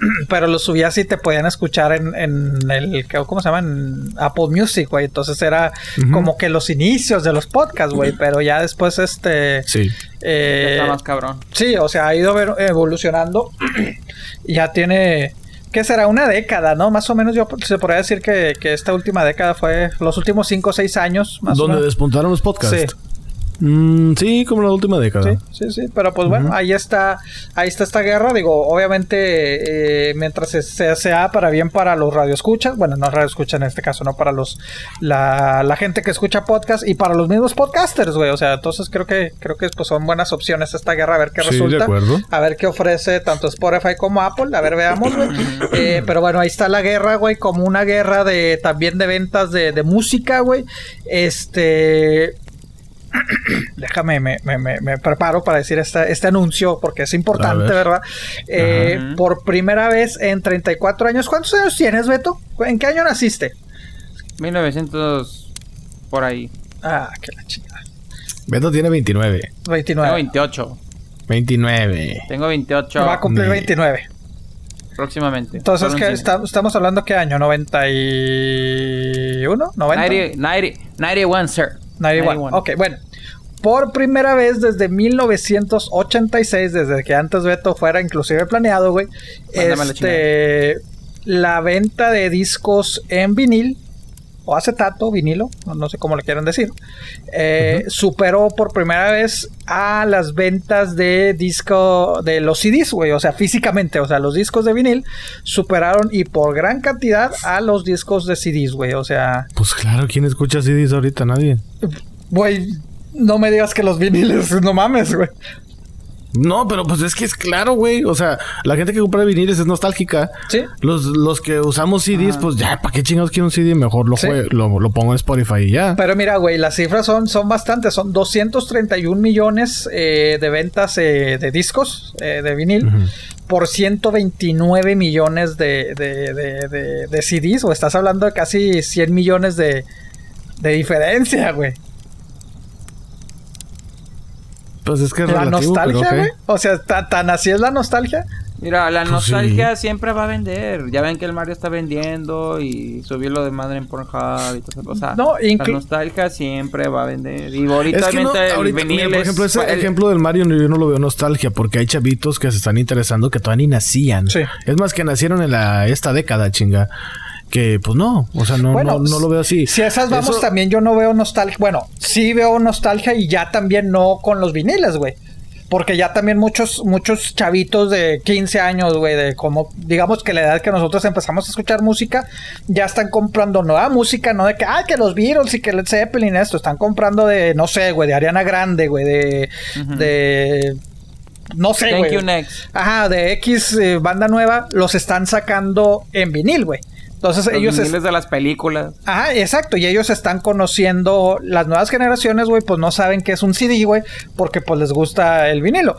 pero lo subías y te podían escuchar en, en el, ¿cómo se llama? En Apple Music, güey. Entonces era como que los inicios de los podcasts, güey. Pero ya después, este... Sí. Eh, Está más cabrón. Sí, o sea, ha ido evolucionando. ya tiene... ¿Qué será? Una década, ¿no? Más o menos yo se podría decir que, que esta última década fue los últimos 5 o 6 años. Más Donde despuntaron los podcasts. Sí. Mm, sí, como la última década. Sí, sí, sí. Pero pues bueno, ahí está, ahí está esta guerra. Digo, obviamente, eh, mientras se, sea para bien para los radioescuchas, bueno, no radioescuchas en este caso, no para los la, la gente que escucha podcast y para los mismos podcasters, güey. O sea, entonces creo que creo que pues, son buenas opciones esta guerra, a ver qué resulta. A ver qué ofrece tanto Spotify como Apple. A ver, veamos, güey. Eh, pero bueno, ahí está la guerra, güey, como una guerra de también de ventas de, de música, güey. Este déjame, me, me, preparo para decir este, anuncio porque es importante, ¿verdad? Eh, por primera vez en 34 años. ¿Cuántos años tienes, Beto? ¿En qué año naciste? 1900 por ahí. Ah, qué la chingada. Beto tiene 29. 29. Tengo 28. 29. Tengo 28. Va a cumplir 29. Próximamente. Entonces, ¿qué estamos hablando qué año? ¿91? ¿90? 90, 91, sir. 91. Ok, bueno. Por primera vez desde 1986, desde que antes Beto fuera inclusive planeado, güey. Este, la venta de discos en vinil o acetato, vinilo, no, sé cómo le quieran decir, eh, superó por primera vez a las ventas de disco de los CDs, güey, o sea, físicamente, o sea, los discos de vinil superaron y por gran cantidad a los discos de CDs, güey, o sea... Pues claro, ¿quién escucha CDs ahorita? Nadie. Güey, no me digas que los viniles, no mames, güey. No, pero pues es que es claro, güey. O sea, la gente que compra viniles es nostálgica. Sí. Los, los que usamos CDs, pues ya, ¿para qué chingados quiero un CD? Mejor lo, lo, pongo en Spotify y ya. Pero mira, güey, las cifras son, son bastantes. Son 231 millones eh, de ventas eh, de discos eh, de vinil. Por 129 millones de, de, de, de, CDs, o estás hablando de casi 100 millones de, de diferencia, güey. Pues es que es la nostalgia, güey. O sea, tan así es la nostalgia. Mira, la pues nostalgia siempre va a vender. Ya ven que el Mario está vendiendo y subió lo de madre en Pornhub y todo eso. O sea, no, la nostalgia siempre va a vender. Y ahorita, es que no, ahorita por ejemplo, ese ejemplo del Mario yo no lo veo nostalgia porque hay chavitos que se están interesando que todavía ni nacían. Sí. Es más que nacieron en la esta década, chinga que pues no, o sea, no, no, lo veo así. Si esas vamos también yo no veo nostalgia, bueno, sí veo nostalgia y ya también no con los viniles, güey. Porque ya también muchos, muchos chavitos de 15 años, güey, de como, digamos que la edad que nosotros empezamos a escuchar música, ya están comprando nueva música, no de que, ay, que los Beatles y que Led Zeppelin, esto, están comprando de, no sé, güey, de Ariana Grande, güey, de, de no sé, güey. Ajá, de X eh, banda nueva, los están sacando en vinil, güey. Entonces Los ellos... Es... de las películas. Ajá, exacto. Y ellos están conociendo... Las nuevas generaciones, güey, pues no saben qué es un CD, güey. Porque pues les gusta el vinilo.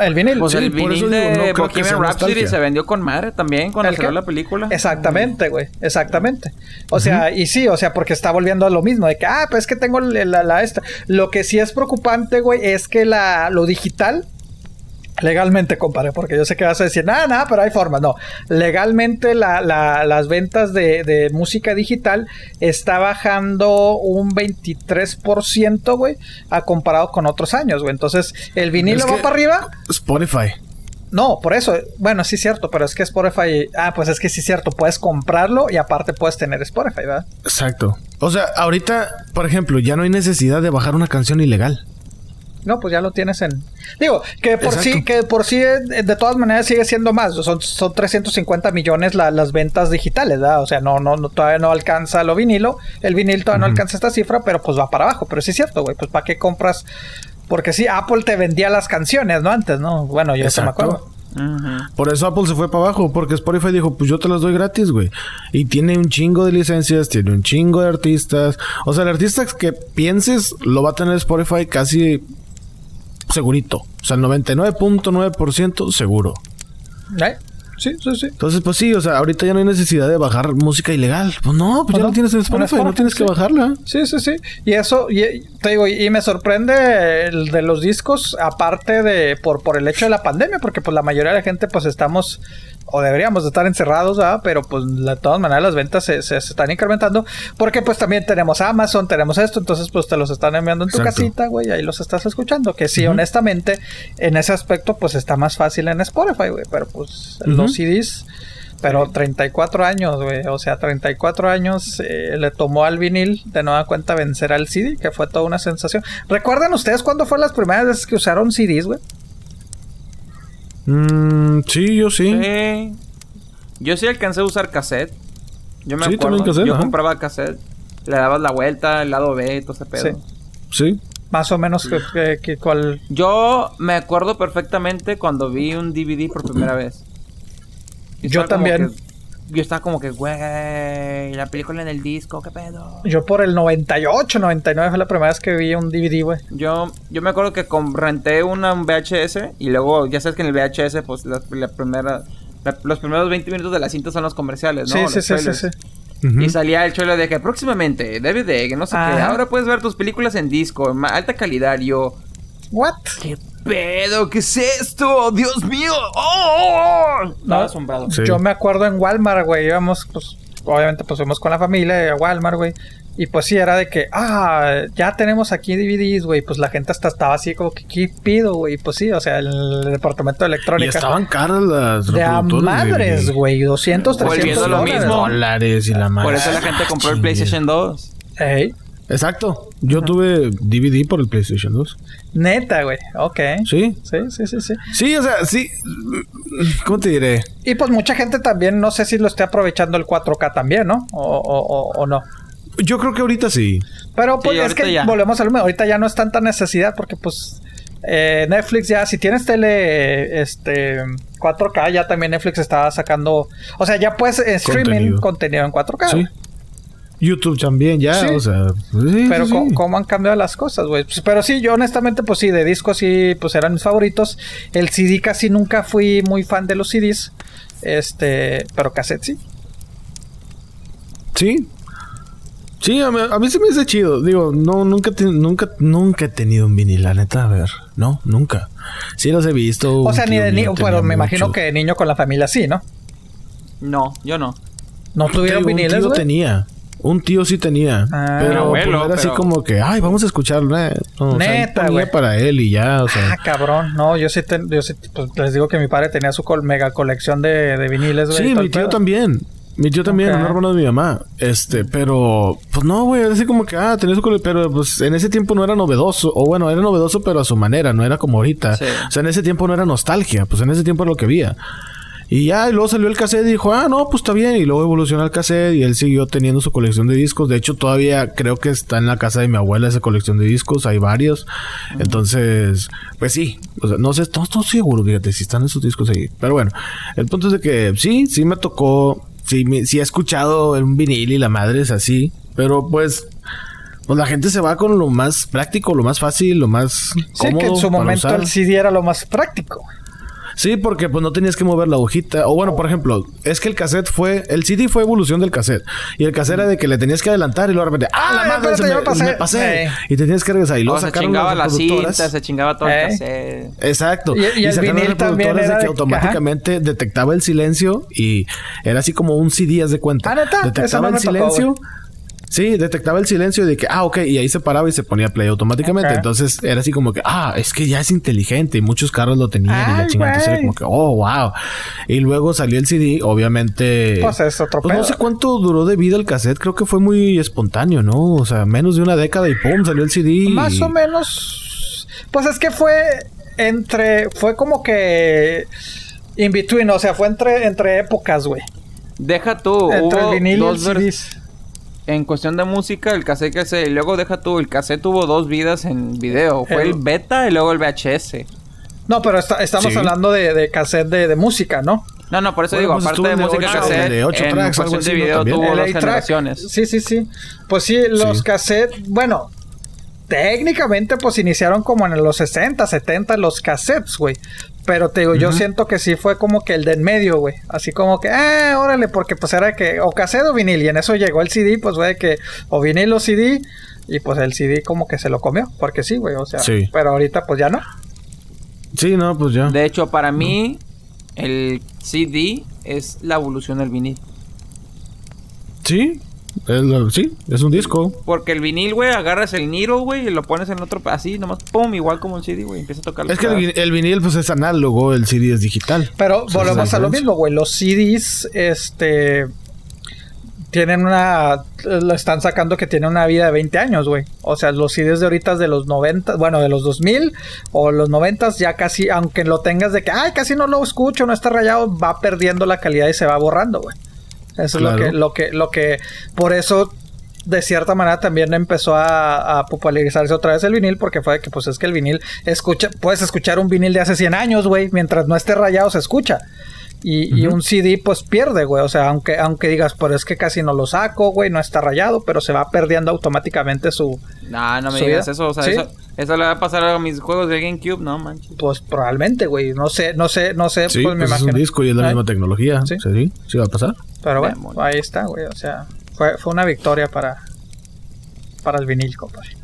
El vinilo. Pues el vinilo de Bohemian Rhapsody se vendió con madre también cuando salió la película. Exactamente, güey. Exactamente. O sea, y sí, o sea, porque está volviendo a lo mismo. De que, ah, pues es que tengo la, la esta. Lo que sí es preocupante, güey, es que la, lo digital Legalmente, compadre, porque yo sé que vas a decir, nada, nada, pero hay formas. No, legalmente las ventas de, música digital está bajando un 23%, güey, a comparado con otros años, güey. Entonces, ¿el vinilo va para arriba? Spotify. No, por eso, bueno, sí es cierto, pero es que Spotify, ah, pues es que sí es cierto, puedes comprarlo y aparte puedes tener Spotify, ¿verdad? Exacto. O sea, ahorita, por ejemplo, ya no hay necesidad de bajar una canción ilegal. No, pues ya lo tienes en. Digo, que por sí, que por sí, eh, de todas maneras sigue siendo más. Son, son 350 millones las ventas digitales, ¿verdad? O sea, no, no, todavía no alcanza lo vinilo. El vinil todavía no alcanza esta cifra, pero pues va para abajo. Pero sí es cierto, güey. Pues ¿para qué compras? Porque sí, Apple te vendía las canciones, ¿no? Antes, ¿no? Bueno, yo se me acuerdo. Por eso Apple se fue para abajo, porque Spotify dijo, pues yo te las doy gratis, güey. Y tiene un chingo de licencias, tiene un chingo de artistas. O sea, el artista que pienses lo va a tener Spotify casi segurito. O sea, el 99.9% seguro. ¿Eh? Sí, sí, sí. Entonces, pues sí, o sea, ahorita ya no hay necesidad de bajar música ilegal. Pues no, pues ya no, tienes en Spotify, no tienes que bajarla. Sí, sí, sí. Y eso, y, te digo, y, me sorprende el de los discos, aparte de por, por el hecho de la pandemia, porque pues la mayoría de la gente pues estamos o deberíamos de estar encerrados, ¿verdad? Pero pues de todas maneras las ventas se, se, están incrementando porque pues también tenemos Amazon, tenemos esto, entonces pues te los están enviando en tu casita, güey, ahí los estás escuchando, que sí, honestamente, en ese aspecto pues está más fácil en Spotify, güey, pero pues los CDs... Pero 34 años, güey. O sea, 34 años eh, le tomó al vinil de nueva cuenta vencer al CD, que fue toda una sensación. ¿Recuerdan ustedes cuándo fue las primeras veces que usaron CDs, güey? Mm, sí, yo sí. Yo sí alcancé a usar cassette. Yo me acuerdo. yo compraba cassette. Le dabas la vuelta, el lado B, todo ese pedo. Sí. Más o menos que, cuál. Yo me acuerdo perfectamente cuando vi un DVD por primera vez. yo también yo estaba como que, güey, la película en el disco, ¿qué pedo? Yo por el 98, 99 fue la primera vez que vi un DVD, güey. Yo, yo me acuerdo que renté una, un VHS y luego, ya sabes que en el VHS, pues la, primera, los primeros 20 minutos de la cinta son los comerciales, ¿no? Sí, sí, sí, sí, Y salía el cholo de que próximamente, DVD, que no sé qué. Ahora puedes ver tus películas en disco, en alta calidad. Yo, ¿what? ¿Qué pedo? ¿Qué es esto? ¡Dios mío! ¡Oh! Estaba asombrado. Yo me acuerdo en Walmart, güey. Íbamos, pues, obviamente, pues fuimos con la familia a Walmart, güey. Y pues sí, era de que, ah, ya tenemos aquí DVDs, güey. Pues la gente hasta estaba así como que, ¿qué pido, güey? Pues sí, o sea, el, departamento de electrónica. Y estaban caras las De a madres, güey. 200, 300 lo mismo. dólares y la madre. Por eso la gente compró el PlayStation 2. Ey. Exacto. Yo tuve DVD por el PlayStation 2. Neta, güey. Ok. ¿Sí? Sí, sí, sí, sí. Sí, o sea, sí. ¿Cómo te diré? Y pues mucha gente también, no sé si lo esté aprovechando el 4K también, ¿no? O, o, o, no. Yo creo que ahorita sí. Pero pues es que volvemos al mismo. Ahorita ya no es tanta necesidad porque pues eh, Netflix ya, si tienes tele este 4K, ya también Netflix está sacando, o sea, ya puedes streaming contenido, en 4K. Sí. YouTube también, ya, o sea. pero ¿cómo, han cambiado las cosas, güey? Pues, pero sí, yo honestamente, pues sí, de discos sí, pues eran mis favoritos. El CD casi nunca fui muy fan de los CDs. Este, pero cassette sí. Sí, Sí, a mí, se me hace chido. Digo, no, nunca, nunca, nunca he tenido un vinil, la neta. A ver, no, nunca. Sí los he visto. O sea, ni de niño, pero me imagino que de niño con la familia sí, ¿no? No, yo no. ¿No tuvieron viniles, tío tenía. Un tío sí tenía. Ah, pero pues, era así como que, ay, vamos a escucharlo. Eh. Neta, güey. para él y ya, o sea. Ah, cabrón. No, yo sí, yo sí pues, les digo que mi padre tenía su mega colección de, de viniles, güey. Sí, mi tío también. Mi tío también, un hermano de mi mamá. Este, pero, pues no, güey, así como que, ah, tenía su pero pues en ese tiempo no era novedoso. O bueno, era novedoso, pero a su manera, no era como ahorita. O sea, en ese tiempo no era nostalgia, pues en ese tiempo era lo que había. Y ya, y luego salió el cassette y dijo, ah, no, pues está bien. Y luego evolucionó el cassette y él siguió teniendo su colección de discos. De hecho, todavía creo que está en la casa de mi abuela esa colección de discos. Hay varios. Entonces, pues sí. O sea, no sé, no estoy seguro, fíjate, si están esos discos ahí. Pero bueno, el punto es de que sí, sí me tocó sí, sí he escuchado un vinil y la madre es así, pero pues pues la gente se va con lo más práctico, lo más fácil, lo más cómodo. Sí, que en su momento el CD era lo más práctico. Sí, porque pues no tenías que mover la hojita. O bueno, por ejemplo, es que el cassette fue... El CD fue evolución del cassette. Y el cassette era de que le tenías que adelantar y luego de repente... ¡Ah, la madre! Se me, pasé. Y te tienes que regresar. Y luego se chingaba la cinta, se chingaba todo el cassette. Exacto. Y, y, el vinil también era de que automáticamente detectaba el silencio y era así como un CD, haz de cuenta. Ah, detectaba el silencio... Sí, detectaba el silencio de que, ah, ok, y ahí se paraba y se ponía play automáticamente. Entonces era así como que, ah, es que ya es inteligente y muchos carros lo tenían y la chingada. Entonces era como que, oh, wow. Y luego salió el CD, obviamente. Pues es otro pues no sé cuánto duró de vida el cassette, creo que fue muy espontáneo, ¿no? O sea, menos de una década y pum, salió el CD. Más o menos. Pues es que fue entre. Fue como que. In between, o sea, fue entre, entre épocas, güey. Deja tú. Entre el vinil y el CDs en cuestión de música, el cassette que se... Y luego deja tú, el cassette tuvo dos vidas en video. Fue el, beta y luego el VHS. No, pero estamos hablando de, de cassette de, música, ¿no? No, no, por eso digo, pues aparte de música cassette, de 8 en tracks, cuestión de video tuvo dos generaciones. Sí, sí, sí. Pues sí, los cassettes, bueno, técnicamente pues iniciaron como en los 60, 70 los cassettes, güey. Pero te digo, yo siento que sí fue como que el de en medio, güey. Así como que, eh, órale, porque pues era que o cassette o vinil. Y en eso llegó el CD, pues güey, que o vinil o CD. Y pues el CD como que se lo comió. Porque sí, güey, o sea. Sí. Pero ahorita pues ya no. Sí, no, pues ya. De hecho, para mí, el CD es la evolución del vinil. Sí, sí, es un disco. Porque el vinil, güey, agarras el needle, güey, y lo pones en otro, así, nomás, pum, igual como el CD, güey, empieza a tocar. Es que el, vinil, pues es análogo, el CD es digital. Pero volvemos a lo mismo, güey, los CDs, este, tienen una, lo están sacando que tiene una vida de 20 años, güey. O sea, los CDs de ahorita de los 90, bueno, de los 2000 o los 90 ya casi, aunque lo tengas de que, ay, casi no lo escucho, no está rayado, va perdiendo la calidad y se va borrando, güey. Eso es lo que, lo que, lo que, por eso de cierta manera también empezó a, popularizarse otra vez el vinil porque fue que pues es que el vinil escucha puedes escuchar un vinil de hace 100 años güey mientras no esté rayado se escucha y, un CD pues pierde güey. O sea aunque aunque digas pero es que casi no lo saco güey no está rayado pero se va perdiendo automáticamente su no no me digas eso o sea eso, eso, le va a pasar a mis juegos de GameCube no manches. Pues probablemente güey. No sé no sé no sé pues, me pues es un disco y es la misma tecnología sí. sí sí va a pasar. Pero bueno, ahí está, güey. O sea, Fue, fue una victoria para, para el vinil, compadre.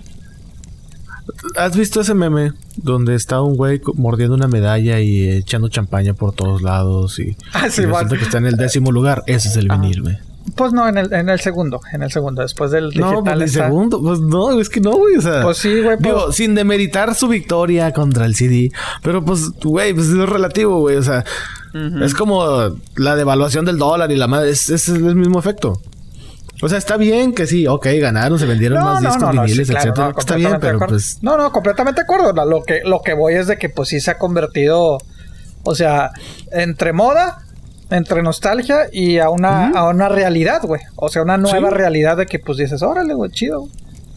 ¿Has visto ese meme donde está un güey mordiendo una medalla y echando champaña por todos lados y, ah, sí, que está en el décimo lugar? Ese es el vinil, güey. Pues no, en el, en el segundo, en el segundo, después del digital. No, pues el segundo, pues no, es que no, güey, o sea. Pues sí, güey. Digo, pues sin demeritar su victoria contra el CD, pero pues, güey, pues es relativo, güey, o sea. Es como la devaluación del dólar y la madre, es, es el mismo efecto. O sea, está bien que sí, ok, ganaron, se vendieron más discos viniles, etcétera. está bien, pero pues. No, no, completamente de acuerdo. Lo que, lo que voy es de que pues sí se ha convertido. O sea, entre moda, entre nostalgia y a una, a una realidad, güey. O sea, una nueva realidad de que pues dices, órale, güey, chido.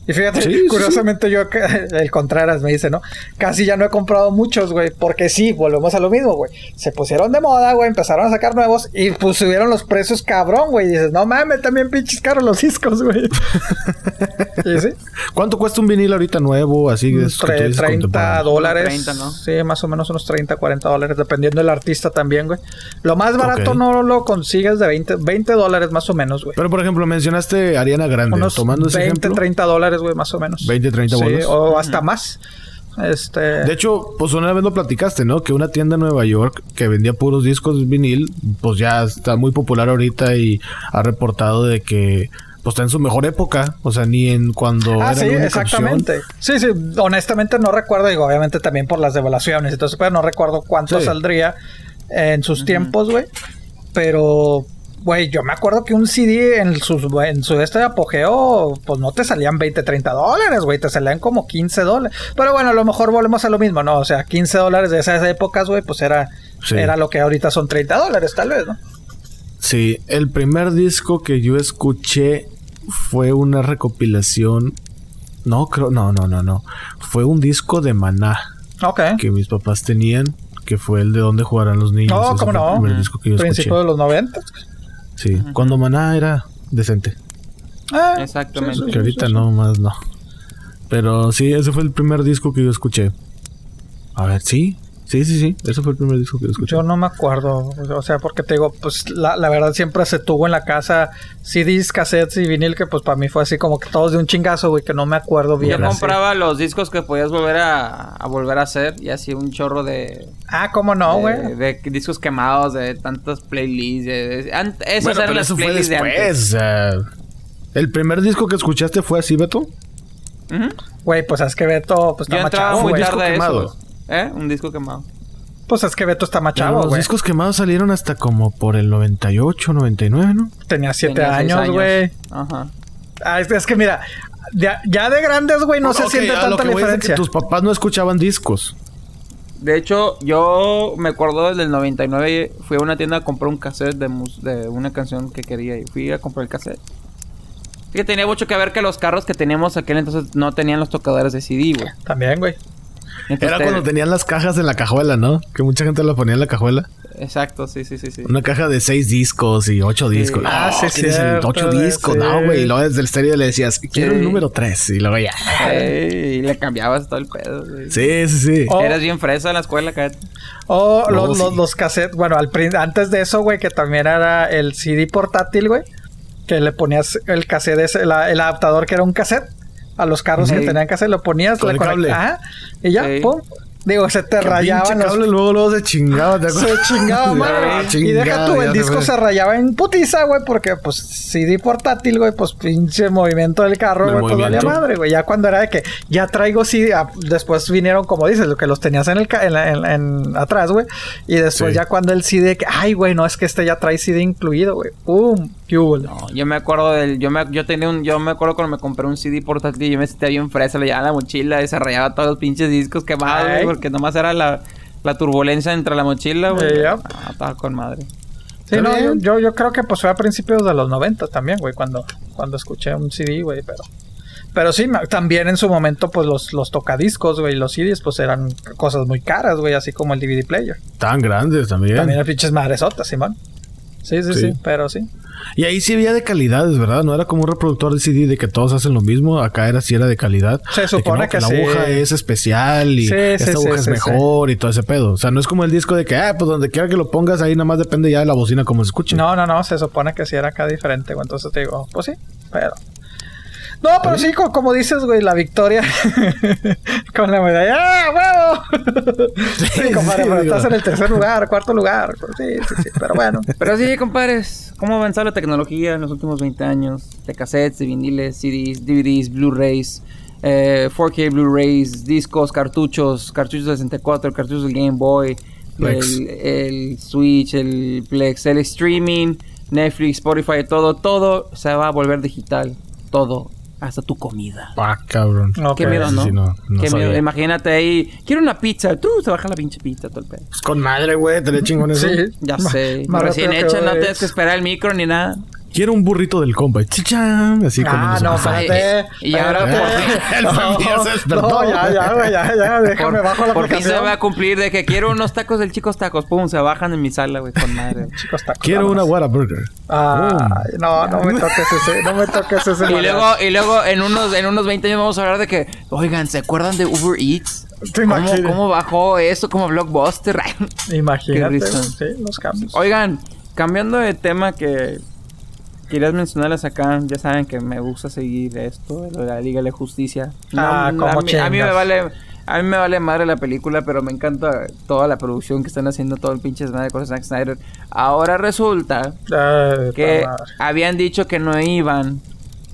Y fíjate, curiosamente yo, el Contreras me dice, ¿no? Casi ya no he comprado muchos, güey, porque sí, volvemos a lo mismo, güey. Se pusieron de moda, güey, empezaron a sacar nuevos y pues subieron los precios cabrón, güey. Y dices, no mames, también pinches caros los discos, güey. sí? ¿Cuánto cuesta un vinilo ahorita nuevo, así? De 30 dólares. 30, ¿no? Sí, más o menos unos 30, 40 dólares, dependiendo del artista también, güey. Lo más barato no lo consigues de 20, 20 dólares más o menos, güey. Pero, por ejemplo, mencionaste Ariana Grande. Unos tomando ese 20, 30 dólares güey, más o menos. 20, 30 sí, O hasta más. Este... De hecho, pues una vez lo platicaste, ¿no? Que una tienda en Nueva York que vendía puros discos de vinil, pues ya está muy popular ahorita y ha reportado de que pues está en su mejor época, o sea, ni en cuando ah, sí, exactamente. Sí, sí, honestamente no recuerdo, digo, obviamente también por las devaluaciones y todo eso, pero no recuerdo cuánto saldría en sus tiempos, güey. Pero Güey, yo me acuerdo que un CD en su, en su este de apogeo, pues no te salían 20, 30 dólares, güey, te salían como 15 dólares. Pero bueno, a lo mejor volvemos a lo mismo, ¿no? O sea, 15 dólares de esas épocas, güey, pues era, era lo que ahorita son 30 dólares, tal vez, ¿no? Sí, el primer disco que yo escuché fue una recopilación. No, creo, no, no, no, no. Fue un disco de Maná. Ok. Que mis papás tenían, que fue el de donde jugarán los niños. No, cómo no. El primer disco que yo Principio de los 90. Sí, cuando Maná era decente. Ah, Exactamente. que ahorita no, más no. Pero sí, ese fue el primer disco que yo escuché. A ver, sí, Sí, sí, sí. Ese fue el primer disco que escuché. Yo no me acuerdo. O sea, porque te digo, pues la, la verdad siempre se tuvo en la casa CDs, cassettes y vinil, que pues para mí fue así como que todos de un chingazo, güey, que no me acuerdo bien. Yo compraba los discos que podías volver a, a, volver a hacer y así un chorro de. Ah, ¿cómo no, güey? De, discos quemados, de tantas playlists. De, esos eran las playlists después, de ¿El primer disco que escuchaste fue así, Beto? Güey, pues es que Beto pues, está machado, muy tarde quemado. ¿Eh? Un disco quemado. Pues es que Beto está machado, Los discos quemados salieron hasta como por el 98, 99, ¿no? Tenía 7 años, güey. Ajá. Ah, es, que mira, ya, de grandes, güey, no se siente tanta diferencia. tus papás no escuchaban discos. De hecho, yo me acuerdo desde el 99 fui a una tienda a comprar un cassette de, de una canción que quería y fui a comprar el cassette. Que tenía mucho que ver que los carros que teníamos aquel entonces no tenían los tocadores de CD, güey. También, güey. Era cuando tenían las cajas en la cajuela, ¿no? Que mucha gente lo ponía en la cajuela. Exacto, sí, sí, sí, sí. Una caja de seis discos y ocho discos. Ah, sí, sí. Ocho discos, no, güey. Y luego desde el estéreo le decías, quiero el número tres. Y luego ya. y le cambiabas todo el pedo. Sí, sí, sí. Eras bien fresa en la escuela, cara. O los, los, cassettes. Bueno, al, antes de eso, güey, que también era el CD portátil, güey. Que le ponías el cassette, ese, el adaptador que era un cassette a los carros que tenían que hacer, lo ponías, Con la y ya, pum, Digo, se te rayaban. Los... cable luego, luego se chingaba, ¿te Se chingaba, madre. y deja tú, el disco se rayaba en putiza, güey, porque pues CD portátil, güey, pues pinche movimiento del carro, güey, pues valía madre, güey. Ya cuando era de que ya traigo CD, ah, después vinieron, como dices, lo que los tenías en el en, en, atrás, güey. Y después ya cuando el CD, que, ay, güey, no, es que este ya trae CD incluido, güey. Pum, no, yo me acuerdo del, yo me, yo tenía un, yo me acuerdo cuando me compré un CD portátil y yo me sentía bien fresa, le llevaba la mochila y se rayaba todos los pinches discos quemados, güey, porque nomás era la, la turbulencia entre la mochila, güey. Ah, estaba con madre. Sí, no, yo, yo, creo que pues fue a principios de los 90 también, güey, cuando, cuando escuché un CD, güey, pero... Pero sí, también en su momento, pues los, los tocadiscos, güey, los CDs, pues eran cosas muy caras, güey, así como el DVD player. Tan grandes también. También eran pinches madresotas, Simón. Sí, sí, sí, pero sí. Y ahí sí había de calidades, ¿verdad? No era como un reproductor de CD de que todos hacen lo mismo. Acá era sí era de calidad. Se supone que, la aguja es especial y esta aguja es mejor y todo ese pedo. O sea, no es como el disco de que, ah, pues donde quiera que lo pongas, ahí nada más depende ya de la bocina como se escuche. No, no, no. Se supone que sí era acá diferente. Entonces te digo, pues sí, pero no, pero sí, como, dices, güey, la victoria con la medalla. ¡Ah, huevo! sí, compadre, pero estás en el tercer lugar, cuarto lugar. Sí, sí, sí, pero bueno. Pero sí, compadres, ¿cómo ha avanzado la tecnología en los últimos 20 años? De cassettes, de viniles, CDs, DVDs, Blu-rays, 4K eh, Blu-rays, discos, cartuchos, cartuchos de 64, cartuchos del Game Boy, el, el Switch, el Plex, el streaming, Netflix, Spotify, todo, todo se va a volver digital. Todo hasta tu comida. Ah, cabrón. Qué miedo, ¿no? Qué miedo. Imagínate ahí, quiero una pizza. Tú se baja la pinche pizza, todo el pedo. Pues con madre, güey, te le chingo eso. Sí. Ya sé. Recién hecha, no tienes que esperar el micro ni nada. Quiero un burrito del compa. Chicham. Así como. Ah, no, espérate. Y, ahora por No, ya, ya, ya, ya. Déjame por, bajo la Por fin se va a cumplir de que quiero unos tacos del Chicos Tacos. Pum, se bajan en mi sala, güey, con madre. Chicos Tacos. Quiero una Whataburger. Ah, no, no me toques ese. No me toques ese. y luego, y luego en unos, en unos 20 años vamos a hablar de que, oigan, ¿se acuerdan de Uber Eats? ¿Cómo, ¿Cómo, bajó eso como Blockbuster? Imagínate. Sí, los cambios. Oigan, cambiando de tema que querías mencionarles acá, ya saben que me gusta seguir esto, de la Liga de Justicia. ah, como a, mí, a mí me vale a mí me vale madre la película, pero me encanta toda la producción que están haciendo, todo el pinche de cosas Zack Snyder. Ahora resulta que habían dicho que no iban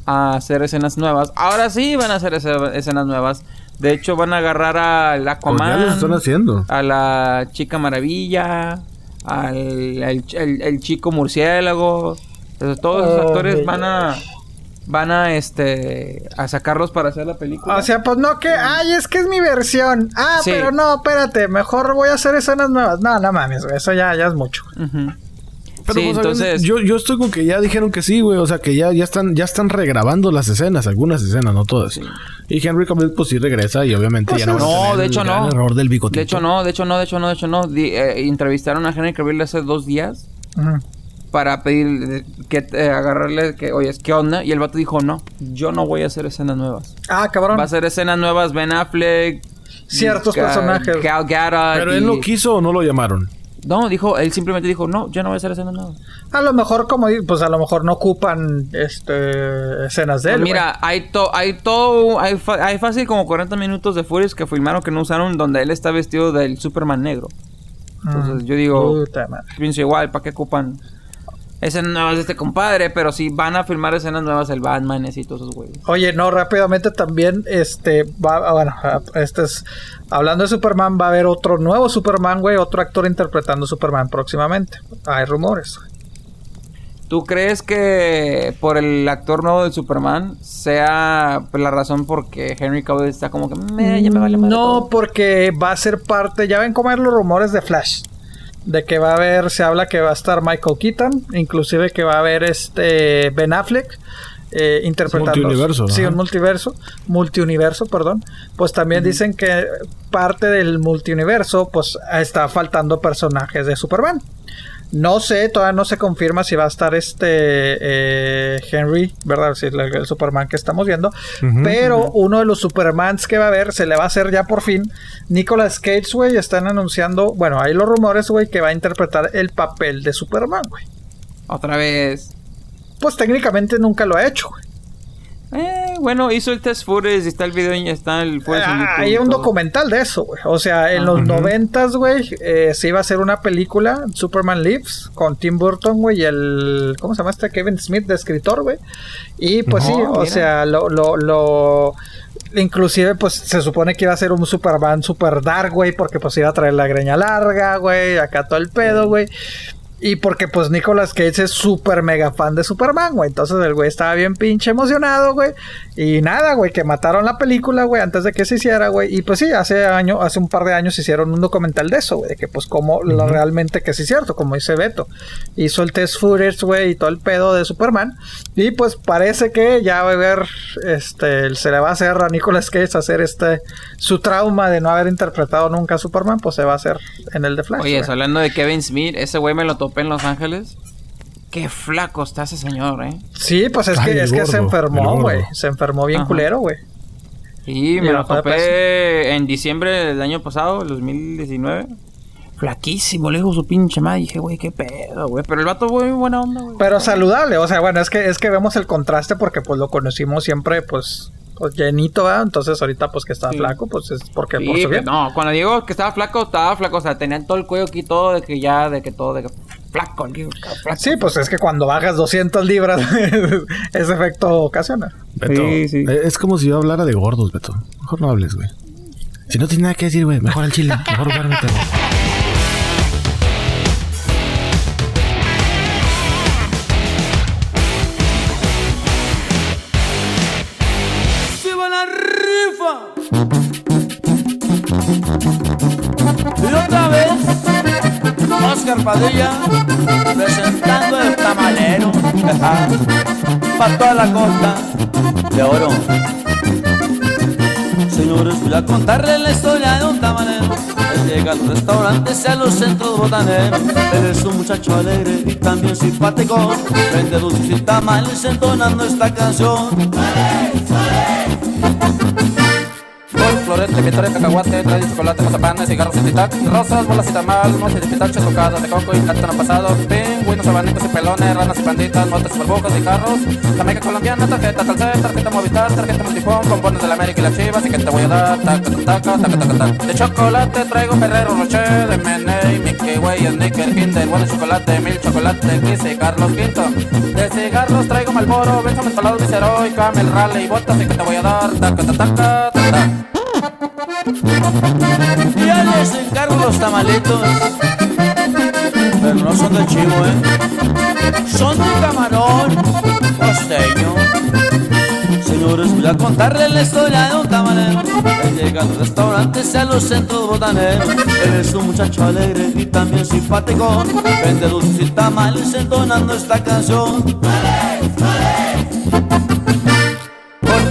a hacer escenas nuevas. Ahora sí van a hacer escenas nuevas. De hecho, van a agarrar al Aquaman. Pues están haciendo. A la Chica Maravilla. Al el chico murciélago. Entonces, todos los actores van a van a este a sacarlos para hacer la película. O sea, pues no que, ay, es que es mi versión. Ah, pero no, espérate, mejor voy a hacer escenas nuevas. No, no mames, eso ya, ya es mucho. Pero sí, pues, entonces... yo, yo estoy con que ya dijeron que sí, güey. O sea, que ya, ya, están, ya están regrabando las escenas, algunas escenas, no todas. Y Henry Cavill, pues sí regresa y obviamente pues ya no, no de hecho no. error del De hecho no, de hecho no, de hecho no, de hecho no. Eh, entrevistaron a Henry Cavill hace dos días para pedir que eh, agarrarle que, oye, ¿qué onda? Y el vato dijo, no, yo no voy a hacer escenas nuevas. Ah, cabrón. Va a hacer escenas nuevas Ben Affleck. Ciertos personajes. Gal Pero él no quiso o no lo llamaron. No, dijo, él simplemente dijo, no, yo no voy a hacer escenas nuevas. A lo mejor, como pues a lo mejor no ocupan este escenas de él. Pues mira, hay, to, hay todo, hay, hay fácil como 40 minutos de Furious que filmaron que no usaron donde él está vestido del Superman negro. Entonces yo digo, pienso igual, ¿para qué ocupan escenas nuevas de este compadre, pero si van a filmar escenas nuevas el Batman y todos esos güeyes. Oye, no, rápidamente también, este, va, bueno, este es, hablando de Superman, va a haber otro nuevo Superman, güey, otro actor interpretando Superman próximamente. Hay rumores. ¿Tú crees que por el actor nuevo de Superman sea la razón por que Henry Cavill está como que me, ya me vale más No, porque va a ser parte, ya ven cómo los rumores de Flash de que va a haber, se habla que va a estar Michael Keaton, inclusive que va a haber este Ben Affleck. Eh, interpretando. Multiuniverso. Sí, un multiverso. Multiuniverso, perdón. Pues también dicen que parte del multiuniverso, pues está faltando personajes de Superman. No sé, todavía no se confirma si va a estar este eh, Henry, ¿verdad? Si el, Superman que estamos viendo. pero uno de los Supermans que va a haber, se le va a hacer ya por fin. Nicolas Cage, güey, están anunciando, bueno, hay los rumores, güey, que va a interpretar el papel de Superman, güey. Otra vez. Pues técnicamente nunca lo ha hecho, güey. Eh, bueno, hizo el test footage y está el video y está el ah, Hay un documental de eso, güey. O sea, en los noventas, güey, eh, se iba a hacer una película, Superman Lives, con Tim Burton, güey, y el... ¿Cómo se llama este? Kevin Smith, de escritor, güey. Y pues sí, o sea, lo, lo, lo... Inclusive, pues, se supone que iba a ser un Superman super dark, güey, porque pues iba a traer la greña larga, güey, acá todo el pedo, güey. Y porque pues Nicolas Cage es súper mega fan de Superman, güey. Entonces el güey estaba bien pinche emocionado, güey. Y nada, güey, que mataron la película, güey, antes de que se hiciera, güey. Y pues sí, hace año, hace un par de años hicieron un documental de eso, güey. De que pues como lo realmente que sí es cierto, como dice Beto. Hizo el test footage, güey, y todo el pedo de Superman. Y pues parece que ya va a ver, este, se le va a hacer a Nicolas Cage hacer este, su trauma de no haber interpretado nunca a Superman, pues se va a hacer en el de Flash. Oye, hablando de Kevin Smith, ese güey me lo topé en Los Ángeles qué flaco está ese señor, ¿eh? Sí, pues es que, es que se enfermó, güey. Se enfermó bien culero, güey. Sí, me lo topé en diciembre del año pasado, el 2019. Flaquísimo, lejos su pinche madre. Dije, güey, qué pedo, güey. Pero el vato, güey, buena onda, güey. Pero saludable, o sea, bueno, es que, es que vemos el contraste porque, pues, lo conocimos siempre, pues, pues llenito, ¿verdad? Entonces, ahorita, pues, que estaba flaco, pues, es porque por su bien. No, cuando digo que estaba flaco, estaba flaco. O sea, tenían todo el cuello aquí, todo de que ya, de que todo, de que flaco, flaco. Sí, pues es que cuando bajas 200 libras, ese efecto ocasiona. Beto, sí, sí. Eh, es como si yo hablara de gordos, Beto. Mejor no hables, güey. Si no tienes nada que decir, güey, mejor al chile, mejor duérmete. Oscar Padilla presentando el tamalero para toda la costa de oro. Señores, voy a contarle la historia de un tamalero. Él llega a los restaurantes y a los centros botaneros. Él es un muchacho alegre y también simpático. Vende dulces y tamales entonando esta canción florete, vitores, cacahuate, trae chocolate, mazapanes, cigarros y titac, rosas, bolas y tamal, noches de pitache, tocadas de coco y plátano pasado, pingüinos, abanitos y pelones, ranas y panditas, motos, burbujas y carros, jamaica colombiana, tarjeta Talcel, tarjeta Movistar, tarjeta Multifón, pompones de la América y las chivas, y que te voy a dar, taca, taca, taca, taca, taca, De chocolate traigo Ferrero Rocher, Meney, Mickey Way, Snicker, Kinder, bueno chocolate, mil chocolate, Kiss y Carlos Quinto. De cigarros traigo Malboro, Benzo Mentolado, Viceroy, Camel, Raleigh y botas, y que te voy a dar, taca, taca, taca, taca. Ya les encargo los tamalitos. Pero no son de chivo, ¿eh? Son de camarón costeño. Señores, voy a contarles la historia de un tamalero. Él llega a los restaurantes y a los centros botaneros. Él es un muchacho alegre y también simpático. Vende dulces y tamales entonando esta canción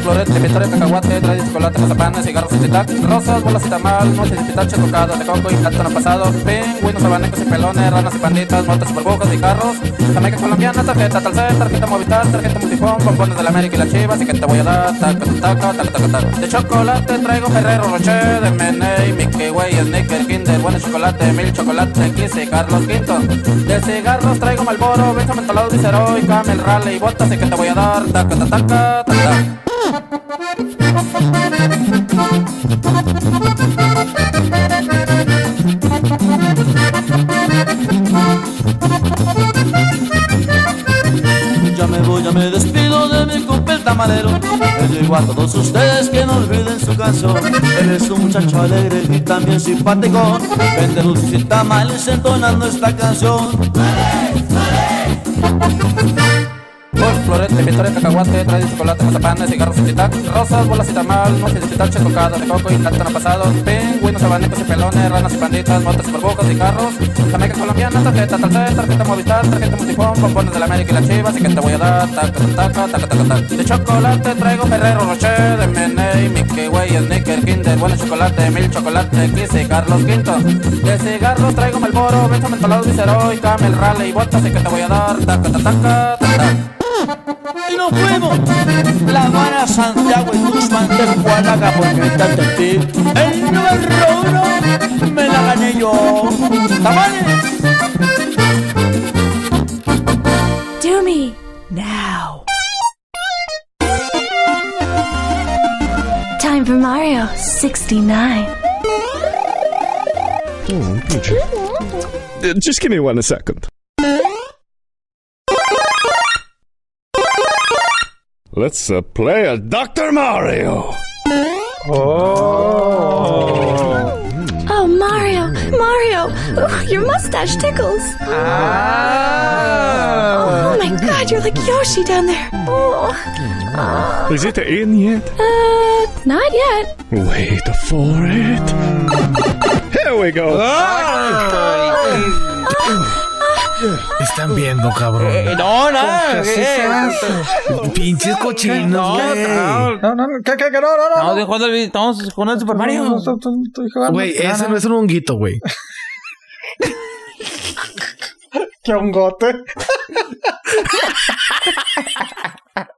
florete, vitores, cacahuate, trae chocolate, mazapanes, cigarros y titac, rosas, bolas y tamal, noches y pitache, tocadas de coco y plátano pasado, pingüinos, abanicos y pelones, ranas y panditas, motos, burbujas y carros, jamaica colombiana, tarjeta Talcel, tarjeta Movistar, tarjeta Multifón, pompones de la América y las chivas, y que te voy a dar, taca, taca, taca, taca, taca. De chocolate traigo Ferrero Rocher, de Meney, Mickey Way, Snicker, Kinder, bueno chocolate, mil chocolate, Kiss y Carlos Quinto. De cigarros traigo Malboro, Benzo Mentolado, Viceroy, Camel, Raleigh y botas, y que te voy a dar, taca, taca, taca, taca. Ya me voy, ya me despido de mi compa tamalero. Le digo a todos ustedes que no olviden su canción. Él es un muchacho alegre y también simpático. Vende dulces y tamales entonando esta canción. Florete, vitores, cacahuate, trae chocolate, mazapanes, cigarros y titac, rosas, bolas y tamal, noches de pitache, tocadas de coco y plátano pasado, pingüinos, abanicos y pelones, ranas y panditas, motos, burbujas y carros, jamaica colombiana, tarjeta Talcel, tarjeta Movistar, tarjeta Multifón, pompones de la América y las chivas, y que te voy a dar, taca, taca, taca, taca, taca. De chocolate traigo Ferrero Rocher, de Meney, Mickey Way, Snicker, Kinder, bueno chocolate, mil chocolate, Kiss y Carlos Quinto. De cigarros traigo Malboro, Benzo Mentolado, Viceroy, Camel, Raleigh y botas, y que te voy a dar, taca, taca, taca, taca. Y nos fuimos. La Habana, Santiago y Guzmán de Juanaga porque está en ti. El número uno me la gané yo. ¡Tamales! Do me now. Time for Mario 69. Oh, Just give me one a second. Let's uh, play a Dr. Mario. Oh. Oh, Mario, Mario, Ooh, your mustache tickles. Ah. Oh my God, you're like Yoshi down there. Oh. oh. Is it in yet? Uh, not yet. Wait for it. Here we go. Oh. Están viendo, cabrón. Eh, no, no. ¿Qué Pinches cochinos, No, no, no. ¿Qué, qué, qué? No, no, no. Estamos jugando, estamos jugando el Super Mario. Güey, ese no es un honguito, güey. ¡Qué hongote!